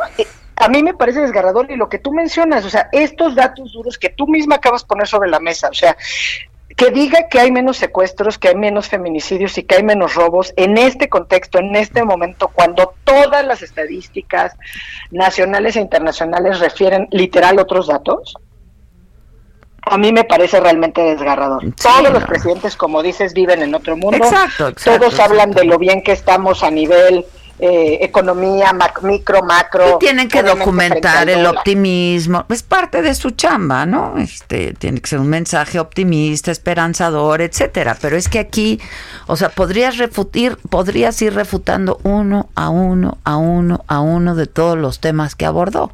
Speaker 18: A mí me parece desgarrador y lo que tú mencionas, o sea, estos datos duros que tú misma acabas de poner sobre la mesa, o sea, que diga que hay menos secuestros, que hay menos feminicidios y que hay menos robos en este contexto, en este momento, cuando todas las estadísticas nacionales e internacionales refieren literal otros datos, a mí me parece realmente desgarrador. Todos los presidentes, como dices, viven en otro mundo.
Speaker 4: Exacto, exacto,
Speaker 18: Todos hablan de lo bien que estamos a nivel eh, economía, mac- micro, macro.
Speaker 4: Y tienen que documentar el optimismo, es parte de su chamba, ¿no? Este, tiene que ser un mensaje optimista, esperanzador, etcétera. Pero es que aquí, o sea, podrías refutir, podrías ir refutando uno a uno, a uno, a uno de todos los temas que abordó.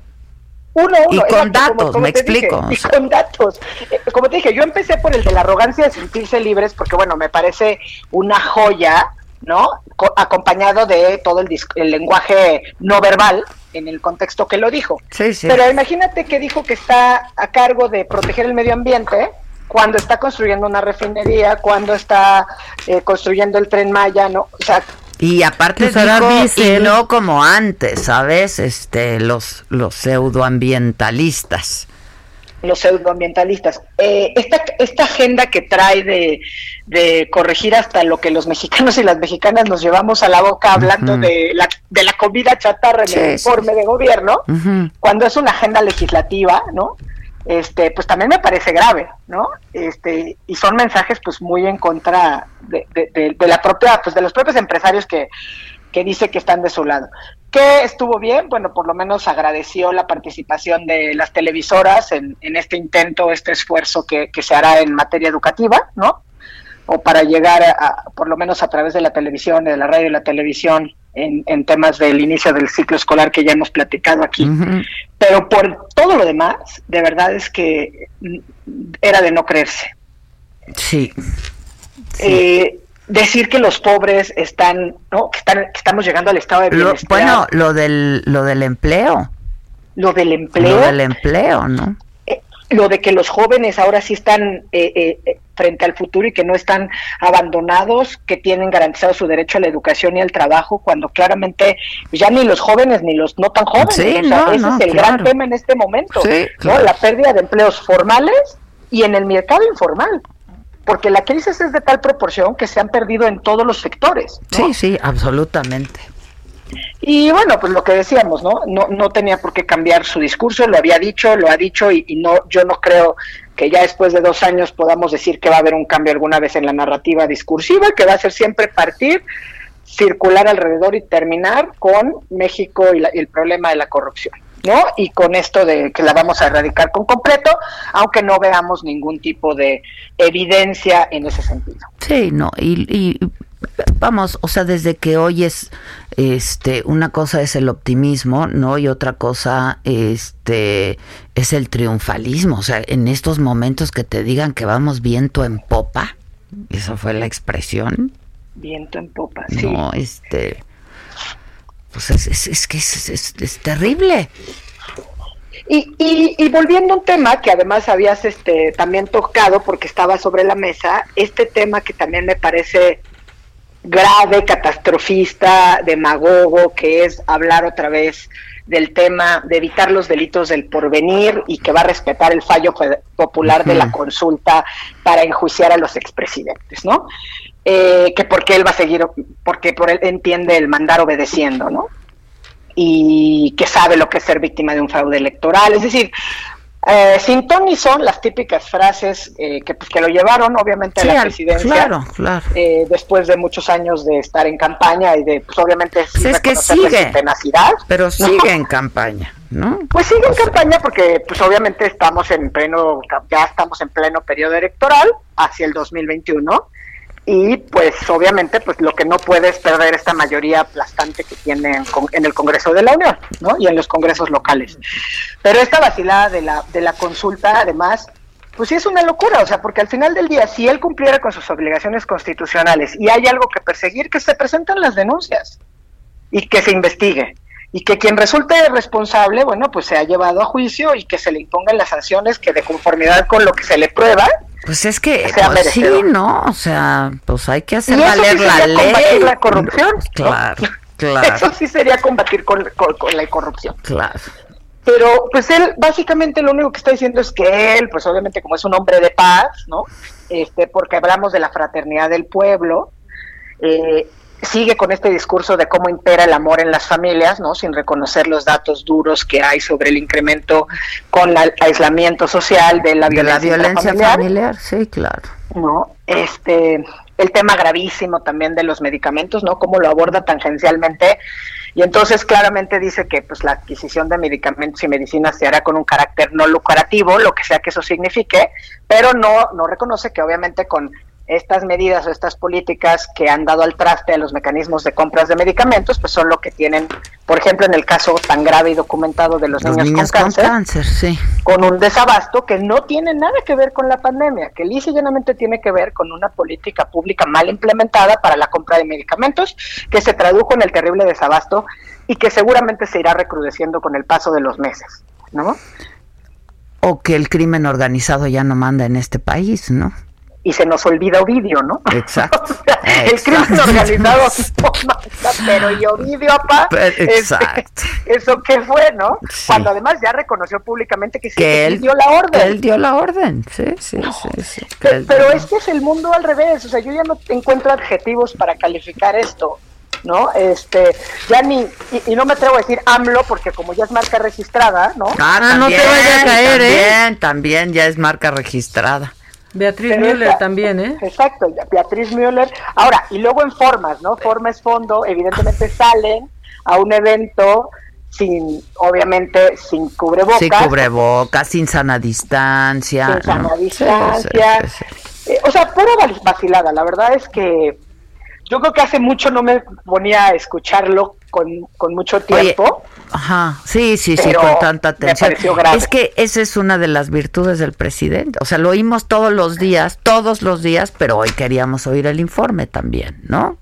Speaker 18: Uno, uno,
Speaker 4: Y con
Speaker 18: exacto,
Speaker 4: datos,
Speaker 18: como
Speaker 4: me
Speaker 18: dije,
Speaker 4: explico,
Speaker 18: y
Speaker 4: sea.
Speaker 18: con datos. Eh, como te dije, yo empecé por el de la arrogancia de sentirse libres, porque bueno, me parece una joya, ¿no? Co- acompañado de todo el, dis- el lenguaje no verbal en el contexto que lo dijo.
Speaker 4: Sí, sí.
Speaker 18: Pero imagínate que dijo que está a cargo de proteger el medio ambiente cuando está construyendo una refinería, cuando está eh, construyendo el tren Maya, ¿no? O sea,
Speaker 4: Y aparte
Speaker 10: Pues ahora
Speaker 4: dijo, y
Speaker 10: diésel.
Speaker 4: no como antes, ¿sabes? Este, los, los pseudoambientalistas.
Speaker 18: Los pseudoambientalistas. Eh, esta, esta agenda que trae de, de corregir hasta lo que los mexicanos y las mexicanas nos llevamos a la boca hablando de, la, de la comida chatarra en
Speaker 4: Sí,
Speaker 18: el
Speaker 4: sí,
Speaker 18: informe de gobierno, cuando es una agenda legislativa, ¿no? Este, pues también me parece grave, ¿no? Este, y son mensajes pues muy en contra de, de- de- de la propia, pues de los propios empresarios que, que dice que están de su lado. ¿Qué estuvo bien? Bueno, por lo menos agradeció la participación de las televisoras en, en este intento, este esfuerzo que, que se hará en materia educativa, ¿no? O para llegar a, a- por lo menos a través de la televisión, de la radio y la televisión, en, en temas del inicio del ciclo escolar que ya hemos platicado aquí. Pero por todo lo demás, de verdad es que era de no creerse.
Speaker 4: Sí.
Speaker 18: Eh, decir que los pobres están, ¿no? Que, están, que estamos llegando al estado de
Speaker 4: Lo-
Speaker 18: bienestar.
Speaker 4: bueno, lo del, lo del empleo.
Speaker 18: lo del empleo.
Speaker 4: Lo del empleo, ¿no?
Speaker 18: lo de que los jóvenes ahora sí están eh, eh, eh, frente al futuro y que no están abandonados, que tienen garantizado su derecho a la educación y al trabajo, cuando claramente ya ni los jóvenes ni los no tan jóvenes.
Speaker 4: Sí,
Speaker 18: o sea,
Speaker 4: no,
Speaker 18: ese
Speaker 4: no,
Speaker 18: es el
Speaker 4: claro.
Speaker 18: gran tema en este momento.
Speaker 4: Sí,
Speaker 18: ¿no? La pérdida de empleos formales y en el mercado informal. Porque la crisis es de tal proporción que se han perdido en todos los sectores.
Speaker 4: Sí, sí, absolutamente.
Speaker 18: Y bueno, pues lo que decíamos, ¿no? No, no tenía por qué cambiar su discurso, lo había dicho, lo ha dicho y, y no, yo no creo que ya después de dos años podamos decir que va a haber un cambio alguna vez en la narrativa discursiva, que va a ser siempre partir, circular alrededor y terminar con México y, la- y el problema de la corrupción. ¿No? Y con esto de que la vamos a erradicar con completo, aunque no veamos ningún tipo de evidencia en ese sentido.
Speaker 4: Sí, no, y, y vamos, o sea, desde que oyes, este, una cosa es el optimismo, ¿no? Y otra cosa, este, es el triunfalismo, o sea, en estos momentos que te digan que vamos viento en popa, esa fue la expresión,
Speaker 18: Viento en popa, sí.
Speaker 4: no, este, pues es, es, es que es, terrible.
Speaker 18: Y, y, y volviendo a un tema que además habías este, también tocado porque estaba sobre la mesa, este tema que también me parece grave, catastrofista, demagogo, que es hablar otra vez del tema de evitar los delitos del porvenir y que va a respetar el fallo popular de la consulta para enjuiciar a los expresidentes, ¿no? Eh, que porque él va a seguir, porque por él entiende el mandar obedeciendo, ¿no? y que sabe lo que es ser víctima de un fraude electoral. Es decir, eh, sin ton ni son las típicas frases eh, que, pues, que lo llevaron obviamente
Speaker 4: Sí,
Speaker 18: a la presidencia.
Speaker 4: claro, claro.
Speaker 18: eh, después de muchos años de estar en campaña y de, pues obviamente,
Speaker 4: Pues es que sigue.
Speaker 18: tenacidad.
Speaker 4: Pero
Speaker 18: ¿no?
Speaker 4: sigue en campaña, ¿no?
Speaker 18: Pues sigue en campaña porque, pues obviamente estamos en pleno, ya estamos en pleno periodo electoral hacia el 2021 y pues obviamente pues lo que no puede es perder esta mayoría aplastante que tiene en, en el Congreso de la Unión, ¿no? Y en los congresos locales. Pero esta vacilada de la, de la consulta, además, pues sí es una locura, o sea, porque al final del día, si él cumpliera con sus obligaciones constitucionales y hay algo que perseguir, que se presenten las denuncias y que se investigue. Y que quien resulte responsable, bueno, pues se ha llevado a juicio y que se le impongan las sanciones que de conformidad con lo que se le prueba,
Speaker 4: Pues es que,
Speaker 18: sea
Speaker 4: pues sí. ¿no? O sea, pues hay que hacer valer
Speaker 18: sí
Speaker 4: la ley.
Speaker 18: combatir la corrupción, ¿no?
Speaker 4: Claro, claro,
Speaker 18: eso sí sería combatir con, con- con la corrupción.
Speaker 4: claro.
Speaker 18: Pero pues él básicamente lo único que está diciendo es que él, pues obviamente como es un hombre de paz, ¿no? Este, porque hablamos de la fraternidad del pueblo, eh, sigue con este discurso de cómo impera el amor en las familias, ¿no? Sin reconocer los datos duros que hay sobre el incremento con el aislamiento social de la
Speaker 4: De la
Speaker 18: violencia,
Speaker 4: violencia familiar, sí, claro.
Speaker 18: ¿no? Este, el tema gravísimo también de los medicamentos, ¿no? Cómo lo aborda tangencialmente. Y entonces claramente dice que pues la adquisición de medicamentos y medicinas se hará con un carácter no lucrativo, lo que sea que eso signifique, pero no, no reconoce que obviamente con estas medidas o estas políticas que han dado al traste a los mecanismos de compras de medicamentos, pues son lo que tienen, por ejemplo, en el caso tan grave y documentado de los,
Speaker 4: Los
Speaker 18: niños,
Speaker 4: niños
Speaker 18: con
Speaker 4: con
Speaker 18: cáncer,
Speaker 4: cáncer, sí.
Speaker 18: con un desabasto que no tiene nada que ver con la pandemia, que lisa y llanamente tiene que ver con una política pública mal implementada para la compra de medicamentos, que se tradujo en el terrible desabasto y que seguramente se irá recrudeciendo con el paso de los meses, ¿no?
Speaker 4: O que el crimen organizado ya no manda en este país, ¿no?
Speaker 18: Y se nos olvida Ovidio, ¿no?
Speaker 4: Exacto.
Speaker 18: el crimen organizado no pero y Ovidio, apa,
Speaker 4: Pero-
Speaker 18: este,
Speaker 4: exacto.
Speaker 18: eso qué fue, ¿no? Cuando además ya reconoció públicamente que sí,
Speaker 4: Que él
Speaker 18: dio la orden.
Speaker 4: Él dio la orden, sí, sí, sí. sí. Que
Speaker 18: Pero
Speaker 4: dio-
Speaker 18: es que es el mundo al revés, o sea, yo ya no encuentro adjetivos para calificar esto, ¿no? Este, ya ni, y, y no me atrevo a decir AMLO, porque como ya es marca registrada, ¿no?
Speaker 4: Ah, también, también, también ya es marca registrada.
Speaker 10: Beatriz
Speaker 18: Pero
Speaker 10: Müller
Speaker 18: esta-
Speaker 10: también, ¿eh?
Speaker 18: Exacto, Beatriz Müller. Ahora, y luego en formas, ¿no? Forma es fondo, evidentemente salen a un evento sin, obviamente, sin cubrebocas.
Speaker 4: Sin cubrebocas, sin sana distancia.
Speaker 18: sin sana
Speaker 4: ¿no?
Speaker 18: Distancia.
Speaker 4: sí, sí, sí.
Speaker 18: Eh, o sea, pura vacilada. La verdad es que yo creo que hace mucho no me ponía a escucharlo con, con mucho tiempo.
Speaker 4: Ajá, sí, sí, sí, con tanta atención. Es que esa es una de las virtudes del presidente. O sea, lo oímos todos los días, todos los días, pero hoy queríamos oír el informe también, ¿no?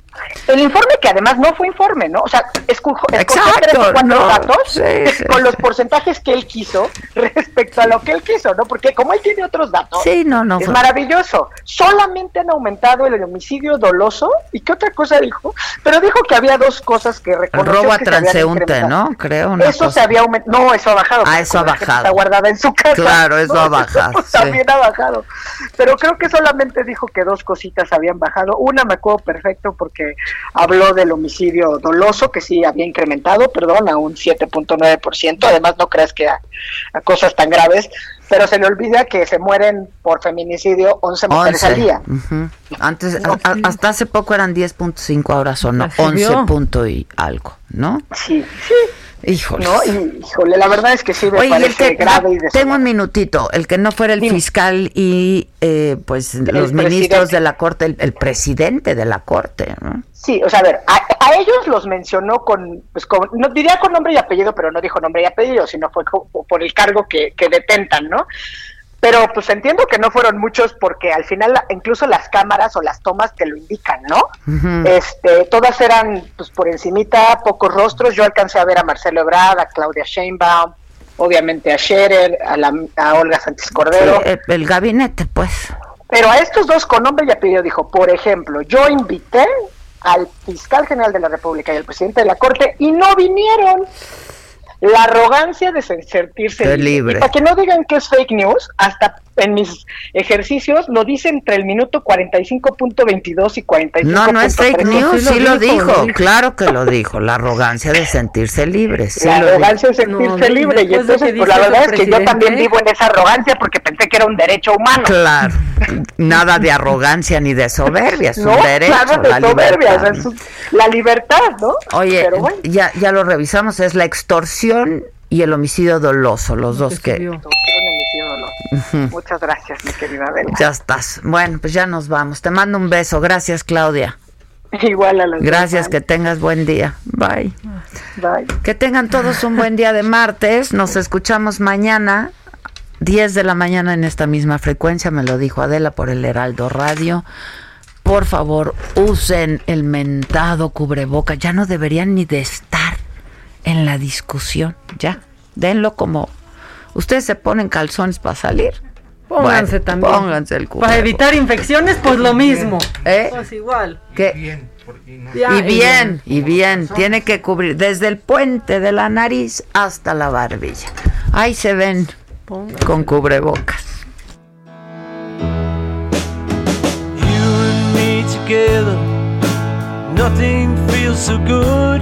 Speaker 18: El informe que además no fue informe, ¿no? O sea, escogió tres o cuatro
Speaker 4: no,
Speaker 18: datos
Speaker 4: sí, sí,
Speaker 18: con los porcentajes que él quiso respecto a lo que él quiso, ¿no? Porque como él tiene otros datos,
Speaker 4: Sí, no, no
Speaker 18: es maravilloso. Solamente han aumentado el homicidio doloso y qué otra cosa dijo, pero dijo que había dos cosas que
Speaker 4: El
Speaker 18: reconoció
Speaker 4: robo a transeúnte. ¿no? Creo. Una
Speaker 18: Eso
Speaker 4: cosa.
Speaker 18: se había aumentado. No, eso ha bajado.
Speaker 4: Ah, eso ha bajado.
Speaker 18: Está guardada en su casa.
Speaker 4: Claro, eso ha bajado.
Speaker 18: También ha bajado. Pero creo que solamente dijo que dos cositas habían bajado. Una me acuerdo perfecto porque habló del homicidio doloso, que sí había incrementado, perdón, a un 7.9%. Además, no creas que a, a cosas tan graves. Pero se le olvida que se mueren por feminicidio 11 mujeres al
Speaker 4: 11.
Speaker 18: día.
Speaker 4: Ujú. Antes, a- hasta hace poco eran 10.5, ahora son
Speaker 18: se
Speaker 4: 11
Speaker 18: vio.
Speaker 4: punto y algo, ¿no?
Speaker 18: Sí, sí.
Speaker 4: Híjole.
Speaker 18: ¿no? Híjole, la verdad es que sí me
Speaker 4: Oye, el
Speaker 18: parece
Speaker 4: que,
Speaker 18: grave y
Speaker 4: tengo un minutito, el que no fuera el fiscal y eh, pues los ministros
Speaker 18: presidente.
Speaker 4: de la corte, el, el presidente de la corte, ¿no?
Speaker 18: Sí, o sea, a ver, a, a ellos los mencionó con, pues con, no diría con nombre y apellido, pero no dijo nombre y apellido, sino fue por el cargo que, que detentan, ¿no? Pero pues entiendo que no fueron muchos porque al final incluso las cámaras o las tomas te lo indican, ¿no? Este, todas eran pues por encimita, pocos rostros. Yo alcancé a ver a Marcelo Ebrard, a Claudia Sheinbaum, obviamente a Scherer, a, la, a Olga Sánchez Cordero.
Speaker 4: Sí, el, el gabinete, pues.
Speaker 18: Pero a estos dos con nombre y apellido dijo, por ejemplo, yo invité al fiscal general de la República y al presidente de la Corte y no vinieron. La arrogancia de sen- sentirse libre.
Speaker 4: libre.
Speaker 18: Y para que no digan que es fake news, hasta en mis ejercicios lo dice entre el minuto 45.22 y 45.
Speaker 4: No, no es fake news, sí, lo dijo, claro que lo dijo, la arrogancia de sentirse libre. Sí
Speaker 18: la
Speaker 4: lo dijo.
Speaker 18: arrogancia de sentirse
Speaker 10: No,
Speaker 18: libre. Y
Speaker 10: de
Speaker 18: entonces, pues la
Speaker 10: dice
Speaker 18: verdad es que yo también vivo en esa arrogancia porque pensé que era un derecho humano.
Speaker 4: Claro, nada de arrogancia ni de soberbia, es
Speaker 18: No,
Speaker 4: un derecho,
Speaker 18: nada de
Speaker 4: la
Speaker 18: soberbia,
Speaker 4: libertad.
Speaker 18: o sea, es un- la libertad, ¿no?
Speaker 4: Oye,
Speaker 18: Pero bueno.
Speaker 4: ya, ya lo revisamos, es la extorsión y el homicidio doloso, los dos que...
Speaker 18: Muchas gracias, mi querida Adela.
Speaker 4: Ya estás. Bueno, pues ya nos vamos. Te mando un beso. Gracias, Claudia.
Speaker 18: Igual a los
Speaker 4: Gracias, que tengas buen día. Bye.
Speaker 18: Bye.
Speaker 4: Que tengan todos un buen día de martes. Nos escuchamos mañana, 10 de la mañana en esta misma frecuencia. Me lo dijo Adela por el Heraldo Radio. Por favor, usen el mentado cubreboca. Ya no deberían ni de estar en la discusión. Ya, denlo como... Ustedes se ponen calzones para salir.
Speaker 10: Pónganse
Speaker 4: Bueno,
Speaker 10: también.
Speaker 4: Pónganse el
Speaker 10: Para
Speaker 4: cubrebocas.
Speaker 10: evitar infecciones, pues lo mismo.
Speaker 4: ¿Eh?
Speaker 10: Pues igual.
Speaker 4: ¿Qué?
Speaker 10: Ya,
Speaker 4: y bien, y bien, tiene que cubrir desde el puente de la nariz hasta la barbilla. Ahí se ven con cubrebocas.
Speaker 19: You and me together, nothing feels so good.